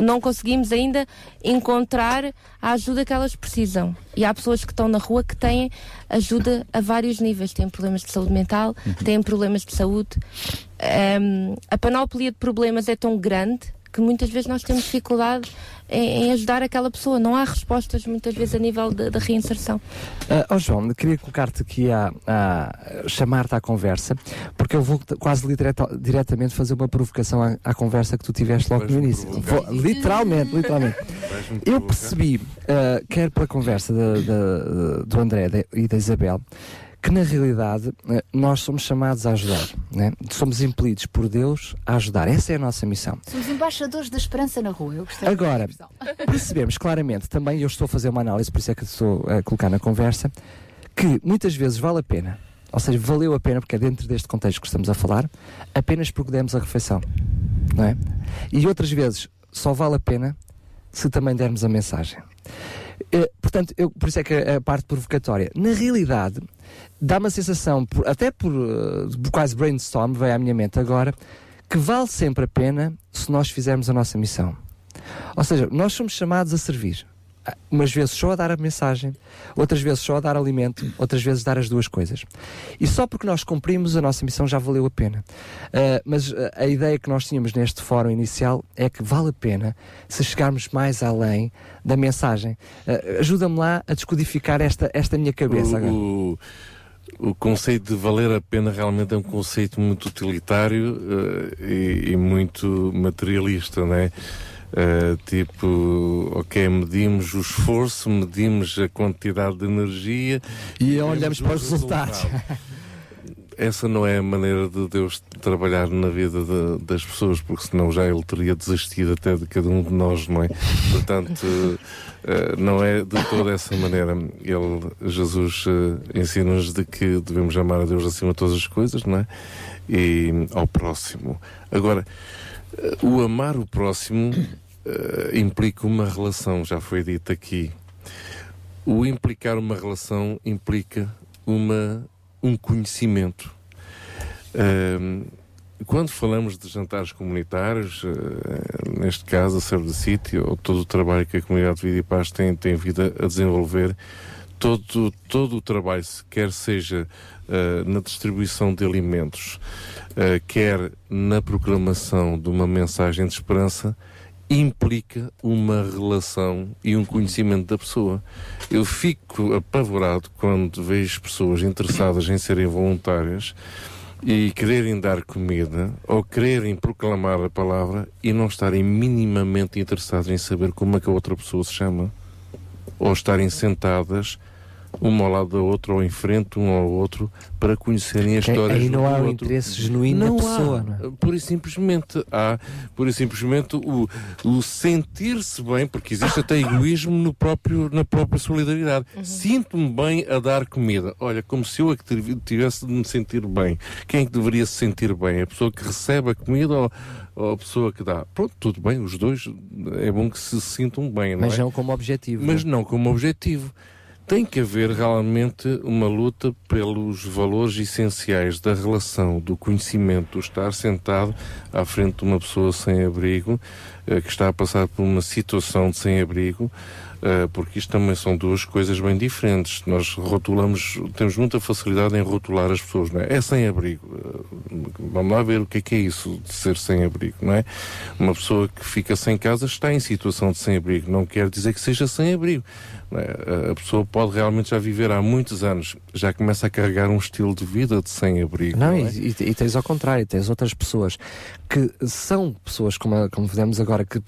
Não conseguimos ainda encontrar a ajuda que elas precisam. E há pessoas que estão na rua que têm ajuda a vários níveis. Têm problemas de saúde mental, têm problemas de saúde. Ahm, a panóplia de problemas é tão grande que muitas vezes nós temos dificuldade em, em ajudar aquela pessoa. Não há respostas muitas vezes a nível de- da reinserção. Ah, ó João, queria colocar-te aqui a, a chamar-te à conversa, porque eu vou quase direta- diretamente fazer uma provocação à, à conversa que tu tiveste logo no início. Vou- literalmente, literalmente. Eu percebi, ah, quer pela conversa da- da- do André e da Isabel, que na realidade eh, nós somos chamados a ajudar, né? somos impelidos por Deus a ajudar. Essa é a nossa missão. Somos embaixadores da esperança na rua. Eu gostei Agora, percebemos claramente, também eu estou a fazer uma análise, por isso é que estou a colocar na conversa, que muitas vezes vale a pena, ou seja, valeu a pena, porque é dentro deste contexto que estamos a falar, apenas porque demos a refeição, não é? E outras vezes só vale a pena se também dermos a mensagem. Eh, portanto, eu, por isso é que a, a parte provocatória, na realidade, dá-me a sensação, até por, eh, por quase brainstorm, veio à minha mente agora, que vale sempre a pena se nós fizermos a nossa missão. Ou seja, nós somos chamados a servir. Ah, Umas vezes só a dar a mensagem, outras vezes só a dar alimento, outras vezes dar as duas coisas. E só porque nós cumprimos a nossa missão já valeu a pena. Ah, mas ah, a ideia que nós tínhamos neste fórum inicial é que vale a pena se chegarmos mais além da mensagem. Ah, Ajuda-me lá a descodificar esta, esta minha cabeça agora. O, conceito de valer a pena realmente é um conceito muito utilitário eh, e, e muito materialista, não é? Eh, tipo, ok, medimos o esforço, medimos a quantidade de energia E olhamos para os resultados. resultado. Essa não é a maneira de Deus trabalhar na vida de- das pessoas, porque senão já ele teria desistido até de cada um de nós, não é? Portanto, eh, não é de toda essa maneira. Ele, Jesus, eh, ensina-nos de que devemos amar a Deus acima de todas as coisas, não é? E ao próximo. Agora, eh, o amar o próximo implica uma relação, já foi dito aqui. O implicar uma relação implica uma, um conhecimento. Ahm, quando falamos de jantares comunitários, eh, neste caso a Serve the City, ou todo o trabalho que a comunidade de Vida e Paz tem, tem vindo a desenvolver, todo, todo o trabalho, quer seja eh, na distribuição de alimentos, eh, quer na proclamação de uma mensagem de esperança, implica uma relação e um conhecimento da pessoa. Eu fico apavorado quando vejo pessoas interessadas em serem voluntárias e quererem dar comida ou quererem proclamar a palavra e não estarem minimamente interessados em saber como é que a outra pessoa se chama ou estarem sentadas uma ao lado da outra ou em frente um ao outro para conhecerem a história aí não há do o outro. interesse genuíno da pessoa, há. não é? Pura e simplesmente há, pura e simplesmente o, o sentir-se bem, porque existe até egoísmo no próprio, na própria solidariedade. Sinto-me bem a dar comida. Olha, como se eu é que tiv- tivesse de me sentir bem. Quem é que deveria se sentir bem? A pessoa que recebe a comida ou, ou a pessoa que dá? Pronto, tudo bem, os dois é bom que se sintam bem, não Mas é? não como objetivo. Mas não como objetivo. Tem que haver realmente uma luta pelos valores essenciais da relação, do conhecimento, do estar sentado à frente de uma pessoa sem abrigo, eh, que está a passar por uma situação de sem abrigo, porque isto também são duas coisas bem diferentes. Nós rotulamos, temos muita facilidade em rotular as pessoas, não é? É sem abrigo. Uh, vamos lá ver o que é que é isso de ser sem abrigo, não é? Uma pessoa que fica sem casa está em situação de sem abrigo, não quer dizer que seja sem abrigo. É? A pessoa pode realmente já viver há muitos anos, já começa a carregar um estilo de vida de sem-abrigo. Não, não é? e, e, tens ao contrário, tens outras pessoas que são pessoas, como, como fizemos agora, que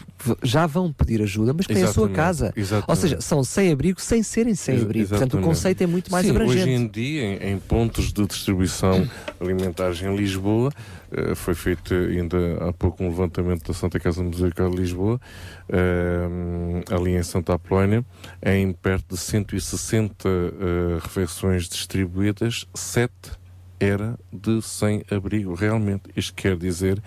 já vão pedir ajuda, mas que têm a sua casa. Exatamente. Ou seja, são sem-abrigo sem serem sem-abrigo. Portanto, o conceito é muito mais Sim, abrangente. Hoje em dia, em, em pontos de distribuição alimentares em Lisboa, Uh, foi feito ainda há pouco um levantamento da Santa Casa Musical de Lisboa, uh, ali em Santa Apolónia, em perto de 160 uh, refeições distribuídas, 7 era de sem-abrigo. Realmente, isto quer dizer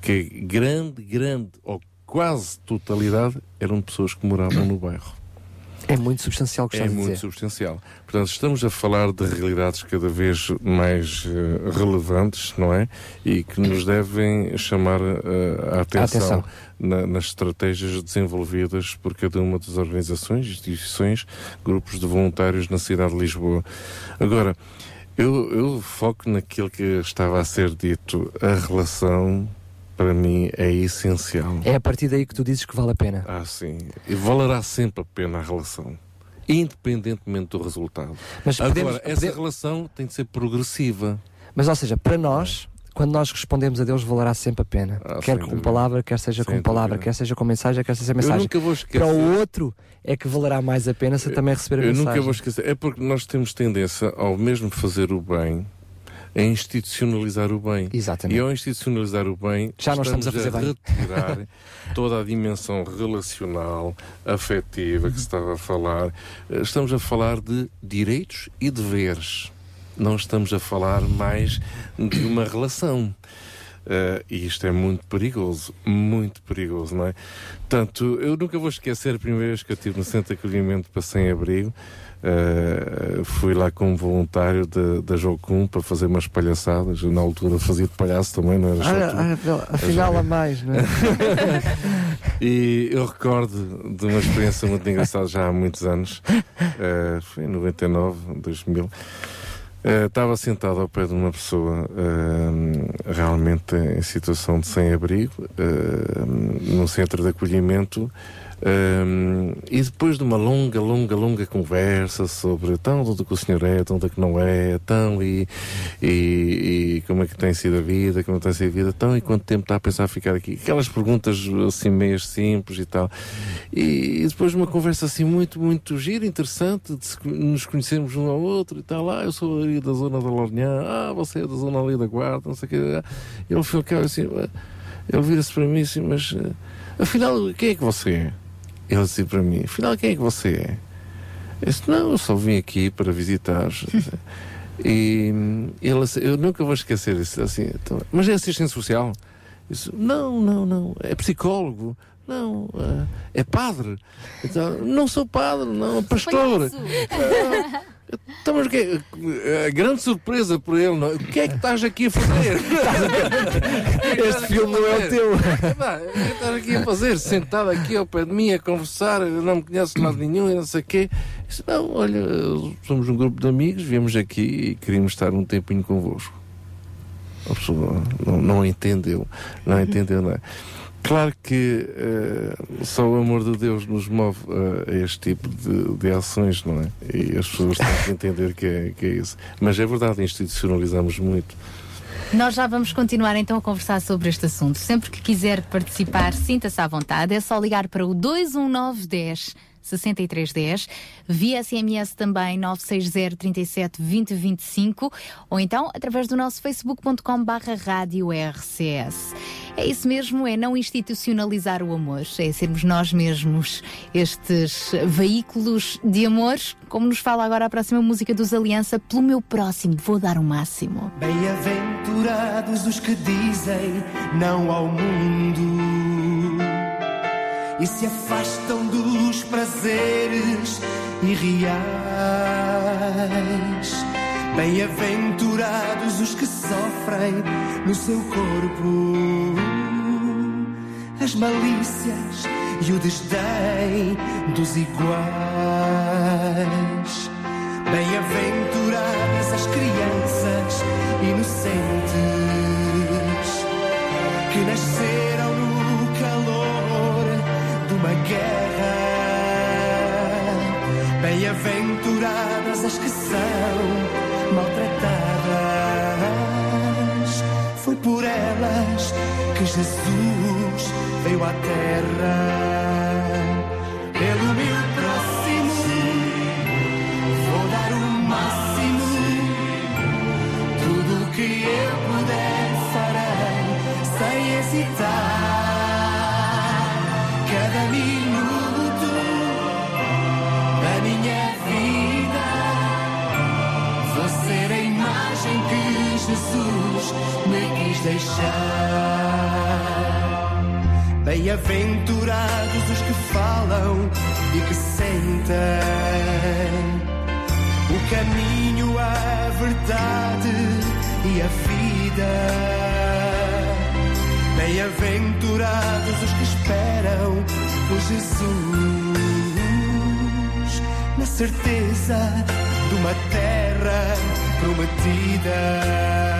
que grande, grande ou quase totalidade eram pessoas que moravam no bairro. É muito substancial que É estás a muito dizer. substancial. Portanto, estamos a falar de realidades cada vez mais eh, relevantes, não é? E que nos devem chamar eh, a atenção, atenção. na- nas estratégias desenvolvidas por cada uma das organizações, instituições, grupos de voluntários na cidade de Lisboa. Agora, eu, eu foco naquilo que estava a ser dito. A relação, para mim, é essencial. É a partir daí que tu dizes que vale a pena. Ah, sim. E valerá sempre a pena a relação. Independentemente do resultado. Mas Agora, podemos- essa pode- relação tem de ser progressiva. Mas, ou seja, para nós, quando nós respondemos a Deus, valerá sempre a pena. Ah, quer com dúvida. palavra, quer seja Sem com palavra, dúvida. quer seja com mensagem, quer seja mensagem. nunca vou esquecer- Para o outro é que valerá mais a pena se também receber a Eu mensagem. nunca vou esquecer. É porque nós temos tendência, ao mesmo fazer o bem, a institucionalizar o bem. Exatamente. E ao institucionalizar o bem, Já não estamos a fazer bem. retirar toda a dimensão relacional, afetiva que se estava a falar. Eh, Estamos a falar de direitos e deveres. Não estamos a falar mais de uma relação. Eh, e isto é muito perigoso, muito perigoso, não é? Portanto, eu nunca vou esquecer a primeira vez que eu estive no centro de acolhimento para sem-abrigo. Eh, fui lá como voluntário da- Jocum para fazer umas palhaçadas. Na altura fazia de palhaço também, não era só tu. olha, afinal, a mais, não é? E eu recordo de uma experiência muito engraçada já há muitos anos, eh, foi em 99, 2000. Eh, estava sentado ao pé de uma pessoa eh, realmente em situação de sem-abrigo, eh, num centro de acolhimento, eh, e depois de uma longa, longa, longa conversa sobre tão do que o senhor é, tão do que não é, tão e, e, e como é que tem sido a vida, como tem sido a vida, tão e quanto tempo está a pensar ficar aqui. Aquelas perguntas assim meias simples e tal. E, e depois de uma conversa assim muito, muito gira, interessante, de se nos conhecermos um ao outro e tal. Ah, eu sou ali da zona da Lourinhã, ah, você é da zona ali da Guarda, não sei o quê. Ele assim, ele vira-se para mim assim, mas ah, afinal, quem é que você é? Ele disse para mim, afinal, quem é que você é? Eu disse, não, eu só vim aqui para visitar. E ele, eu nunca vou esquecer isso. Assim, então, mas é assistente social? Eu disse, não, não, não. É psicólogo? Não. ah, é padre? Então, não sou padre, não. Pastor. Então, mas o que é? A grande surpresa para ele, não é? o que é que estás aqui a fazer? Este filme não é o teu. O que é que estás aqui a fazer? Sentado aqui ao pé de mim a conversar, não me de lado nenhum e não sei o quê. Disse, não, olha, somos um grupo de amigos, viemos aqui e queríamos estar um tempinho convosco. A pessoa não, não entendeu, não entendeu nada. Claro que eh, só o amor de Deus nos move eh, a este tipo de, de ações, não é? E as pessoas têm que entender que é, que é isso. Mas é verdade, institucionalizamos muito. Nós já vamos continuar então a conversar sobre este assunto. Sempre que quiser participar, sinta-se à vontade. É só ligar para o 21910 6310, via SMS também 960 37 20 25 ou então através do nosso facebook.com barra rádio RCS. É isso mesmo, é não institucionalizar o amor, é sermos nós mesmos estes veículos de amor, como nos fala agora a próxima música dos Aliança, pelo meu próximo, vou dar o máximo. Bem-aventurados os que dizem não ao mundo e se afastam prazeres irreais. Bem-aventurados os que sofrem no seu corpo as malícias e o desdém dos iguais. Bem-aventuradas as crianças inocentes Bem-aventuradas as que são maltratadas. Foi por elas que Jesus veio à terra. Pelo meu próximo, vou dar o máximo. Tudo o que eu puder farei sem hesitar. Deixar. Bem-aventurados os que falam e que sentem o caminho, a verdade e a vida. Bem-aventurados os que esperam por Jesus, na certeza de uma terra prometida.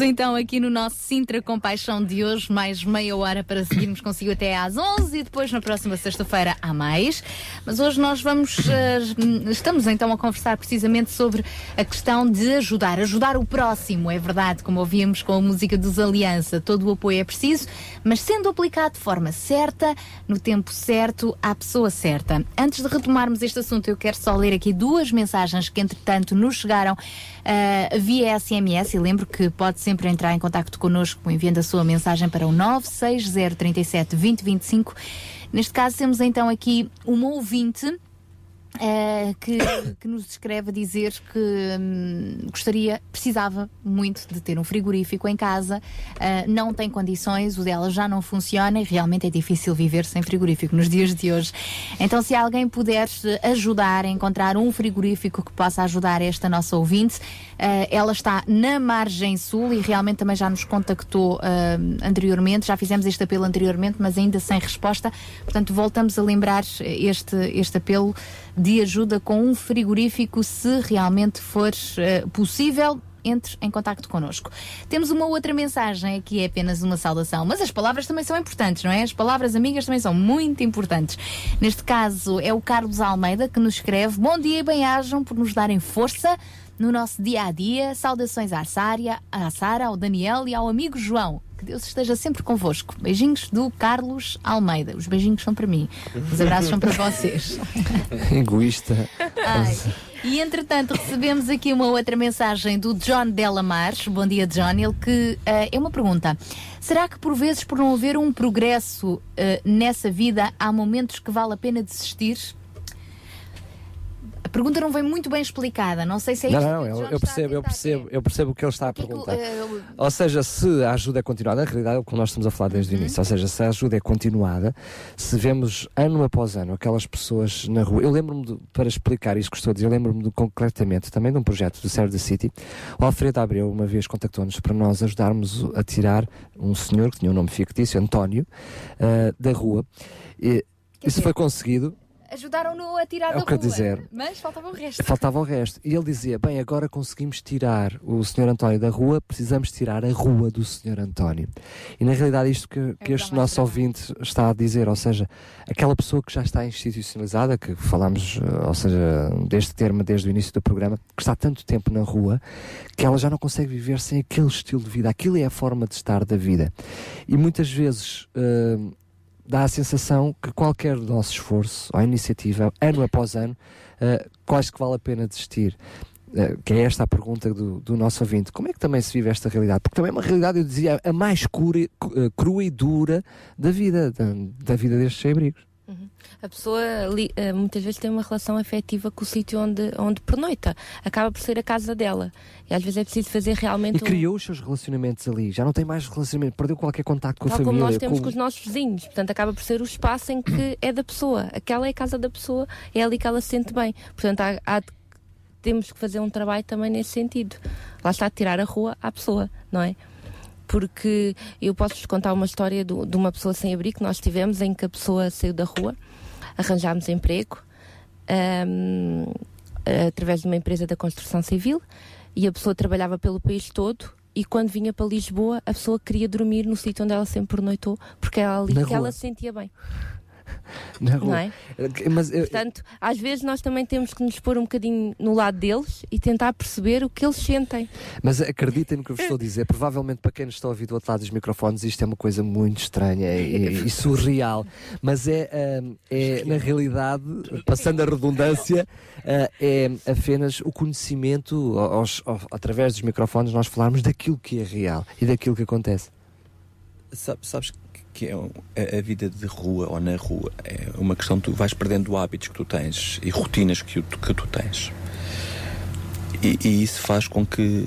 Então aqui no nosso Sintra Compaixão de hoje, mais meia hora para seguirmos consigo até às 11 e depois na próxima sexta-feira há mais. Mas hoje nós vamos, eh, estamos então a conversar precisamente sobre a questão de ajudar, ajudar o próximo, é verdade, como ouvimos com a música dos Aliança, todo o apoio é preciso, mas sendo aplicado de forma certa, no tempo certo, à pessoa certa. Antes de retomarmos este assunto, eu quero só ler aqui duas mensagens que entretanto nos chegaram eh, via SMS e lembro que pode sempre entrar em contato connosco enviando a sua mensagem para o 96037 2025. Neste caso temos então aqui uma ouvinte eh, que, que nos escreve a dizer que hum, gostaria, precisava muito de ter um frigorífico em casa, eh, não tem condições, o dela já não funciona e realmente é difícil viver sem frigorífico nos dias de hoje. Então, se alguém puder eh, ajudar a encontrar um frigorífico que possa ajudar esta nossa ouvinte, ela está na margem sul e realmente também já nos contactou eh, anteriormente, já fizemos este apelo anteriormente, mas ainda sem resposta. Portanto, voltamos a lembrar este, este apelo de ajuda com um frigorífico se realmente for eh, possível. Entre em contacto connosco. Temos uma outra mensagem aqui, é apenas uma saudação, mas as palavras também são importantes, não é? As palavras amigas também são muito importantes. Neste caso é o Carlos Almeida que nos escreve: Bom dia e bem-ajam por nos darem força no nosso dia a dia. Saudações à Sária, à Sara, ao Daniel e ao amigo João. Que Deus esteja sempre convosco. Beijinhos do Carlos Almeida. Os beijinhos são para mim. Os abraços são para vocês. Egoísta. Ai. E entretanto recebemos aqui uma outra mensagem do John Delamar. Bom dia, John. Ele que eh, é uma pergunta. Será que por vezes por não haver um progresso eh, nessa vida há momentos que vale a pena desistir? Pergunta não vem muito bem explicada. Não sei se é Não, isto não, que o eu, percebo, eu percebo, eu percebo o que ele está a é perguntar. eh, Ou seja, se a ajuda é continuada, na realidade é o que nós estamos a falar desde o início, ou seja, se a ajuda é continuada, se vemos ano após ano aquelas pessoas na rua, eu lembro-me, para explicar isto que estou a dizer, eu lembro-me concretamente também de um projeto do Serve the City, o Alfredo Abreu uma vez contactou-nos para nós ajudarmos a tirar um senhor que tinha um nome fictício, António, ah, da rua, e isso foi conseguido, Ajudaram-no a tirar É da o que eu rua. dizer. Mas faltava o resto. Faltava o resto. E ele dizia: Bem, agora conseguimos tirar o Sr. António da rua, precisamos tirar a rua do Sr. António. E na realidade, isto que, que este nosso ouvinte está a dizer, ou seja, aquela pessoa que já está institucionalizada, que falamos, eh, ou seja, deste termo desde o início do programa, que está tanto tempo na rua, que ela já não consegue viver sem aquele estilo de vida. Aquilo é a forma de estar da vida. E muitas vezes. eh, dá a sensação que qualquer nosso esforço ou iniciativa, ano após ano, uh, quase que vale a pena desistir. Uh, que é esta a pergunta do, do nosso ouvinte. Como é que também se vive esta realidade? Porque também é uma realidade, eu dizia, a mais cura, uh, crua e dura da vida, da, da vida destes sem-abrigos. A pessoa eh, muitas vezes tem uma relação afetiva com o sítio onde, onde pernoita. Acaba por ser a casa dela. E às vezes é preciso fazer realmente E criou os seus relacionamentos ali, já não tem mais relacionamento, perdeu qualquer contacto com um. a Tal família. como nós temos com- com os nossos vizinhos. Portanto, acaba por ser o espaço em que é da pessoa. Aquela é a casa da pessoa, é ali que ela se sente bem. Portanto, há, há temos que fazer um trabalho também nesse sentido. Lá está, tirar a rua à pessoa, não é? Porque eu posso-vos contar uma história do- de uma pessoa sem abrigo que nós tivemos, em que a pessoa saiu da rua, arranjámos emprego, ahm, através de uma empresa da construção civil, e a pessoa trabalhava pelo país todo. E quando vinha para Lisboa, a pessoa queria dormir no sítio onde ela sempre pernoitou, porque era ali Na que rua. ela se sentia bem. Na rua. Não é? Mas eu- Portanto, às vezes nós também temos que nos pôr um bocadinho no lado deles e tentar perceber o que eles sentem. Mas acreditem no que eu vos estou a dizer. Provavelmente para quem nos está a ouvir do outro lado dos microfones, isto é uma coisa muito estranha e, e surreal. Mas é, é, na realidade, passando a redundância, ah, é apenas o conhecimento, aos- ao- através dos microfones, nós falarmos daquilo que é real e daquilo que acontece. Sabe- Sabes que é um- a, vida de rua ou na rua é uma questão tu vais perdendo hábitos que tu tens e rotinas que, tu- que tu tens. E, e isso faz com que,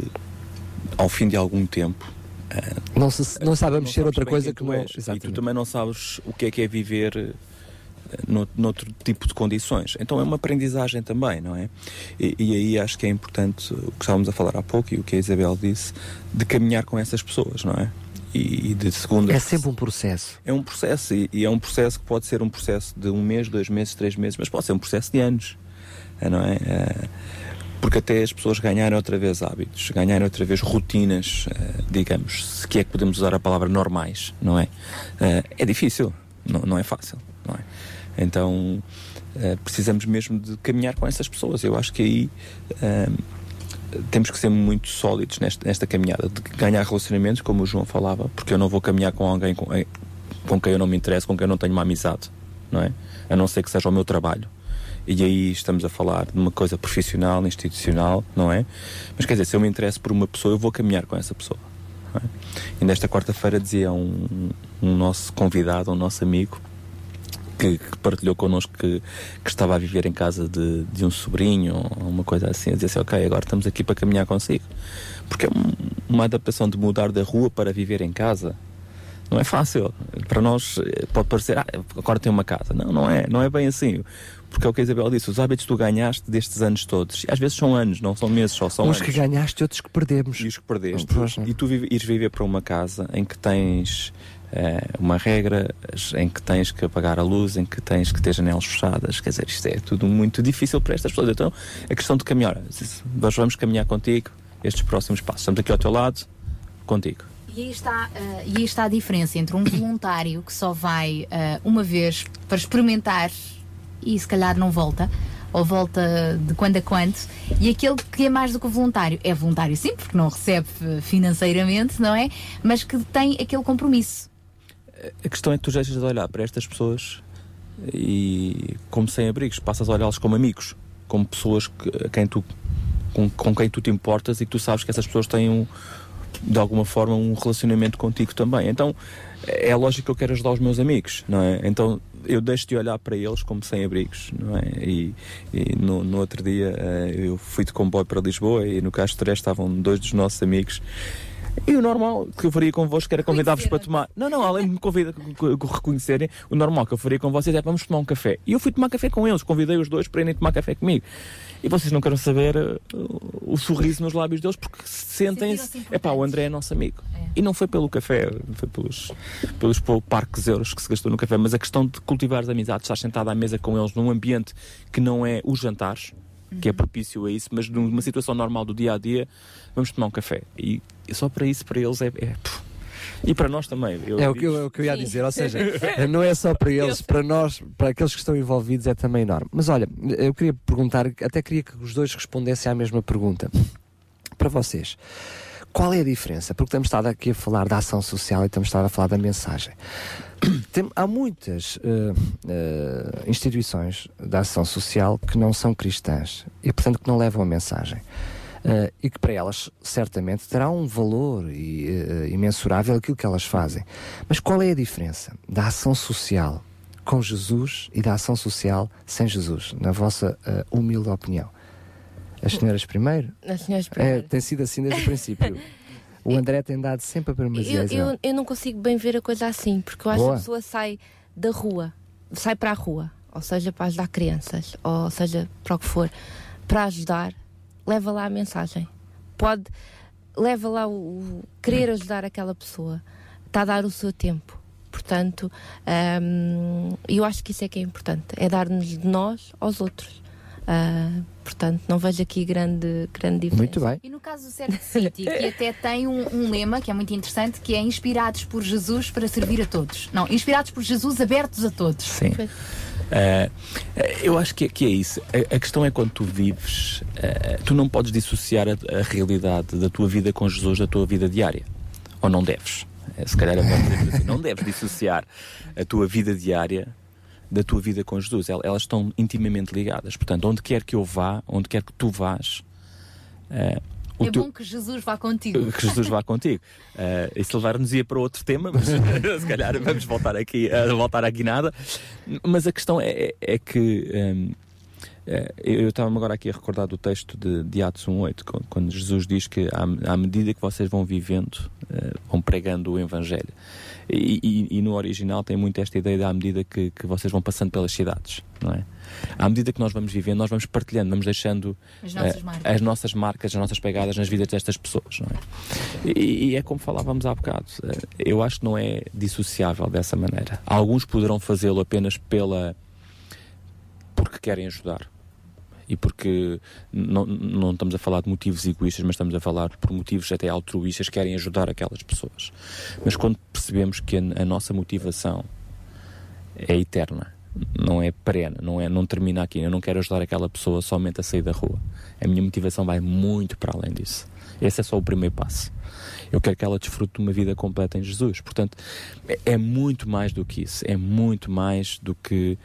ao fim de algum tempo, eh, Não, se, não sabe mexer sabes outra coisa que não. és. E tu também não sabes o que é que é viver eh, no, noutro tipo de condições. Então é uma aprendizagem também, não é? E, e aí acho que é importante o que estávamos a falar há pouco e o que a Isabel disse, de caminhar com essas pessoas, não é? E, e de segunda. É sempre um processo. É um processo e, e é um processo que pode ser um processo de um mês, dois meses, três meses, mas pode ser um processo de anos, eh, não é? Eh, porque até as pessoas ganharem outra vez hábitos, ganharem outra vez rotinas, eh, digamos, se que é que podemos usar a palavra normais, não é? É difícil, não, não é fácil, não é? Então precisamos mesmo de caminhar com essas pessoas. Eu acho que aí temos que ser muito sólidos nesta, nesta caminhada, de ganhar relacionamentos, como o João falava, porque eu não vou caminhar com alguém com, eh, com quem eu não me interesso, com quem eu não tenho uma amizade, não é? A não ser que seja o meu trabalho. E aí estamos a falar de uma coisa profissional, institucional, não é? Mas quer dizer, se eu me interesso por uma pessoa, eu vou caminhar com essa pessoa. é? E nesta quarta-feira dizia um, um nosso convidado, um nosso amigo, que, que partilhou connosco que, que estava a viver em casa de, de um sobrinho ou uma coisa assim, a dizer assim, ok, agora estamos aqui para caminhar consigo. Porque é um- uma adaptação de mudar da rua para viver em casa. Não é fácil. Para nós eh, pode parecer, ah, agora tem uma casa. Não, não é, não é bem assim. Porque é o que a Isabel disse, os hábitos que tu ganhaste destes anos todos, às vezes são anos, não são meses, só são Uns anos. que ganhaste e outros que perdemos. E os que perdeste. Não. E tu ires viver para uma casa em que tens uma regra, em que tens que apagar a luz, em que tens que ter janelas fechadas. Quer dizer, isto é tudo muito difícil para estas pessoas. Então, a questão de caminhar, nós vamos caminhar contigo estes próximos passos. Estamos aqui ao teu lado, contigo. E aí, está, eh, e aí está a diferença entre um voluntário que só vai eh, uma vez para experimentar e se calhar não volta, ou volta de quando a quando, e aquele que é mais do que voluntário. É voluntário sim, porque não recebe eh, financeiramente, não é? Mas que tem aquele compromisso. A questão é que tu deixas de olhar para estas pessoas e, como sem abrigos, passas a olhá-los como amigos, como pessoas que, a quem tu, com, com quem tu te importas e que tu sabes que essas pessoas têm, um, de alguma forma, um relacionamento contigo também. Então, é lógico que eu quero ajudar os meus amigos, não é? Então, eu deixo de olhar para eles como sem-abrigos, não é? E, e no, no outro dia eh, eu fui de comboio para Lisboa e no Castro estavam dois dos nossos amigos e o normal que eu faria convosco era convidar-vos para tomar. Não, não, além de me convidar, reconhecerem, o normal que eu faria com vocês é vamos tomar um café. E eu fui tomar café com eles, convidei os dois para irem tomar café comigo. E vocês não querem saber uh, o sorriso nos lábios deles porque sentem-se. É pá, o André é nosso amigo. E não foi pelo café, foi pelos, pelos parques euros que se gastou no café, mas a questão de cultivar as amizades, estar sentado à mesa com eles num ambiente que não é os jantares, que é propício a isso, mas numa situação normal do dia a dia, vamos tomar um café. E, e só para isso, para eles, é. é e para nós também. Eu É o que eu, é o que eu ia dizer, ou seja, não é só para eles, para nós, para aqueles que estão envolvidos é também enorme. Mas olha, eu queria perguntar, até queria que os dois respondessem à mesma pergunta. Para vocês, qual é a diferença? Porque estamos estado aqui a falar da ação social e estamos estado a falar da mensagem. Tem- há muitas eh, eh, instituições da ação social que não são cristãs e, portanto, que não levam a mensagem. Eh, e que para elas certamente terá um valor e, eh, imensurável aquilo que elas fazem. Mas qual é a diferença da ação social com Jesus e da ação social sem Jesus, na vossa eh, humilde opinião? As senhoras primeiro? As senhoras É, primeiro. tem sido assim desde o princípio. O André tem dado sempre a Eu, primazia. eu, eu não consigo bem ver a coisa assim, porque eu acho Boa. que a pessoa sai da rua, sai para a rua, ou seja, para ajudar crianças, ou seja, para o que for, para ajudar, leva lá a mensagem. Pode, leva lá o, o querer ajudar aquela pessoa, está a dar o seu tempo. Portanto, hum, eu acho que isso é que é importante, é dar-nos de nós aos outros. Ah, portanto, não vejo aqui grande, grande diferença. Muito bem. E no caso do Certo City, que até tem um, um lema que é muito interessante, que é inspirados por Jesus para servir a todos. Não, inspirados por Jesus, abertos a todos. Sim. Eh, eh, eu acho que, é- que é isso. A, a questão é quando tu vives, eh, tu não podes dissociar a, a realidade da tua vida com Jesus da tua vida diária. Ou não deves. Eh, se calhar é assim, não deves dissociar a tua vida diária da tua vida com Jesus. El- Elas estão intimamente ligadas. Portanto, onde quer que eu vá, onde quer que tu vás, eh, o é teu- bom que Jesus vá contigo. que Jesus vá contigo. Uh, isso levar-nos ia para outro tema, mas se calhar vamos voltar aqui a voltar aqui nada. Mas a questão é, é- é que um, eh, eu estava-me agora aqui a recordar do texto de, de Atos 1.8, quando- quando Jesus diz que à, à medida que vocês vão vivendo, eh, vão pregando o Evangelho. E, e- e no original tem muito esta ideia de à medida que, que vocês vão passando pelas cidades, não é? À medida que nós vamos vivendo, nós vamos partilhando, vamos deixando As nossas eh, marcas. as nossas marcas, as nossas pegadas nas vidas destas pessoas, não é? E, e é como falávamos há bocado. eh, Eu acho que não é dissociável dessa maneira. Alguns poderão fazê-lo apenas pela porque querem ajudar. E porque não, não estamos a falar de motivos egoístas, mas estamos a falar por motivos até altruístas, querem ajudar aquelas pessoas. Mas quando percebemos que a, a nossa motivação é eterna, não é perene, não, é, não termina aqui. Eu não quero ajudar aquela pessoa somente a sair da rua. A minha motivação vai muito para além disso. Esse é só o primeiro passo. Eu quero que ela desfrute de uma vida completa em Jesus. Portanto, é, é muito mais do que isso. É muito mais do que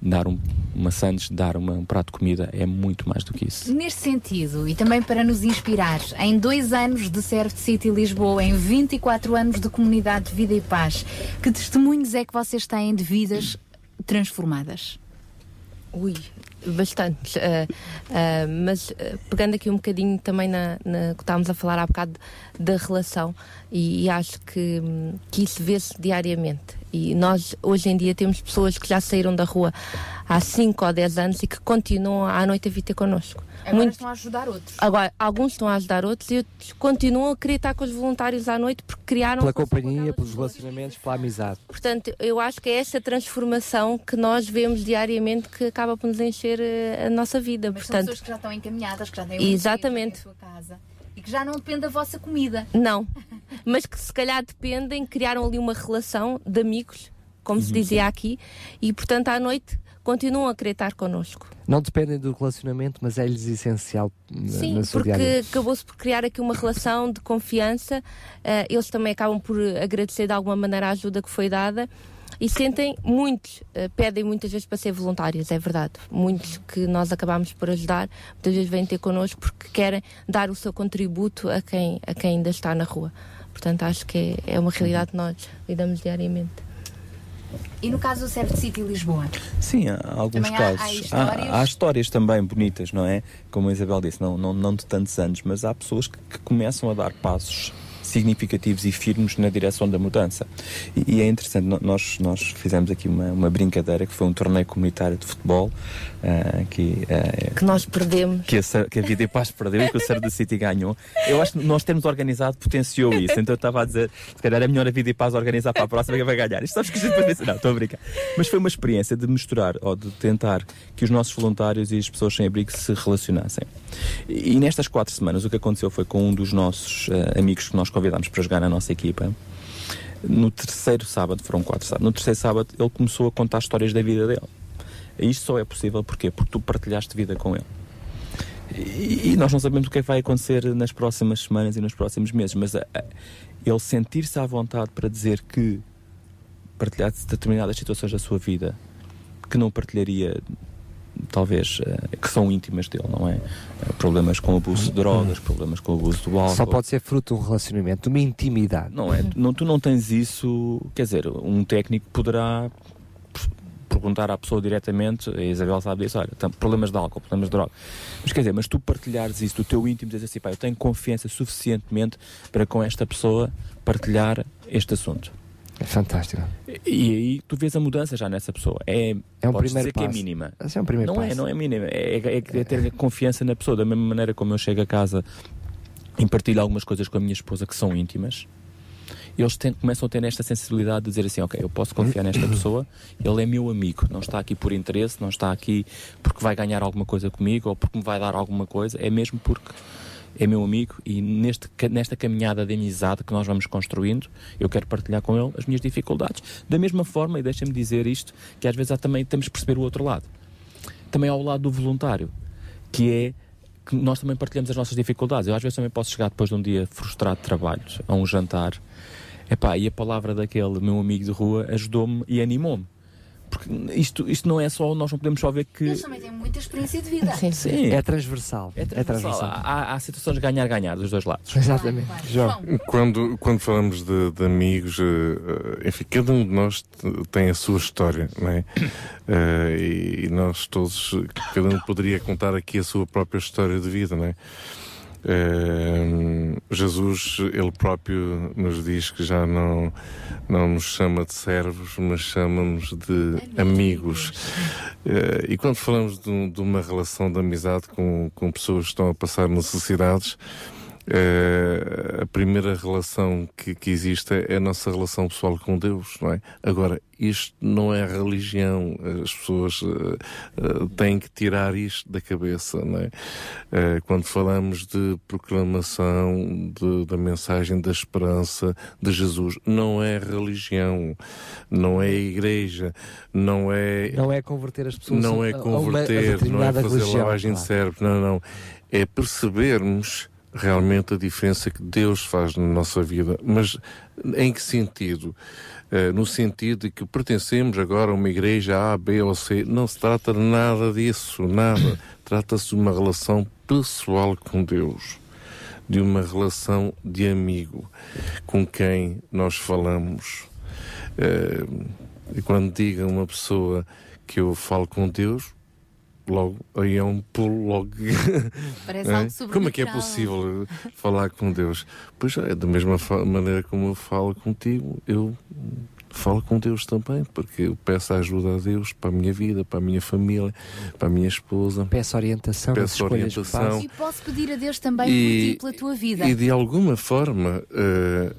dar um, uma sandes, dar uma, um prato de comida. É muito mais do que isso. Neste sentido, e também para nos inspirar, em dois anos de Serve City Lisboa, em 24 anos de comunidade de vida e paz, que testemunhos é que vocês têm de vidas transformadas? Ui, bastantes. ah, ah, mas ah, pegando aqui um bocadinho também na, na que estávamos a falar há bocado da relação, e, e acho que, hum, que isso vê-se diariamente. E nós, hoje em dia, temos pessoas que já saíram da rua há 5 ou 10 anos e que continuam à noite a vir ter connosco. Agora Muito- estão a ajudar outros. Agora, alguns estão a ajudar outros e outros continuam a querer estar com os voluntários à noite porque criaram Pela companhia, pelos relacionamentos, pela amizade. Portanto, eu acho que é essa transformação que nós vemos diariamente que acaba por nos encher eh, a nossa vida. Mas são Portanto, pessoas que já estão encaminhadas, que já têm um Exatamente. a sua casa que já não depende da vossa comida. não. Mas que se calhar dependem, criaram ali uma relação de amigos, como se dizia aqui, e portanto à noite continuam a querer estar connosco. Não dependem do relacionamento, mas é-lhes essencial na, Sim, na sua porque acabou-se por criar aqui uma relação de confiança. eh, eles também acabam por agradecer de alguma maneira a ajuda que foi dada e sentem, muitos eh, pedem muitas vezes para ser voluntários, é verdade. Muitos que nós acabamos por ajudar, muitas vezes vêm ter connosco porque querem dar o seu contributo a quem, a quem ainda está na rua. Portanto, acho que é, é uma realidade que nós lidamos diariamente. E no caso do Serve City Lisboa? Sim, há alguns Também há- há casos. histórias? há histórias também bonitas, não é? Como a Isabel disse, não, não, não de tantos anos, mas há pessoas que, que começam a dar passos significativos e firmes na direção da mudança. E, e é interessante, nós, nós fizemos aqui uma, uma brincadeira que foi um torneio comunitário de futebol ah, que, ah, Que nós perdemos. que a, que a Vida e Paz perdeu e que o Ser da City ganhou. Eu acho que nós termos organizado potenciou isso. Então eu estava a dizer, se calhar é melhor a Vida e Paz organizar para a próxima que vai ganhar. Isto sabes que a gente pensa, não, estou a brincar. Mas foi uma experiência de misturar ou de tentar que os nossos voluntários e as pessoas sem abrigo se relacionassem. E, e nestas quatro semanas o que aconteceu foi com um dos nossos eh, amigos que nós convidámos para jogar na nossa equipa. No terceiro sábado, foram quatro sábados, no terceiro sábado ele começou a contar histórias da vida dele. E isto só é possível porquê? porque tu partilhaste vida com ele. E, e nós não sabemos o que é que vai acontecer nas próximas semanas e nos próximos meses, mas a- a- ele sentir-se à vontade para dizer que partilhasse determinadas situações da sua vida que não partilharia, talvez, eh, que são íntimas dele, não é? Eh, Problemas com abuso de drogas, problemas com abuso do álcool. Só pode ser fruto de um relacionamento, de uma intimidade. Não é? Tu não, tu não tens isso. Quer dizer, um técnico poderá perguntar à pessoa diretamente, a Isabel sabe disso, olha, problemas de álcool, problemas de droga. Mas quer dizer, mas tu partilhares isso do teu íntimo, dizes assim, pá, eu tenho confiança suficientemente para com esta pessoa partilhar este assunto. É fantástico. E aí tu vês a mudança já nessa pessoa. É, É um podes primeiro dizer que é passo. mínima. Esse é um primeiro não é, passo. não é mínima. É, é, é ter confiança na pessoa. Da mesma maneira como eu chego a casa e partilho algumas coisas com a minha esposa que são íntimas, eles têm- começam a ter esta sensibilidade de dizer assim, ok, eu posso confiar nesta pessoa, ele é meu amigo, não está aqui por interesse, não está aqui porque vai ganhar alguma coisa comigo ou porque me vai dar alguma coisa, é mesmo porque é meu amigo e neste, nesta caminhada de amizade que nós vamos construindo, eu quero partilhar com ele as minhas dificuldades. Da mesma forma, e deixa-me dizer isto, que às vezes há também temos que perceber o outro lado. Também ao lado do voluntário, que é que nós também partilhamos as nossas dificuldades. Eu às vezes também posso chegar depois de um dia frustrado de trabalho, a um jantar, epá, e a palavra daquele meu amigo de rua ajudou-me e animou-me. Porque isto, isto não é só, nós não podemos só ver que. Eles também têm muita experiência de vida. Sim. É transversal. É transversal. Há, há situações de ganhar-ganhar dos dois lados. Exatamente. João. Quando, quando falamos de, de amigos, eh, eh, enfim, cada um de nós tem a sua história, não é? Eh, e, e nós todos, cada um poderia contar aqui a sua própria história de vida, não é? Eh, Jesus, ele próprio nos diz que já não, não nos chama de servos, mas chama-nos de amigos. Eh, e quando falamos de, de uma relação de amizade com, com pessoas que estão a passar necessidades, eh, a primeira relação que, que existe é a nossa relação pessoal com Deus, não é? Agora, isto não é religião, as pessoas eh, têm que tirar isto da cabeça, não é? Quando falamos de proclamação de- da mensagem da esperança de Jesus, não é religião, não é igreja, não é Não é converter as pessoas não é a uma- a converter, não é fazer religião, lavagem de claro. cérebro, não, não. É percebermos realmente a diferença que Deus faz na nossa vida. Mas em que sentido? Eh, no sentido de que pertencemos agora a uma igreja A, B ou C. Não se trata de nada disso, nada. Trata-se de uma relação pessoal com Deus. De uma relação de amigo com quem nós falamos. Eh, e quando diga uma pessoa que eu falo com Deus, logo aí é um pulo logo. Parece É? algo Como é que é possível falar com Deus? Pois é, da mesma maneira como eu falo contigo, eu falo com Deus também, porque eu peço ajuda a Deus para a minha vida, para a minha família, para a minha esposa. Peço orientação Peço escolhas que orientação. faço. E posso pedir a Deus também E- por ti, pela tua vida. E de alguma forma, eh,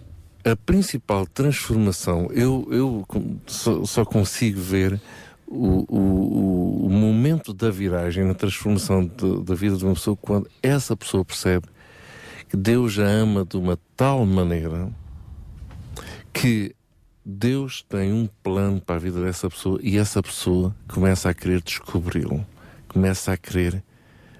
a principal transformação, eu, eu só, só consigo ver o, o, o- momento da viragem na transformação da vida de uma pessoa quando essa pessoa percebe que Deus a ama de uma tal maneira que Deus tem um plano para a vida dessa pessoa e essa pessoa começa a querer descobri-lo, começa a querer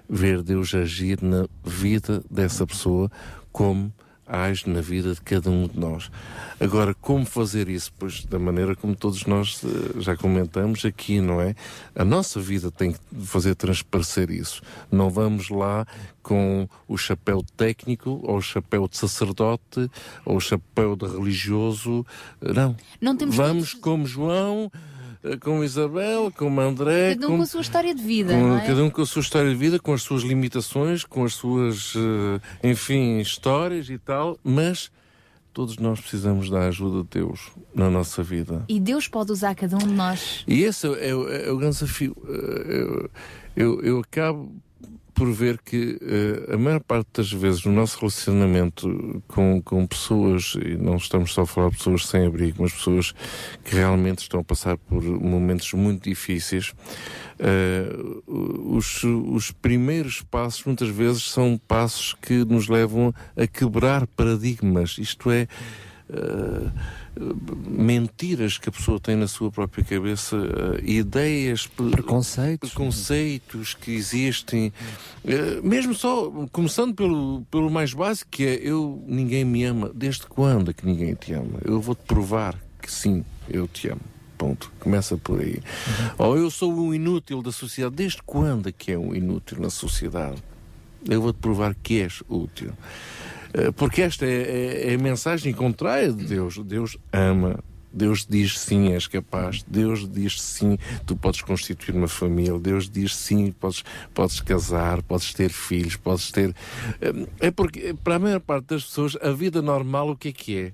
ver Deus agir na vida dessa pessoa como age na vida de cada um de nós. Agora, como fazer isso? Pois da maneira como todos nós eh, já comentamos aqui, não é? A nossa vida tem que fazer transparecer isso. Não vamos lá com o chapéu técnico, ou o chapéu de sacerdote, ou o chapéu de religioso. Não. Não temos vamos como João, eh, como Isabel, como André. Cada um com a sua história de vida, com- é? Cada um com a sua história de vida, com as suas limitações, com as suas, eh, enfim, histórias e tal, mas todos nós precisamos da ajuda de Deus na nossa vida. E Deus pode usar cada um de nós. E esse é, o- é é o grande desafio. Eh, Eu, eu, eu acabo por ver que eh, a maior parte das vezes no nosso relacionamento com, com pessoas, e não estamos só a falar de pessoas sem abrigo, mas pessoas que realmente estão a passar por momentos muito difíceis, eh, os, os primeiros passos muitas vezes são passos que nos levam a quebrar paradigmas, isto é. eh, mentiras que a pessoa tem na sua própria cabeça, eh, ideias, preconceitos, preconceitos que existem, eh, mesmo só começando pelo, pelo mais básico que é eu ninguém me ama. Desde quando é que ninguém te ama? Eu vou te provar que sim, eu te amo. Ponto. Começa por aí. Ou eu sou um inútil da sociedade. Desde quando é que é um inútil na sociedade? Eu vou-te provar que és útil. Eh, Porque esta é, é- é a mensagem contrária de Deus. Deus ama. Deus diz sim, és capaz. Deus diz sim, tu podes constituir uma família. Deus diz sim, podes, podes casar, podes ter filhos, podes ter. Eh, É porque, para a maior parte das pessoas, a vida normal, o que é que é?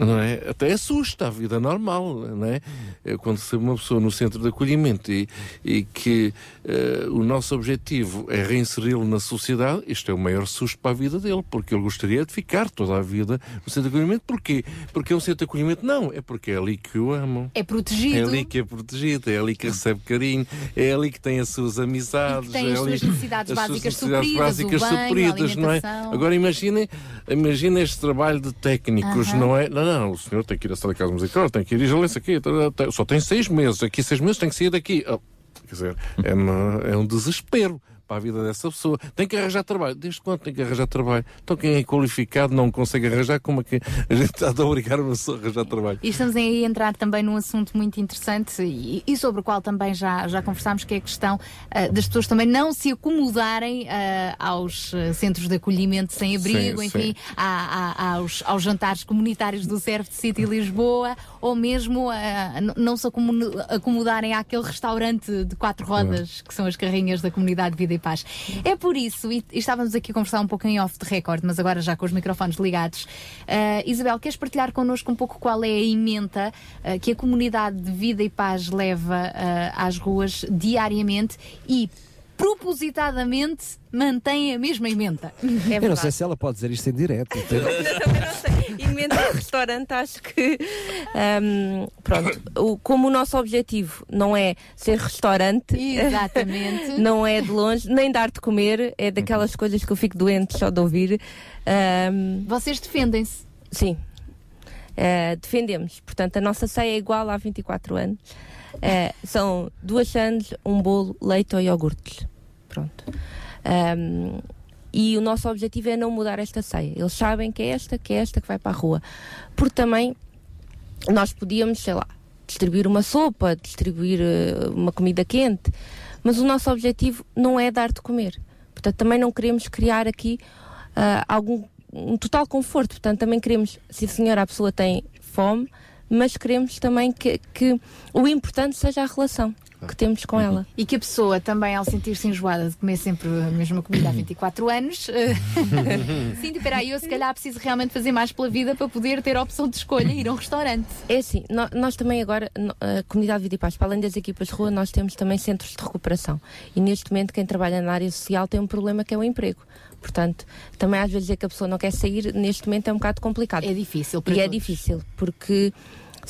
Não é? Até assusta a vida normal, não é? É Quando recebe uma pessoa no centro de acolhimento e, e que eh, o nosso objetivo é reinseri-lo na sociedade, isto é o maior susto para a vida dele, porque ele gostaria de ficar toda a vida no centro de acolhimento. Porquê? Porque é um centro de acolhimento? Não, é porque é ali que o amam. É protegido. É ali que é protegido, é ali que recebe carinho, é ali que tem as suas amizades, E tem é as ali suas necessidades as suas básicas supridas, o básicas banho, supridas, não é? Agora imaginem, imaginem este trabalho de técnicos, não é? Não, não, o senhor tem que ir à sala de casa musical, tem que ir à Igelência aqui, tá, tá, tá, só tem seis meses, aqui seis meses tem que sair daqui. Ah, quer dizer, é, uma- é um desespero para a vida dessa pessoa. Tem que arranjar trabalho. Desde quando tem que arranjar trabalho? Então quem é qualificado não consegue arranjar, como é que a gente está a obrigar uma pessoa a arranjar trabalho? E estamos aí a entrar também num assunto muito interessante e, e sobre o qual também já, já conversámos, que é a questão ah, das pessoas também não se acomodarem ah, aos ah, centros de acolhimento sem abrigo, Sim, enfim, sim. a- a- aos, aos jantares comunitários do Surf City Lisboa, ou mesmo n- não se acomo- acomodarem àquele restaurante de quatro rodas, que são as carrinhas da comunidade Vida e Paz. É por isso, e, e estávamos aqui a conversar um pouco em off de recorde, mas agora já com os microfones ligados. Ah, Isabel, queres partilhar connosco um pouco qual é a emenda ah, que a comunidade de Vida e Paz leva ah, às ruas diariamente e propositadamente mantém a mesma emenda? Eu não sei se ela pode dizer isto em direto. Emenda de restaurante, acho que. ahm, pronto, o- como o nosso objetivo não é ser restaurante, Exatamente. não é de longe, nem dar de comer, é daquelas coisas que eu fico doente só de ouvir. ahm, Vocês defendem-se? Sim. Ah, defendemos. Portanto, a nossa ceia é igual há 24 anos. Ah, são duas sandes, um bolo, leite ou iogurtes. Pronto. Ahm, e o nosso objetivo é não mudar esta ceia. Eles sabem que é esta, que é esta que vai para a rua. Porque também nós podíamos, sei lá, distribuir uma sopa, distribuir eh, uma comida quente, mas o nosso objetivo não é dar de comer. Portanto, também não queremos criar aqui ah, algum um total conforto. Portanto, também queremos, se a senhora a pessoa tem fome, mas queremos também que, que o importante seja a relação que temos com ela. E que a pessoa também, ao sentir-se enjoada de comer sempre a mesma comida há 24 anos, eh, sim, espera aí, eu se calhar preciso realmente fazer mais pela vida para poder ter a opção de escolha e ir a um restaurante. É assim, nó- nós, também agora, a Comunidade Vida e Paz, para além das equipas de rua, nós temos também centros de recuperação. E neste momento quem trabalha na área social tem um problema que é o emprego. Portanto, também às vezes dizer que a pessoa não quer sair, neste momento é um bocado complicado. É difícil para E é todos. difícil, porque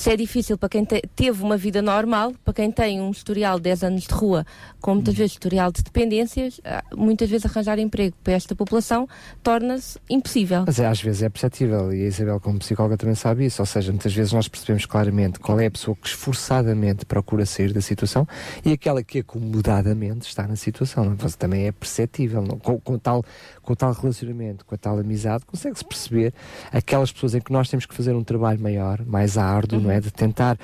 Se é difícil para quem te- teve uma vida normal, para quem tem um historial de 10 anos de rua, com muitas vezes historial de dependências, ah, muitas vezes arranjar emprego para esta população torna-se impossível. Mas é, às vezes é perceptível, e a Isabel, como psicóloga, também sabe isso. Ou seja, muitas vezes nós percebemos claramente qual é a pessoa que esforçadamente procura sair da situação e aquela que acomodadamente está na situação. Então, também é perceptível. não? Com, com tal, com tal relacionamento, com a tal amizade, consegue-se perceber aquelas pessoas em que nós temos que fazer um trabalho maior, mais árduo, não é? De tentar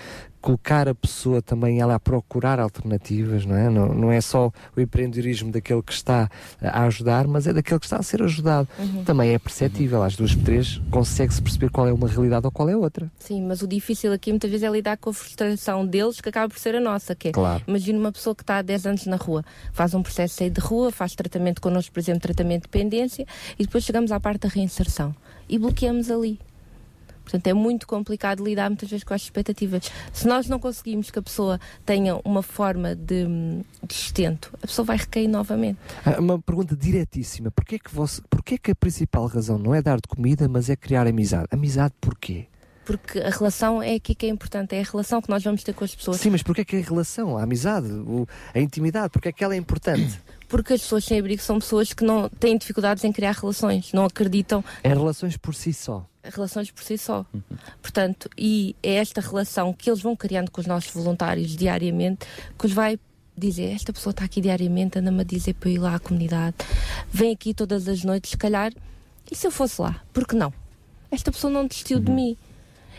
colocar a pessoa também ela a procurar alternativas, não é? Não, não é só o empreendedorismo daquele que está a ajudar, mas é daquele que está a ser ajudado. Uhum. Também é perceptível, às duas por três consegue-se perceber qual é uma realidade ou qual é outra. Sim, mas o difícil aqui muitas vezes é lidar com a frustração deles, que acaba por ser a nossa, que é, Claro. imagina uma pessoa que está há 10 anos na rua, faz um processo de sair de rua, faz tratamento connosco, por exemplo, tratamento de dependência, e depois chegamos à parte da reinserção e bloqueamos ali. Portanto, é muito complicado lidar muitas vezes com as expectativas. Se nós não conseguimos que a pessoa tenha uma forma de, de sustento, a pessoa vai recair novamente. Ah, Uma pergunta diretíssima. Porquê que, você, porquê que a principal razão não é dar de comida, mas é criar amizade? Amizade porquê? Porque a relação é aqui que é importante, é a relação que nós vamos ter com as pessoas. Sim, mas porquê que a relação, a amizade, a intimidade, porquê que ela é importante? Porque as pessoas sem abrigo são pessoas que não têm dificuldades em criar relações, não acreditam É relações por si só. Relações por si só. Portanto, e é esta relação que eles vão criando com os nossos voluntários diariamente que os vai dizer, esta pessoa está aqui diariamente, anda-me a dizer para eu ir lá à comunidade, vem aqui todas as noites, se calhar, e se eu fosse lá? Por que não? Esta pessoa não desistiu de mim.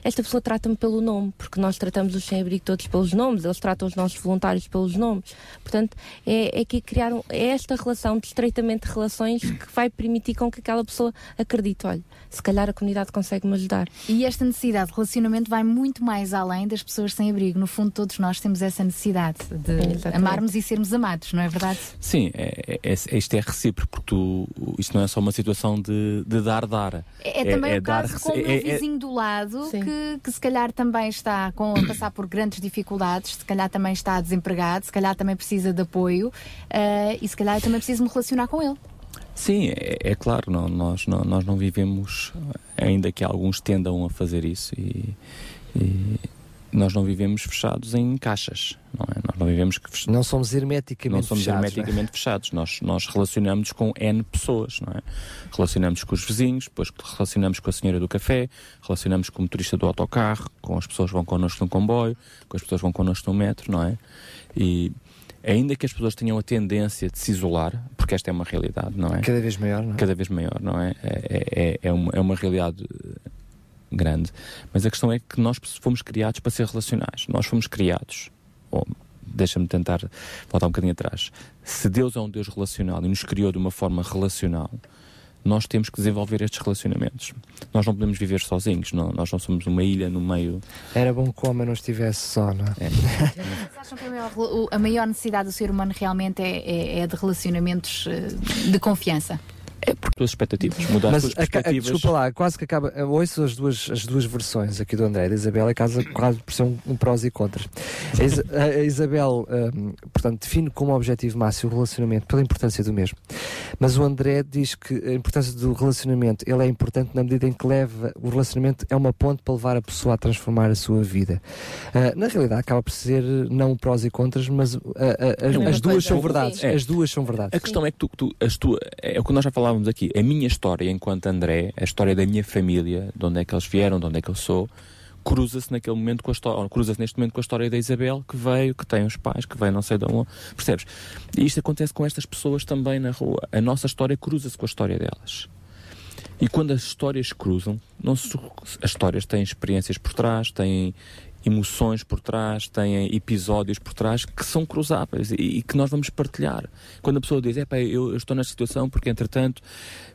Esta pessoa trata-me pelo nome, porque nós tratamos os sem-abrigo todos pelos nomes, eles tratam os nossos voluntários pelos nomes. Portanto, é, é que criar um- é esta relação de estreitamento de relações que vai permitir com que aquela pessoa acredite, olha, se calhar a comunidade consegue me ajudar. E esta necessidade de relacionamento vai muito mais além das pessoas sem abrigo. No fundo, todos nós temos essa necessidade de Exatamente. amarmos e sermos amados, não é verdade? Sim, é, é, é- isto é recíproco, porque tu, isto não é só uma situação de, de dar-dar. É, é também o dar, caso rece- com o meu é- é- vizinho do lado, que, que se calhar também está com, a passar por grandes dificuldades, se calhar também está desempregado, se calhar também precisa de apoio eh, e se calhar eu também preciso me relacionar com ele. Sim, é, é claro, não- nós, não, nós não vivemos, ainda que alguns tendam a fazer isso, e, e nós não vivemos fechados em caixas, não é? Nós não vivemos que Não somos hermeticamente não somos fechados, hermeticamente fechados. Nós, nós relacionamos com N pessoas, não é? Relacionamos com os vizinhos, depois relacionamos com a senhora do café, relacionamos com o motorista do autocarro, com as pessoas que vão connosco no comboio, com as pessoas que vão connosco no metro, não é? E ainda que as pessoas tenham a tendência de se isolar, porque esta é uma realidade, não é? Cada vez maior, não é? Cada vez maior, não é? É, é, é, uma, é uma realidade eh, grande. Mas a questão é que nós fomos criados para ser relacionais. Nós fomos criados. ou, Deixa-me tentar voltar um bocadinho atrás. Se Deus é um Deus relacional e nos criou de uma forma relacional, nós temos que desenvolver estes relacionamentos. Nós não podemos viver sozinhos, não, nós não somos uma ilha no meio. Era bom que o homem não estivesse só, não é? Vocês acham que a maior, a maior necessidade do ser humano realmente é, é- é de relacionamentos eh, de confiança? É por tuas expectativas, mudar Mas as perspectivas. desculpa lá, quase que acaba. Ouço as duas, as duas versões aqui do André e da Isabel, é quase, quase por ser um, um prós e contras. A, Isa- a- a Isabel, hum, portanto, define como objetivo máximo o relacionamento pela importância do mesmo. Mas o André diz que a importância do relacionamento ele é importante na medida em que leva o relacionamento é uma ponte para levar a pessoa a transformar a sua vida. Ah, na realidade, acaba por ser não prós e contras, mas ah, ah, as, É as duas coisa. são verdades. É. As duas são verdades. A questão é que tu, tu- as tua, é o que nós já falávamos aqui. A minha história enquanto André, a história da minha família, de onde é que eles vieram, de onde é que eu sou, cruza-se naquele momento com a história, cruza-se neste momento com a história da Isabel, que veio, que tem os pais, que veio não sei de onde. Percebes? E isto acontece com estas pessoas também na rua. A nossa história cruza-se com a história delas. E quando as histórias cruzam, não se- as histórias têm experiências por trás, têm emoções por trás, têm episódios por trás que são cruzáveis e, e que nós vamos partilhar. Quando a pessoa diz, é pá, eu, eu estou nesta situação porque entretanto,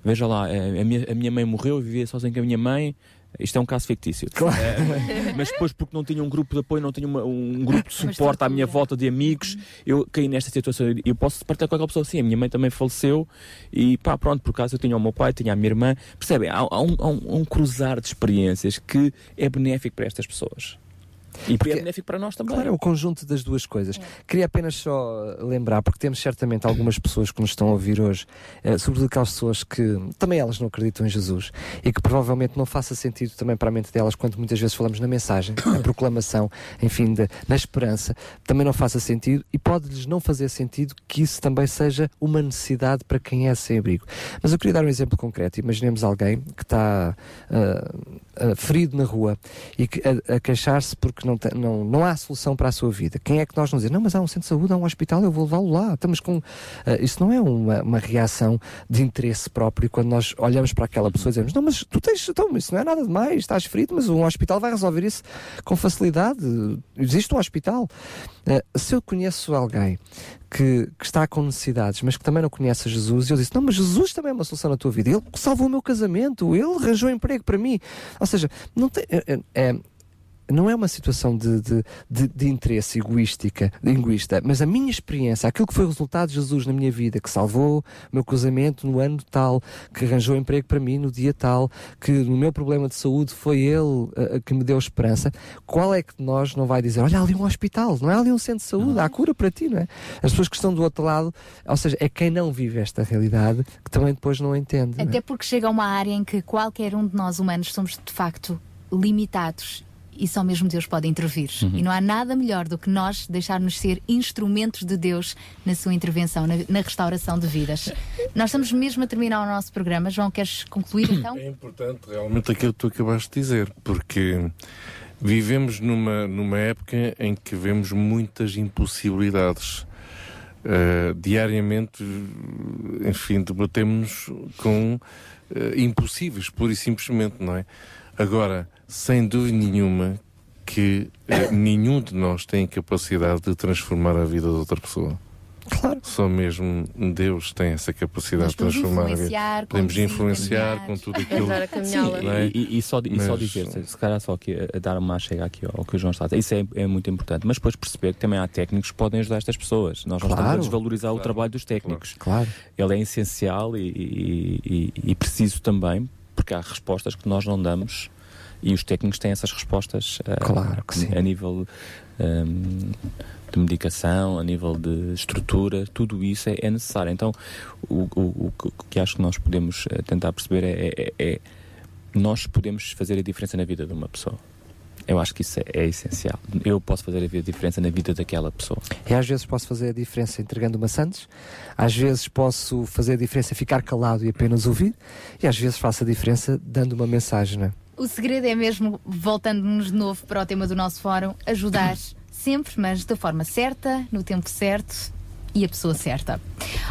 veja lá, eh, a minha, a minha mãe morreu, eu vivia sozinho com a minha mãe, isto é um caso fictício. Eh, mas depois, porque não tinha um grupo de apoio, não tinha uma- um grupo de suporte à minha volta de amigos, eu caí nesta situação. Eu posso partilhar com aquela pessoa assim: a minha mãe também faleceu, e pá, pronto, por acaso eu tinha o meu pai, tinha a minha irmã. Percebem? Há, há um, há um- um cruzar de experiências que é benéfico para estas pessoas. E é benéfico para nós também. Claro, é o conjunto das duas coisas. Queria apenas só lembrar, porque temos certamente algumas pessoas que nos estão a ouvir hoje, eh, sobretudo aquelas pessoas que também elas não acreditam em Jesus e que provavelmente não faça sentido também para a mente delas quando muitas vezes falamos na mensagem, na proclamação, enfim, de- na esperança, também não faça sentido e pode-lhes não fazer sentido que isso também seja uma necessidade para quem é sem abrigo. Mas eu queria dar um exemplo concreto. Imaginemos alguém que está ah, ah, ferido na rua e que, a, a queixar-se porque não, tem- não, não há solução para a sua vida. Quem é que nós vamos dizer? Não, mas há um centro de saúde, há um hospital, eu vou levá-lo lá. Estamos com. Ah, isso não é uma, uma reação de interesse próprio quando nós olhamos para aquela pessoa e dizemos: Não, mas tu tens. Então, isso não é nada demais, estás ferido, mas um hospital vai resolver isso com facilidade. Existe um hospital. Ah, se eu conheço alguém que, que está com necessidades, mas que também não conhece Jesus, e eu disse: Não, mas Jesus também é uma solução na tua vida. Ele salvou o meu casamento, ele arranjou emprego para mim. Ou seja, não tem. é- é- não é uma situação de, de, de, de interesse egoística, egoísta, mas a minha experiência, aquilo que foi o resultado de Jesus na minha vida, que salvou o meu casamento no ano tal, que arranjou emprego para mim no dia tal, que no meu problema de saúde foi ele eh, que me deu esperança, qual é que nós não vai dizer, olha ali um hospital, não é ali um centro de saúde, há cura para ti, não é? As pessoas que estão do outro lado, ou seja, é quem não vive esta realidade que também depois não entende. não é? Até porque chega a uma área em que qualquer um de nós humanos somos de facto limitados e só mesmo Deus pode intervir. Uhum. E não há nada melhor do que nós deixarmos ser instrumentos de Deus na sua intervenção, na, na restauração de vidas. Nós estamos mesmo a terminar o nosso programa. João, queres concluir então? É importante realmente aquilo que tu acabaste de dizer, porque vivemos numa, numa época em que vemos muitas impossibilidades. Uh, diariamente, enfim, debatemos com uh, impossíveis, pura e simplesmente, não é? Agora, sem dúvida nenhuma que uh, nenhum de nós tem capacidade de transformar a vida de outra pessoa. Claro. Só mesmo Deus tem essa capacidade de transformar a influenciar, vida. Podemos influenciar com tudo aquilo. Sim, é? e, e- só, e só Mas- dizer, se- se calhar só aqui a, a dar uma chega aqui ao que o João está a dizer, isso é, é muito importante, mas depois perceber que também há técnicos que podem ajudar estas pessoas. Nós não estamos a Claro. desvalorizar o trabalho dos técnicos. Claro. Ele é essencial e, e- e- e preciso também, porque há respostas que nós não damos e os técnicos têm essas respostas ah, Claro que sim. a nível ahm, de medicação, a nível de estrutura, tudo isso é, é necessário. Então, o, o- o que- acho que nós podemos eh, tentar perceber é, é- é- nós podemos fazer a diferença na vida de uma pessoa. Eu acho que isso é, é essencial. Eu posso fazer a diferença na vida daquela pessoa. E às vezes posso fazer a diferença entregando maçantes, às vezes posso fazer a diferença ficar calado e apenas ouvir, e às vezes faço a diferença dando uma mensagem, é? O segredo é mesmo, voltando-nos de novo para o tema do nosso fórum, ajudar sempre, mas da forma certa, no tempo certo e a pessoa certa.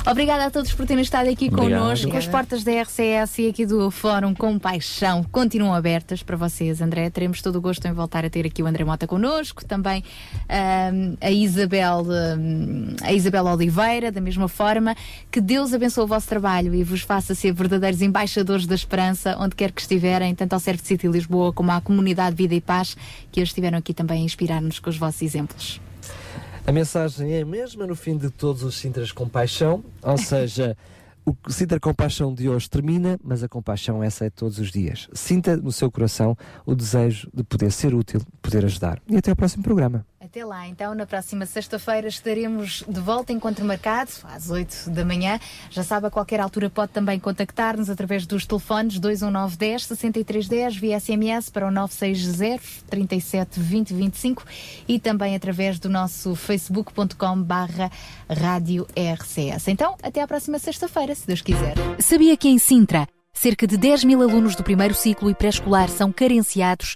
Obrigada a todos por terem estado aqui Obrigado. connosco. As Obrigada. portas da RCS e aqui do Fórum com Paixão continuam abertas para vocês, André. Teremos todo o gosto em voltar a ter aqui o André Mota connosco, também ahm, a Isabel, ahm, a Isabel Oliveira, da mesma forma. Que Deus abençoe o vosso trabalho e vos faça ser verdadeiros embaixadores da esperança, onde quer que estiverem, tanto ao Serve City Lisboa como à comunidade Vida e Paz, que hoje estiveram aqui também a inspirar-nos com os vossos exemplos. A mensagem é a mesma no fim de todos os Sintras com Paixão, ou seja, o Sintra com Paixão de hoje termina, mas a compaixão essa é todos os dias. Sinta no seu coração o desejo de poder ser útil, poder ajudar. E até ao próximo programa. Até lá, então, na próxima sexta-feira estaremos de volta, encontro marcado, às 8 da manhã. Já sabe, a qualquer altura pode também contactar-nos através dos telefones 21910 6310 via SMS para o 960 37 20 25 e também através do nosso facebook.com barra rádio RCS. Então, até à próxima sexta-feira, se Deus quiser. Sabia que em Sintra, cerca de 10 mil alunos do primeiro ciclo e pré-escolar são carenciados